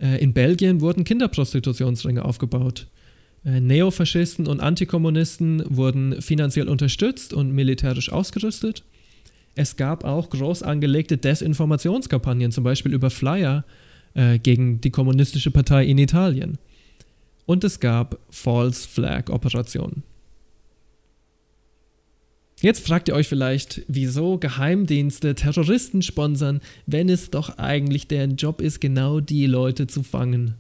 Speaker 2: Äh, in Belgien wurden Kinderprostitutionsringe aufgebaut. Äh, Neofaschisten und Antikommunisten wurden finanziell unterstützt und militärisch ausgerüstet. Es gab auch groß angelegte Desinformationskampagnen, zum Beispiel über Flyer äh, gegen die kommunistische Partei in Italien. Und es gab False Flag Operationen. Jetzt fragt ihr euch vielleicht, wieso Geheimdienste Terroristen sponsern, wenn es doch eigentlich deren Job ist, genau die Leute zu fangen.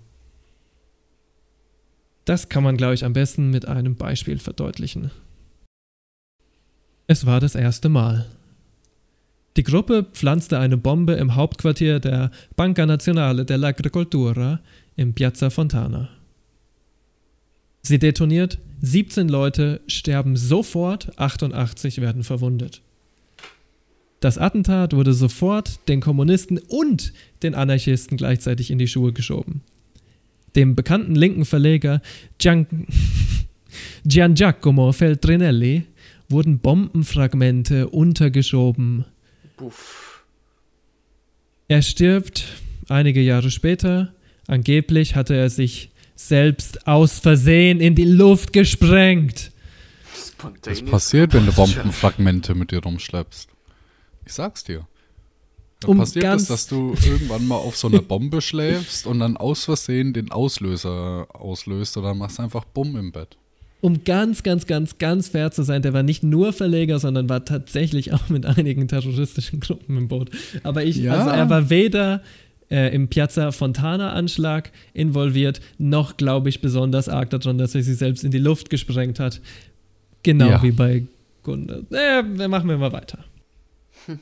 Speaker 2: Das kann man, glaube ich, am besten mit einem Beispiel verdeutlichen. Es war das erste Mal. Die Gruppe pflanzte eine Bombe im Hauptquartier der Banca Nazionale dell'Agricoltura in Piazza Fontana. Sie detoniert, 17 Leute sterben sofort, 88 werden verwundet. Das Attentat wurde sofort den Kommunisten und den Anarchisten gleichzeitig in die Schuhe geschoben. Dem bekannten linken Verleger Gian, Giacomo Feltrinelli wurden Bombenfragmente untergeschoben. Puff. Er stirbt einige Jahre später. Angeblich hatte er sich selbst aus Versehen in die Luft gesprengt.
Speaker 8: Was passiert, wenn du Bombenfragmente mit dir rumschleppst? Ich sag's dir. Da um passiert es, dass du irgendwann mal auf so eine Bombe schläfst und dann aus Versehen den Auslöser auslöst und dann machst einfach Bumm im Bett.
Speaker 2: Um ganz, ganz, ganz, ganz fair zu sein, der war nicht nur Verleger, sondern war tatsächlich auch mit einigen terroristischen Gruppen im Boot. Aber ich, ja. also er war weder äh, im Piazza Fontana-Anschlag involviert, noch glaube ich besonders arg daran, dass er sich selbst in die Luft gesprengt hat. Genau ja. wie bei Gunde. Äh, machen wir mal weiter.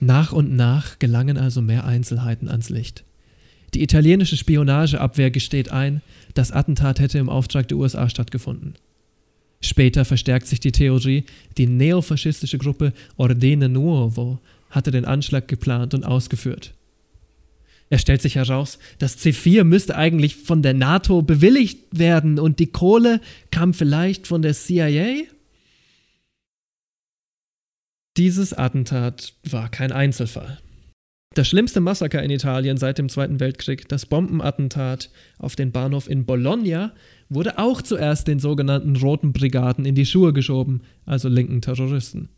Speaker 2: Nach und nach gelangen also mehr Einzelheiten ans Licht. Die italienische Spionageabwehr gesteht ein, das Attentat hätte im Auftrag der USA stattgefunden. Später verstärkt sich die Theorie, die neofaschistische Gruppe Ordine Nuovo hatte den Anschlag geplant und ausgeführt. Es stellt sich heraus, das C4 müsste eigentlich von der NATO bewilligt werden und die Kohle kam vielleicht von der CIA? Dieses Attentat war kein Einzelfall. Das schlimmste Massaker in Italien seit dem Zweiten Weltkrieg, das Bombenattentat auf den Bahnhof in Bologna, wurde auch zuerst den sogenannten Roten Brigaden in die Schuhe geschoben, also linken Terroristen.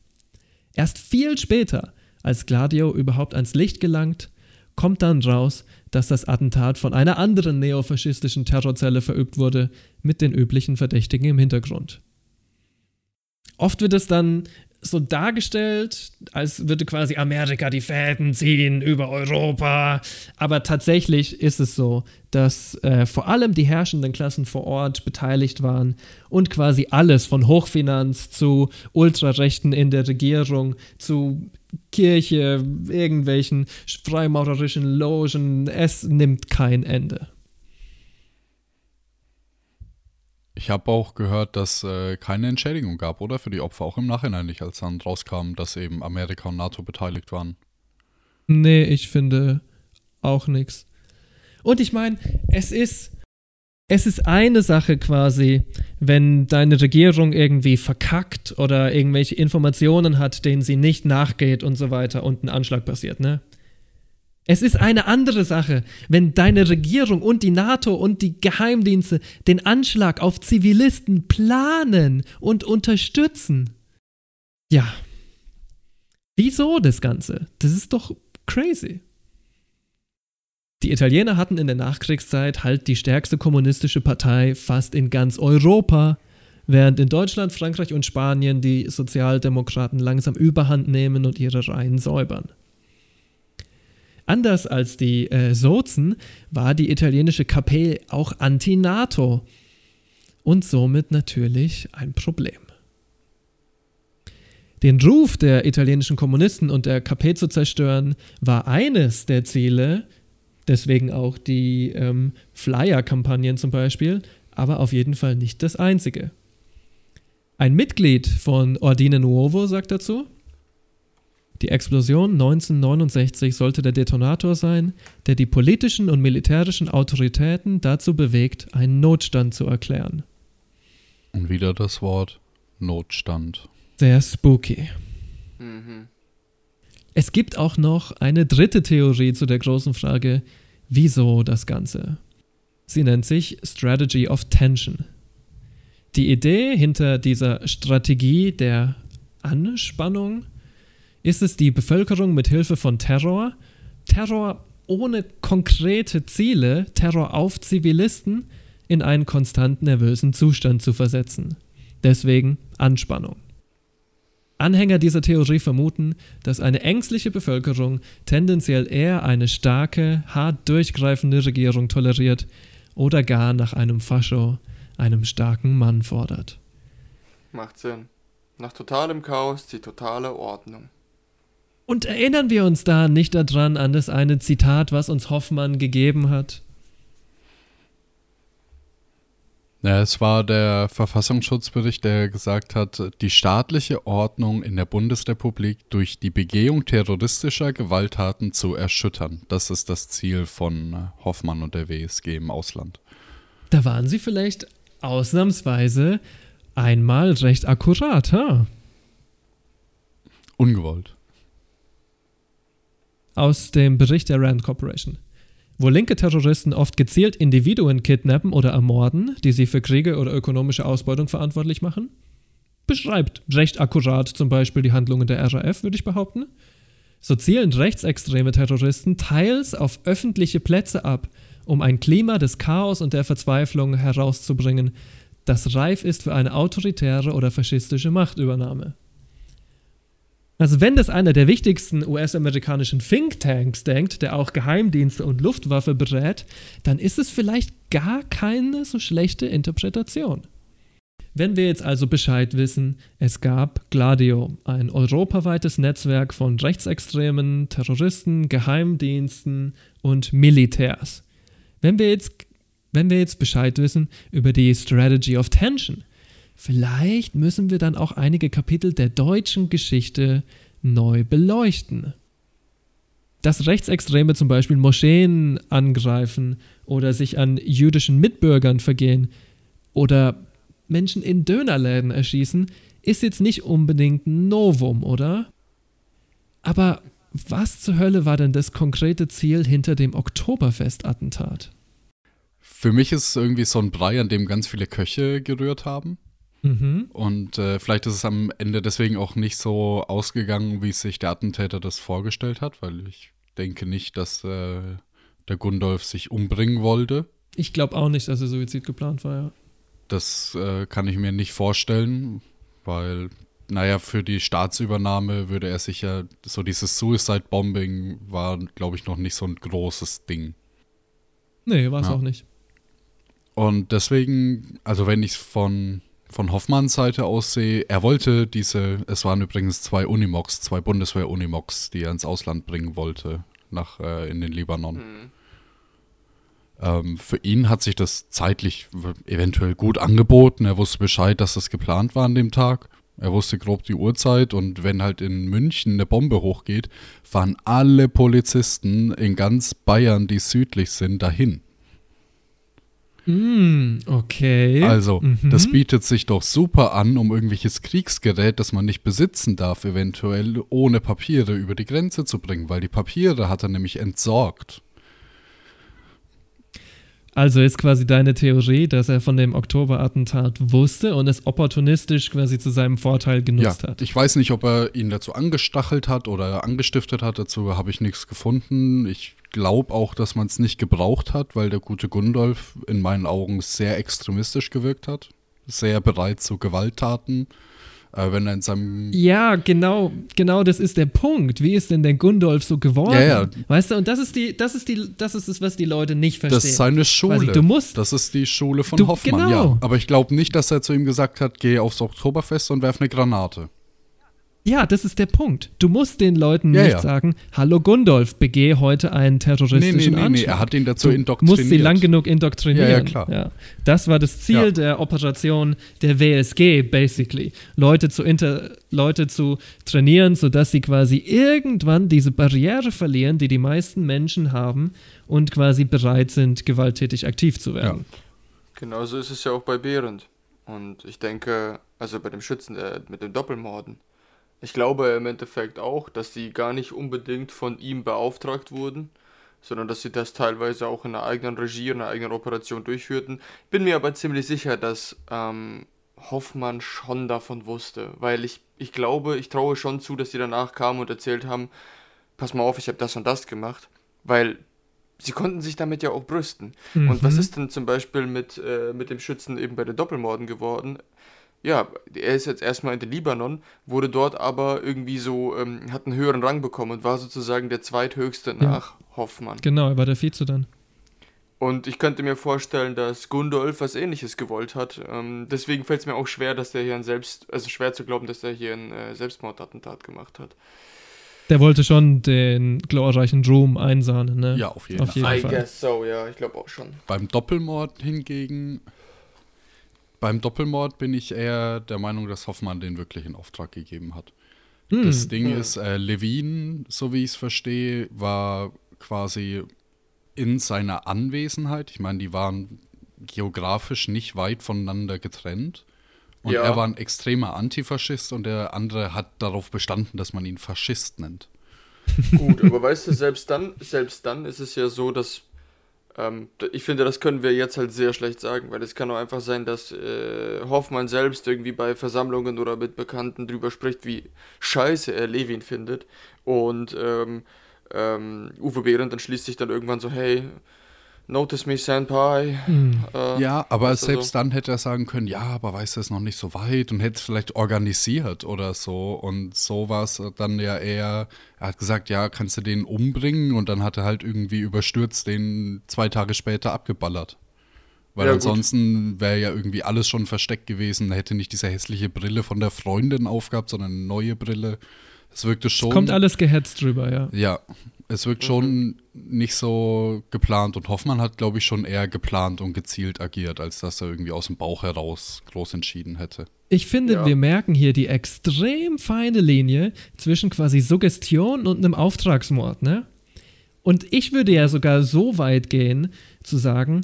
Speaker 2: Erst viel später, als Gladio überhaupt ans Licht gelangt, kommt dann raus, dass das Attentat von einer anderen neofaschistischen Terrorzelle verübt wurde, mit den üblichen Verdächtigen im Hintergrund. Oft wird es dann so dargestellt, als würde quasi Amerika die Fäden ziehen über Europa. Aber tatsächlich ist es so, dass äh, vor allem die herrschenden Klassen vor Ort beteiligt waren und quasi alles von Hochfinanz zu Ultrarechten in der Regierung zu Kirche, irgendwelchen freimaurerischen Logen, es nimmt kein Ende.
Speaker 8: Ich habe auch gehört, dass äh, keine Entschädigung gab, oder? Für die Opfer, auch im Nachhinein nicht, als dann rauskam, dass eben Amerika und NATO beteiligt waren.
Speaker 2: Nee, ich finde auch nichts. Und ich meine, es ist, es ist eine Sache quasi, wenn deine Regierung irgendwie verkackt oder irgendwelche Informationen hat, denen sie nicht nachgeht und so weiter und ein Anschlag passiert, ne? Es ist eine andere Sache, wenn deine Regierung und die NATO und die Geheimdienste den Anschlag auf Zivilisten planen und unterstützen. Ja. Wieso das Ganze? Das ist doch crazy. Die Italiener hatten in der Nachkriegszeit halt die stärkste kommunistische Partei fast in ganz Europa, während in Deutschland, Frankreich und Spanien die Sozialdemokraten langsam überhand nehmen und ihre Reihen säubern. Anders als die äh, Sozen war die italienische KP auch anti-NATO und somit natürlich ein Problem. Den Ruf der italienischen Kommunisten und der KP zu zerstören, war eines der Ziele, deswegen auch die ähm, Flyer-Kampagnen zum Beispiel, aber auf jeden Fall nicht das einzige. Ein Mitglied von Ordine Nuovo sagt dazu, die Explosion 1969 sollte der Detonator sein, der die politischen und militärischen Autoritäten dazu bewegt, einen Notstand zu erklären.
Speaker 8: Und wieder das Wort Notstand.
Speaker 2: Sehr spooky. Mhm. Es gibt auch noch eine dritte Theorie zu der großen Frage, wieso das Ganze. Sie nennt sich Strategy of Tension. Die Idee hinter dieser Strategie der Anspannung ist es, die Bevölkerung mit Hilfe von Terror, Terror ohne konkrete Ziele, Terror auf Zivilisten, in einen konstant nervösen Zustand zu versetzen. Deswegen Anspannung. Anhänger dieser Theorie vermuten, dass eine ängstliche Bevölkerung tendenziell eher eine starke, hart durchgreifende Regierung toleriert oder gar nach einem Fascho, einem starken Mann fordert.
Speaker 1: Macht Sinn. Nach totalem Chaos die totale Ordnung.
Speaker 2: Und erinnern wir uns da nicht daran an das eine Zitat, was uns Hoffmann gegeben hat?
Speaker 8: Ja, es war der Verfassungsschutzbericht, der gesagt hat, die staatliche Ordnung in der Bundesrepublik durch die Begehung terroristischer Gewalttaten zu erschüttern. Das ist das Ziel von äh, Hoffmann und der WSG im Ausland.
Speaker 2: Da waren sie vielleicht ausnahmsweise einmal recht akkurat, ha?
Speaker 8: Ungewollt.
Speaker 2: Aus dem Bericht der Rand Corporation wo linke Terroristen oft gezielt Individuen kidnappen oder ermorden, die sie für Kriege oder ökonomische Ausbeutung verantwortlich machen? Beschreibt recht akkurat zum Beispiel die Handlungen der RAF, würde ich behaupten. So zielen rechtsextreme Terroristen teils auf öffentliche Plätze ab, um ein Klima des Chaos und der Verzweiflung herauszubringen, das reif ist für eine autoritäre oder faschistische Machtübernahme. Also wenn das einer der wichtigsten US-amerikanischen Thinktanks denkt, der auch Geheimdienste und Luftwaffe berät, dann ist es vielleicht gar keine so schlechte Interpretation. Wenn wir jetzt also Bescheid wissen, es gab Gladio, ein europaweites Netzwerk von rechtsextremen Terroristen, Geheimdiensten und Militärs. Wenn wir jetzt, wenn wir jetzt Bescheid wissen über die Strategy of Tension, Vielleicht müssen wir dann auch einige Kapitel der deutschen Geschichte neu beleuchten. Dass Rechtsextreme zum Beispiel Moscheen angreifen oder sich an jüdischen Mitbürgern vergehen oder Menschen in Dönerläden erschießen, ist jetzt nicht unbedingt ein Novum, oder? Aber was zur Hölle war denn das konkrete Ziel hinter dem Oktoberfest-Attentat?
Speaker 8: Für mich ist es irgendwie so ein Brei, an dem ganz viele Köche gerührt haben. Mhm. Und äh, vielleicht ist es am Ende deswegen auch nicht so ausgegangen, wie sich der Attentäter das vorgestellt hat, weil ich denke nicht, dass äh, der Gundolf sich umbringen wollte.
Speaker 2: Ich glaube auch nicht, dass er Suizid geplant war, ja.
Speaker 8: Das äh, kann ich mir nicht vorstellen, weil, naja, für die Staatsübernahme würde er sicher, so dieses Suicide-Bombing war, glaube ich, noch nicht so ein großes Ding.
Speaker 2: Nee, war es ja. auch nicht.
Speaker 8: Und deswegen, also wenn ich es von von Hoffmanns Seite aus sehe, er wollte diese, es waren übrigens zwei Unimogs, zwei Bundeswehr-Unimogs, die er ins Ausland bringen wollte, nach, äh, in den Libanon. Mhm. Ähm, für ihn hat sich das zeitlich eventuell gut angeboten. Er wusste Bescheid, dass das geplant war an dem Tag. Er wusste grob die Uhrzeit und wenn halt in München eine Bombe hochgeht, fahren alle Polizisten in ganz Bayern, die südlich sind, dahin.
Speaker 2: Mm, okay.
Speaker 8: Also,
Speaker 2: Mhm.
Speaker 8: das bietet sich doch super an, um irgendwelches Kriegsgerät, das man nicht besitzen darf, eventuell ohne Papiere über die Grenze zu bringen, weil die Papiere hat er nämlich entsorgt.
Speaker 2: Also ist quasi deine Theorie, dass er von dem Oktoberattentat wusste und es opportunistisch quasi zu seinem Vorteil genutzt
Speaker 8: ja,
Speaker 2: hat.
Speaker 8: ich weiß nicht, ob er ihn dazu angestachelt hat oder angestiftet hat, dazu habe ich nichts gefunden. Ich glaube auch, dass man es nicht gebraucht hat, weil der gute Gundolf in meinen Augen sehr extremistisch gewirkt hat, sehr bereit zu Gewalttaten. Äh, wenn er in seinem
Speaker 2: Ja, genau, genau das ist der Punkt. Wie ist denn der Gundolf so geworden?
Speaker 8: Ja, ja.
Speaker 2: Weißt du, und das ist die, das ist die, das ist es, was die Leute nicht verstehen.
Speaker 8: Das ist seine Schule.
Speaker 2: Quasi, du musst,
Speaker 8: das ist die Schule von
Speaker 2: Du-
Speaker 8: Hoffmann,
Speaker 2: genau.
Speaker 8: ja. Aber ich glaube nicht, dass er zu ihm gesagt hat, geh aufs Oktoberfest und werf eine Granate.
Speaker 2: Ja, das ist der Punkt. Du musst den Leuten
Speaker 8: Ja,
Speaker 2: nicht
Speaker 8: ja.
Speaker 2: sagen, hallo Gundolf, begehe heute einen terroristischen
Speaker 8: Nee, nee, nee, nee,
Speaker 2: Anschlag.
Speaker 8: er hat ihn dazu
Speaker 2: du
Speaker 8: indoktriniert.
Speaker 2: musst sie lang genug indoktrinieren.
Speaker 8: Ja, ja, klar.
Speaker 2: Ja. Das war das Ziel
Speaker 8: Ja.
Speaker 2: der Operation der WSG, basically. Leute zu, inter, Leute zu trainieren, sodass sie quasi irgendwann diese Barriere verlieren, die die meisten Menschen haben und quasi bereit sind, gewalttätig aktiv zu werden.
Speaker 1: Genauso ist es ja auch bei Behrendt. Und ich denke, also bei dem Schützen äh, mit dem Doppelmorden. Ich glaube im Endeffekt auch, dass sie gar nicht unbedingt von ihm beauftragt wurden, sondern dass sie das teilweise auch in einer eigenen Regie, in einer eigenen Operation durchführten. Bin mir aber ziemlich sicher, dass ähm, Hoffmann schon davon wusste, weil ich, ich glaube, ich traue schon zu, dass sie danach kamen und erzählt haben, pass mal auf, ich habe das und das gemacht, weil sie konnten sich damit ja auch brüsten. Und was
Speaker 2: Mhm.
Speaker 1: ist denn zum Beispiel mit, äh, mit dem Schützen eben bei den Doppelmorden geworden? Ja, er ist jetzt erstmal in den Libanon, wurde dort aber irgendwie so, ähm, hat einen höheren Rang bekommen und war sozusagen der zweithöchste nach Hoffmann.
Speaker 2: Genau, er war der Vize dann.
Speaker 1: Und ich könnte mir vorstellen, dass Gundolf was ähnliches gewollt hat. Ähm, deswegen fällt es mir auch schwer, dass der hier ein Selbst, also schwer zu glauben, dass der hier ein äh, Selbstmordattentat gemacht hat.
Speaker 2: Der wollte schon den glorreichen Ruhm einsahnen, ne?
Speaker 8: Ja, auf jeden
Speaker 2: Auf jeden
Speaker 1: I
Speaker 2: Fall.
Speaker 1: guess so, ja, ich glaube auch schon.
Speaker 8: Beim Doppelmord hingegen, beim Doppelmord bin ich eher der Meinung, dass Hoffmann den wirklich in Auftrag gegeben hat.
Speaker 2: Hm.
Speaker 8: Das Ding ist, äh, Levin, so wie ich es verstehe, war quasi in seiner Anwesenheit. Ich meine, die waren geografisch nicht weit voneinander getrennt. Und
Speaker 1: Ja.
Speaker 8: er war ein extremer Antifaschist und der andere hat darauf bestanden, dass man ihn Faschist nennt.
Speaker 1: Gut, aber weißt du, selbst dann, selbst dann ist es ja so, dass ähm, ich finde, das können wir jetzt halt sehr schlecht sagen, weil es kann auch einfach sein, dass äh, Hoffmann selbst irgendwie bei Versammlungen oder mit Bekannten drüber spricht, wie scheiße er Levin findet. Und ähm, ähm, Uwe Behrendt dann schließt sich dann irgendwann so, hey, notice me, Senpai.
Speaker 2: Hm.
Speaker 1: Äh,
Speaker 8: Ja, aber selbst
Speaker 1: so.
Speaker 8: dann hätte er sagen können, ja, aber weißt du, es ist noch nicht so weit und hätte es vielleicht organisiert oder so. Und so war es dann ja eher, er hat gesagt, ja, kannst du den umbringen und dann hat er halt irgendwie überstürzt den zwei Tage später abgeballert. Weil
Speaker 1: Ja,
Speaker 8: ansonsten wäre ja irgendwie alles schon versteckt gewesen. Er hätte nicht diese hässliche Brille von der Freundin aufgehabt, sondern eine neue Brille. Es wirkte schon.
Speaker 2: Kommt alles gehetzt drüber, ja.
Speaker 8: Ja, es wirkt
Speaker 1: Mhm.
Speaker 8: schon nicht so geplant und Hoffmann hat, glaube ich, schon eher geplant und gezielt agiert, als dass er irgendwie aus dem Bauch heraus groß entschieden hätte.
Speaker 2: Ich finde,
Speaker 1: Ja.
Speaker 2: wir merken hier die extrem feine Linie zwischen quasi Suggestion und einem Auftragsmord, ne? Und ich würde ja sogar so weit gehen, zu sagen,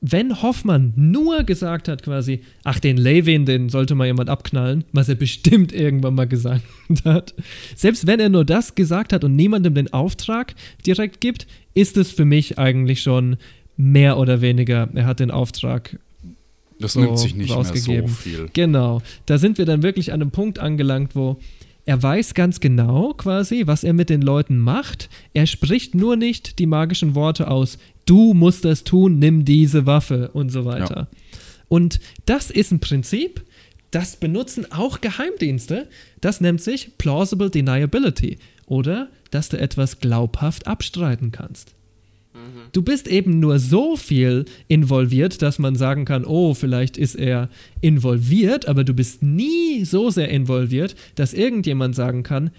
Speaker 2: wenn Hoffmann nur gesagt hat quasi, ach, den Levin, den sollte mal jemand abknallen, was er bestimmt irgendwann mal gesagt hat, selbst wenn er nur das gesagt hat und niemandem den Auftrag direkt gibt, ist es für mich eigentlich schon mehr oder weniger, er hat den Auftrag
Speaker 8: Das
Speaker 2: So
Speaker 8: nimmt sich nicht mehr so viel.
Speaker 2: Genau. Da sind wir dann wirklich an einem Punkt angelangt, wo er weiß ganz genau quasi, was er mit den Leuten macht. Er spricht nur nicht die magischen Worte aus. Du musst das tun, nimm diese Waffe und so weiter. Und das ist ein Prinzip, das benutzen auch Geheimdienste. Das nennt sich Plausible Deniability. Oder dass du etwas glaubhaft abstreiten kannst. Du bist eben nur so viel involviert, dass man sagen kann, oh, vielleicht ist er involviert, aber du bist nie so sehr involviert, dass irgendjemand sagen kann,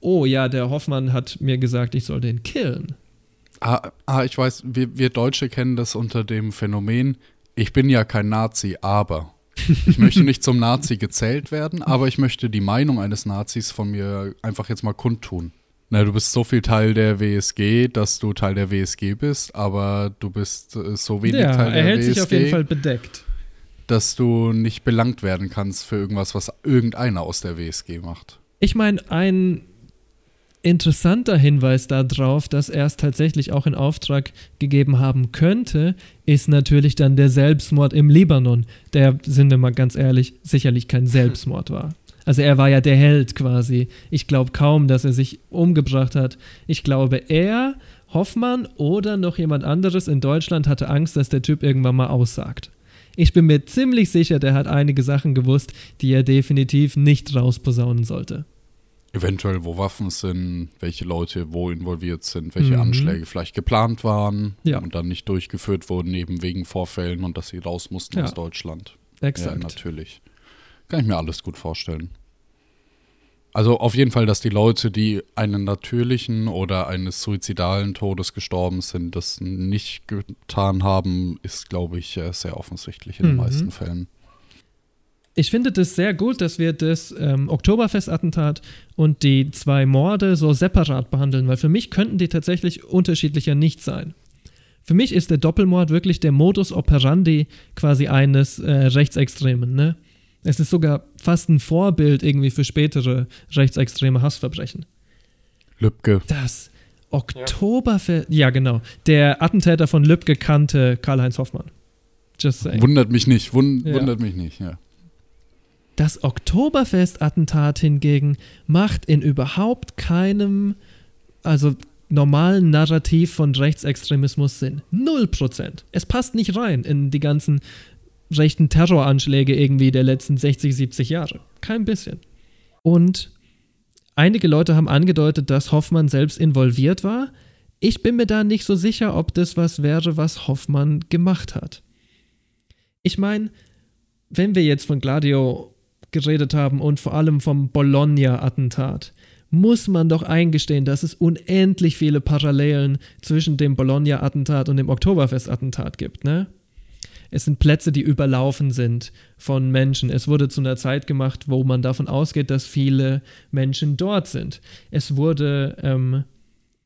Speaker 2: oh ja, der Hoffmann hat mir gesagt, ich soll den killen.
Speaker 8: Ah, ah ich weiß, wir, wir Deutsche kennen das unter dem Phänomen, ich bin ja kein Nazi, aber. Ich möchte nicht zum Nazi gezählt werden, aber ich möchte die Meinung eines Nazis von mir einfach jetzt mal kundtun. Na, du bist so viel Teil der WSG, dass du Teil der WSG bist, aber du bist äh, so wenig
Speaker 2: ja,
Speaker 8: Teil der
Speaker 2: er hält
Speaker 8: WSG,
Speaker 2: sich auf jeden Fall bedeckt.
Speaker 8: dass du nicht belangt werden kannst für irgendwas, was irgendeiner aus der WSG macht.
Speaker 2: Ich meine, ein interessanter Hinweis darauf, dass er es tatsächlich auch in Auftrag gegeben haben könnte, ist natürlich dann der Selbstmord im Libanon, der, sind wir mal ganz ehrlich, sicherlich kein Selbstmord war. Also er war ja der Held quasi. Ich glaube kaum, dass er sich umgebracht hat. Ich glaube, er, Hoffmann oder noch jemand anderes in Deutschland hatte Angst, dass der Typ irgendwann mal aussagt. Ich bin mir ziemlich sicher, der hat einige Sachen gewusst, die er definitiv nicht rausposaunen sollte.
Speaker 8: Eventuell, wo Waffen sind, welche Leute wo involviert sind, welche
Speaker 2: Mhm.
Speaker 8: Anschläge vielleicht geplant waren
Speaker 2: Ja.
Speaker 8: und dann nicht durchgeführt wurden, eben wegen Vorfällen und dass sie raus mussten
Speaker 2: Ja.
Speaker 8: aus Deutschland.
Speaker 2: Exakt.
Speaker 8: Ja, natürlich. Kann ich mir alles gut vorstellen. Also auf jeden Fall, dass die Leute, die einen natürlichen oder eines suizidalen Todes gestorben sind, das nicht getan haben, ist, glaube ich, äh, sehr offensichtlich in den
Speaker 2: Mhm.
Speaker 8: meisten Fällen.
Speaker 2: Ich finde das sehr gut, dass wir das ähm, Oktoberfest-Attentat und die zwei Morde so separat behandeln, weil für mich könnten die tatsächlich unterschiedlicher nicht sein. Für mich ist der Doppelmord wirklich der Modus operandi quasi eines äh, Rechtsextremen. Ne? Es ist sogar fast ein Vorbild irgendwie für spätere rechtsextreme Hassverbrechen.
Speaker 8: Lübcke.
Speaker 2: Das Oktoberfest, ja. genau, der Attentäter von Lübcke kannte Karl-Heinz Hoffmann. Just saying.
Speaker 8: Wundert mich nicht, wun
Speaker 2: Ja.
Speaker 8: wundert mich nicht, ja.
Speaker 2: Das Oktoberfest-Attentat hingegen macht in überhaupt keinem, also normalen Narrativ von Rechtsextremismus Sinn. Null Prozent. Es passt nicht rein in die ganzen rechten Terroranschläge irgendwie der letzten 60, 70 Jahre. Kein bisschen. Und einige Leute haben angedeutet, dass Hoffmann selbst involviert war. Ich bin mir da nicht so sicher, ob das was wäre, was Hoffmann gemacht hat. Ich meine, wenn wir jetzt von Gladio geredet haben und vor allem vom Bologna-Attentat, muss man doch eingestehen, dass es unendlich viele Parallelen zwischen dem Bologna-Attentat und dem Oktoberfest-Attentat gibt, ne? Es sind Plätze, die überlaufen sind von Menschen. Es wurde zu einer Zeit gemacht, wo man davon ausgeht, dass viele Menschen dort sind. Es wurde ähm,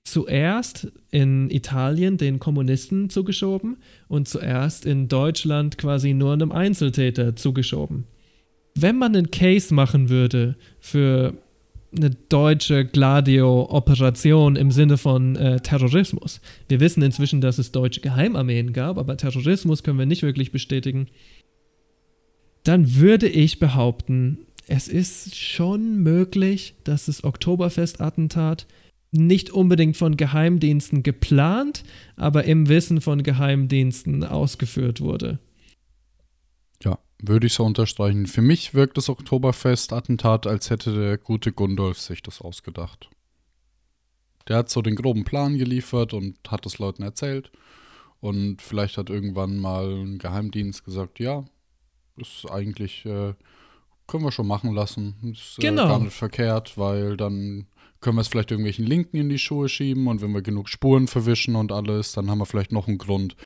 Speaker 2: zuerst in Italien den Kommunisten zugeschoben und zuerst in Deutschland quasi nur einem Einzeltäter zugeschoben. Wenn man einen Case machen würde für eine deutsche Gladio-Operation im Sinne von äh, Terrorismus. Wir wissen inzwischen, dass es deutsche Geheimarmeen gab, aber Terrorismus können wir nicht wirklich bestätigen. Dann würde ich behaupten, es ist schon möglich, dass das Oktoberfest-Attentat nicht unbedingt von Geheimdiensten geplant, aber im Wissen von Geheimdiensten ausgeführt wurde.
Speaker 8: Würde ich so unterstreichen. Für mich wirkt das Oktoberfest-Attentat, als hätte der gute Gundolf sich das ausgedacht. Der hat so den groben Plan geliefert und hat es Leuten erzählt. Und vielleicht hat irgendwann mal ein Geheimdienst gesagt, ja, ist eigentlich, äh, können wir schon machen lassen. Ist äh,
Speaker 2: Genau.
Speaker 8: gar nicht verkehrt, weil dann können wir es vielleicht irgendwelchen Linken in die Schuhe schieben und wenn wir genug Spuren verwischen und alles, dann haben wir vielleicht noch einen Grund,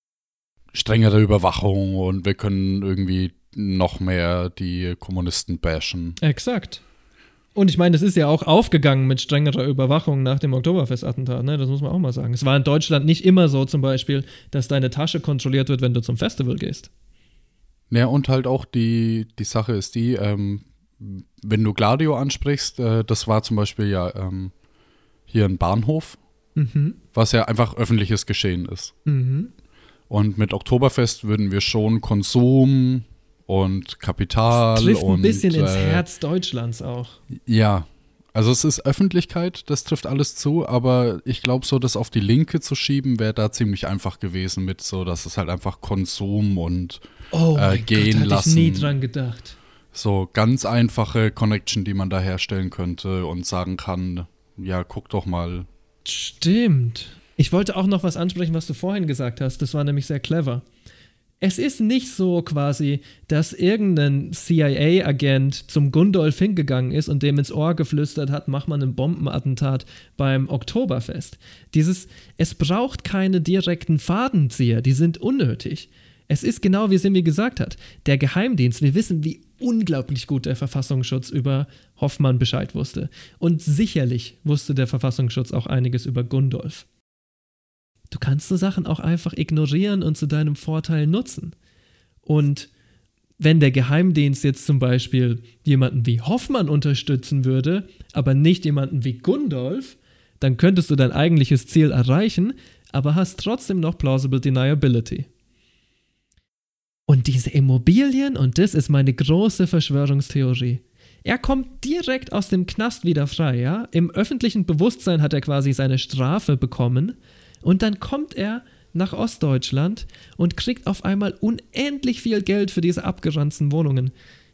Speaker 8: strengere Überwachung und wir können irgendwie noch mehr die Kommunisten bashen.
Speaker 2: Exakt. Und ich meine, das ist ja auch aufgegangen mit strengerer Überwachung nach dem Oktoberfest-Attentat, ne? Das muss man auch mal sagen. Es war in Deutschland nicht immer so, zum Beispiel, dass deine Tasche kontrolliert wird, wenn du zum Festival gehst.
Speaker 8: Ja, und halt auch die, die Sache ist die, ähm, wenn du Gladio ansprichst, äh, das war zum Beispiel ja ähm, hier ein Bahnhof,
Speaker 2: Mhm.
Speaker 8: was ja einfach öffentliches Geschehen ist.
Speaker 2: Mhm.
Speaker 8: Und mit Oktoberfest würden wir schon Konsum und Kapital
Speaker 2: Trifft
Speaker 8: und
Speaker 2: ein bisschen ins
Speaker 8: äh,
Speaker 2: Herz Deutschlands auch.
Speaker 8: Ja, also es ist Öffentlichkeit, das trifft alles zu, aber ich glaube, so das auf die Linke zu schieben, wäre da ziemlich einfach gewesen mit so, dass es halt einfach Konsum und
Speaker 2: Oh,
Speaker 8: äh, gehen
Speaker 2: Gott,
Speaker 8: lassen.
Speaker 2: ich nie dran gedacht.
Speaker 8: So ganz einfache Connection, die man da herstellen könnte und sagen kann, ja, guck doch mal.
Speaker 2: Stimmt. Ich wollte auch noch was ansprechen, was du vorhin gesagt hast. Das war nämlich sehr clever. Es ist nicht so quasi, dass irgendein CIA-Agent zum Gundolf hingegangen ist und dem ins Ohr geflüstert hat, mach mal einen Bombenattentat beim Oktoberfest. Dieses, es braucht keine direkten Fadenzieher, die sind unnötig. Es ist genau wie Simi gesagt hat. Der Geheimdienst, wir wissen, wie unglaublich gut der Verfassungsschutz über Hoffmann Bescheid wusste. Und sicherlich wusste der Verfassungsschutz auch einiges über Gundolf. Du kannst so Sachen auch einfach ignorieren und zu deinem Vorteil nutzen. Und wenn der Geheimdienst jetzt zum Beispiel jemanden wie Hoffmann unterstützen würde, aber nicht jemanden wie Gundolf, dann könntest du dein eigentliches Ziel erreichen, aber hast trotzdem noch plausible deniability. Und diese Immobilien, und das ist meine große Verschwörungstheorie. Er kommt direkt aus dem Knast wieder frei, ja? Im öffentlichen Bewusstsein hat er quasi seine Strafe bekommen. Und dann kommt er nach Ostdeutschland und kriegt auf einmal unendlich viel Geld für diese abgeranzten Wohnungen.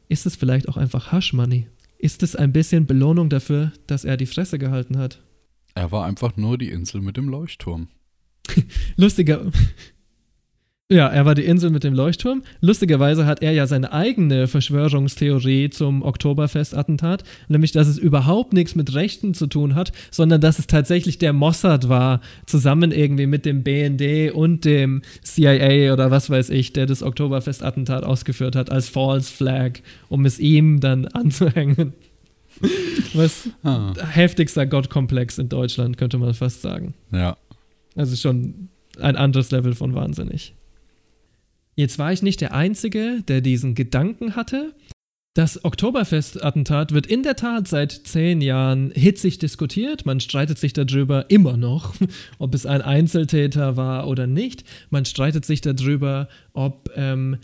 Speaker 2: Ist es vielleicht auch einfach Hush Money? Ist es ein bisschen Belohnung dafür, dass er die Fresse gehalten hat?
Speaker 8: Er war einfach nur die Insel mit dem Leuchtturm.
Speaker 2: Lustiger. Ja, er war die Insel mit dem Leuchtturm. Lustigerweise hat er ja seine eigene Verschwörungstheorie zum Oktoberfest-Attentat, nämlich, dass es überhaupt nichts mit Rechten zu tun hat, sondern dass es tatsächlich der Mossad war, zusammen irgendwie mit dem BND und dem CIA oder was weiß ich, der das Oktoberfest-Attentat ausgeführt hat, als False Flag, um es ihm dann anzuhängen. Was ah. heftigster Gottkomplex in Deutschland, könnte man fast sagen.
Speaker 8: Ja.
Speaker 2: Also schon ein anderes Level von wahnsinnig. Jetzt war ich nicht der Einzige, der diesen Gedanken hatte. Das Oktoberfest-Attentat wird in der Tat seit zehn Jahren hitzig diskutiert. Man streitet sich darüber immer noch, ob es ein Einzeltäter war oder nicht. Man streitet sich darüber, ob, ähm,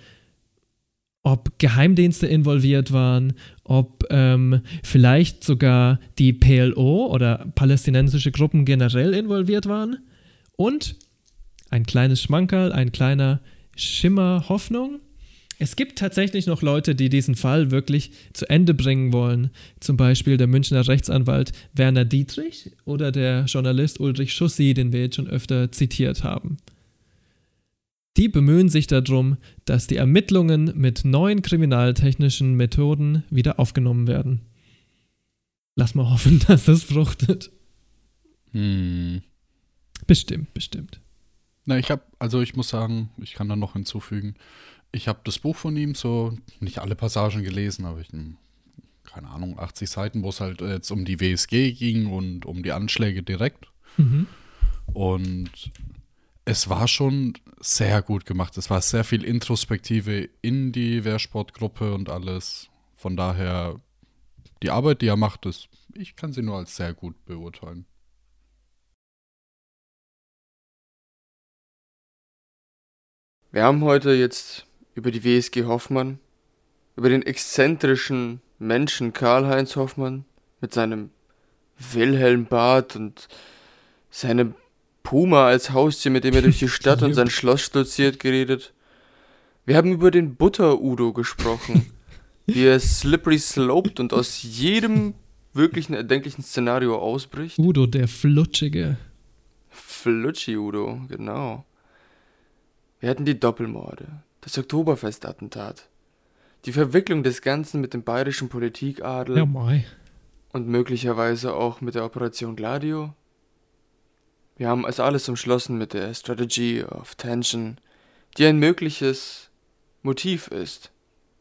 Speaker 2: ob Geheimdienste involviert waren, ob ähm, vielleicht sogar die PLO oder palästinensische Gruppen generell involviert waren. Und ein kleines Schmankerl, ein kleiner Schimmer Hoffnung. Es gibt tatsächlich noch Leute, die diesen Fall wirklich zu Ende bringen wollen. Zum Beispiel der Münchner Rechtsanwalt Werner Dietrich oder der Journalist Ulrich Schussi, den wir jetzt schon öfter zitiert haben. Die bemühen sich darum, dass die Ermittlungen mit neuen kriminaltechnischen Methoden wieder aufgenommen werden. Lass mal hoffen, dass das fruchtet.
Speaker 8: Hm.
Speaker 2: Bestimmt, bestimmt.
Speaker 8: Na, ich habe, also ich muss sagen, ich kann da noch hinzufügen, ich habe das Buch von ihm so, nicht alle Passagen gelesen, aber ich, hm, keine Ahnung, 80 Seiten, wo es halt jetzt um die WSG ging und um die Anschläge direkt.
Speaker 2: Mhm.
Speaker 8: Und es war schon sehr gut gemacht. Es war sehr viel Introspektive in die Wehrsportgruppe und alles. Von daher, die Arbeit, die er macht, ist, ich kann sie nur als sehr gut beurteilen.
Speaker 1: Wir haben heute jetzt über die WSG Hoffmann, über den exzentrischen Menschen Karl-Heinz Hoffmann mit seinem Wilhelm-Bart und seinem Puma als Haustier, mit dem er durch die Stadt und sein Schloss stolziert, geredet. Wir haben über den Butter-Udo gesprochen, wie er slippery sloped und aus jedem wirklichen erdenklichen Szenario ausbricht.
Speaker 2: Udo, der Flutschige.
Speaker 1: Flutschi-Udo, genau. Wir hatten die Doppelmorde, das Oktoberfestattentat, die Verwicklung des Ganzen mit dem bayerischen Politikadel
Speaker 2: ja,
Speaker 1: und möglicherweise auch mit der Operation Gladio. Wir haben also alles umschlossen mit der Strategy of Tension, die ein mögliches Motiv ist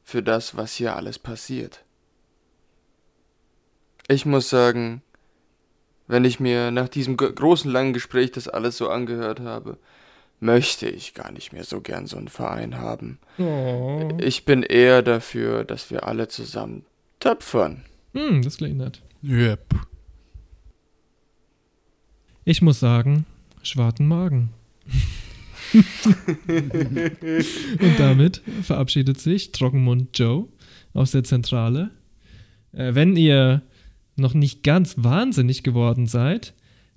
Speaker 1: für das, was hier alles passiert. Ich muss sagen, wenn ich mir nach diesem großen langen Gespräch das alles so angehört habe, möchte ich gar nicht mehr so gern so einen Verein haben.
Speaker 2: Oh.
Speaker 1: Ich bin eher dafür, dass wir alle zusammen töpfern.
Speaker 2: Hm, das klingt nett.
Speaker 8: Yep.
Speaker 2: Ich muss sagen, schwarzen Magen. Und damit verabschiedet sich Trockenmund Joe aus der Zentrale. Äh, wenn ihr noch nicht ganz wahnsinnig geworden seid,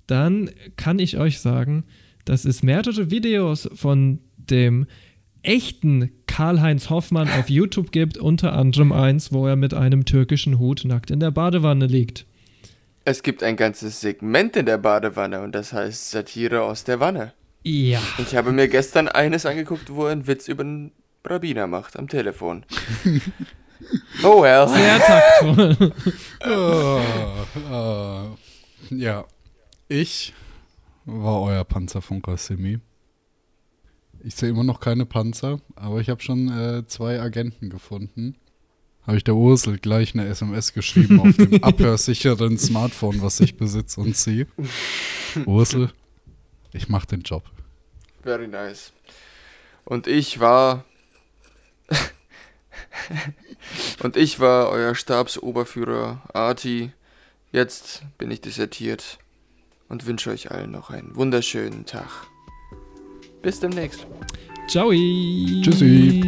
Speaker 2: dann kann ich euch sagen, dass es mehrere Videos von dem echten Karl-Heinz Hoffmann auf YouTube gibt, unter anderem eins, wo er mit einem türkischen Hut nackt in der Badewanne liegt.
Speaker 1: Es gibt ein ganzes Segment in der Badewanne und das heißt Satire aus der Wanne.
Speaker 2: Ja.
Speaker 1: Ich habe mir gestern eines angeguckt, wo er einen Witz über einen Rabbiner macht am Telefon. oh well.
Speaker 2: Sehr taktvoll.
Speaker 8: oh, oh. Ja. Ich war euer Panzerfunker Simi. Ich sehe immer noch keine Panzer, aber ich habe schon äh, zwei Agenten gefunden. habe ich der Ursel gleich eine SMS geschrieben auf dem abhörsicheren Smartphone, was ich besitze und sie. Ursel, ich mache den Job.
Speaker 1: Very nice. Und ich war. und ich war euer Stabsoberführer Arti. Jetzt bin ich desertiert und wünsche euch allen noch einen wunderschönen Tag. Bis demnächst.
Speaker 2: Ciao.
Speaker 8: Tschüssi.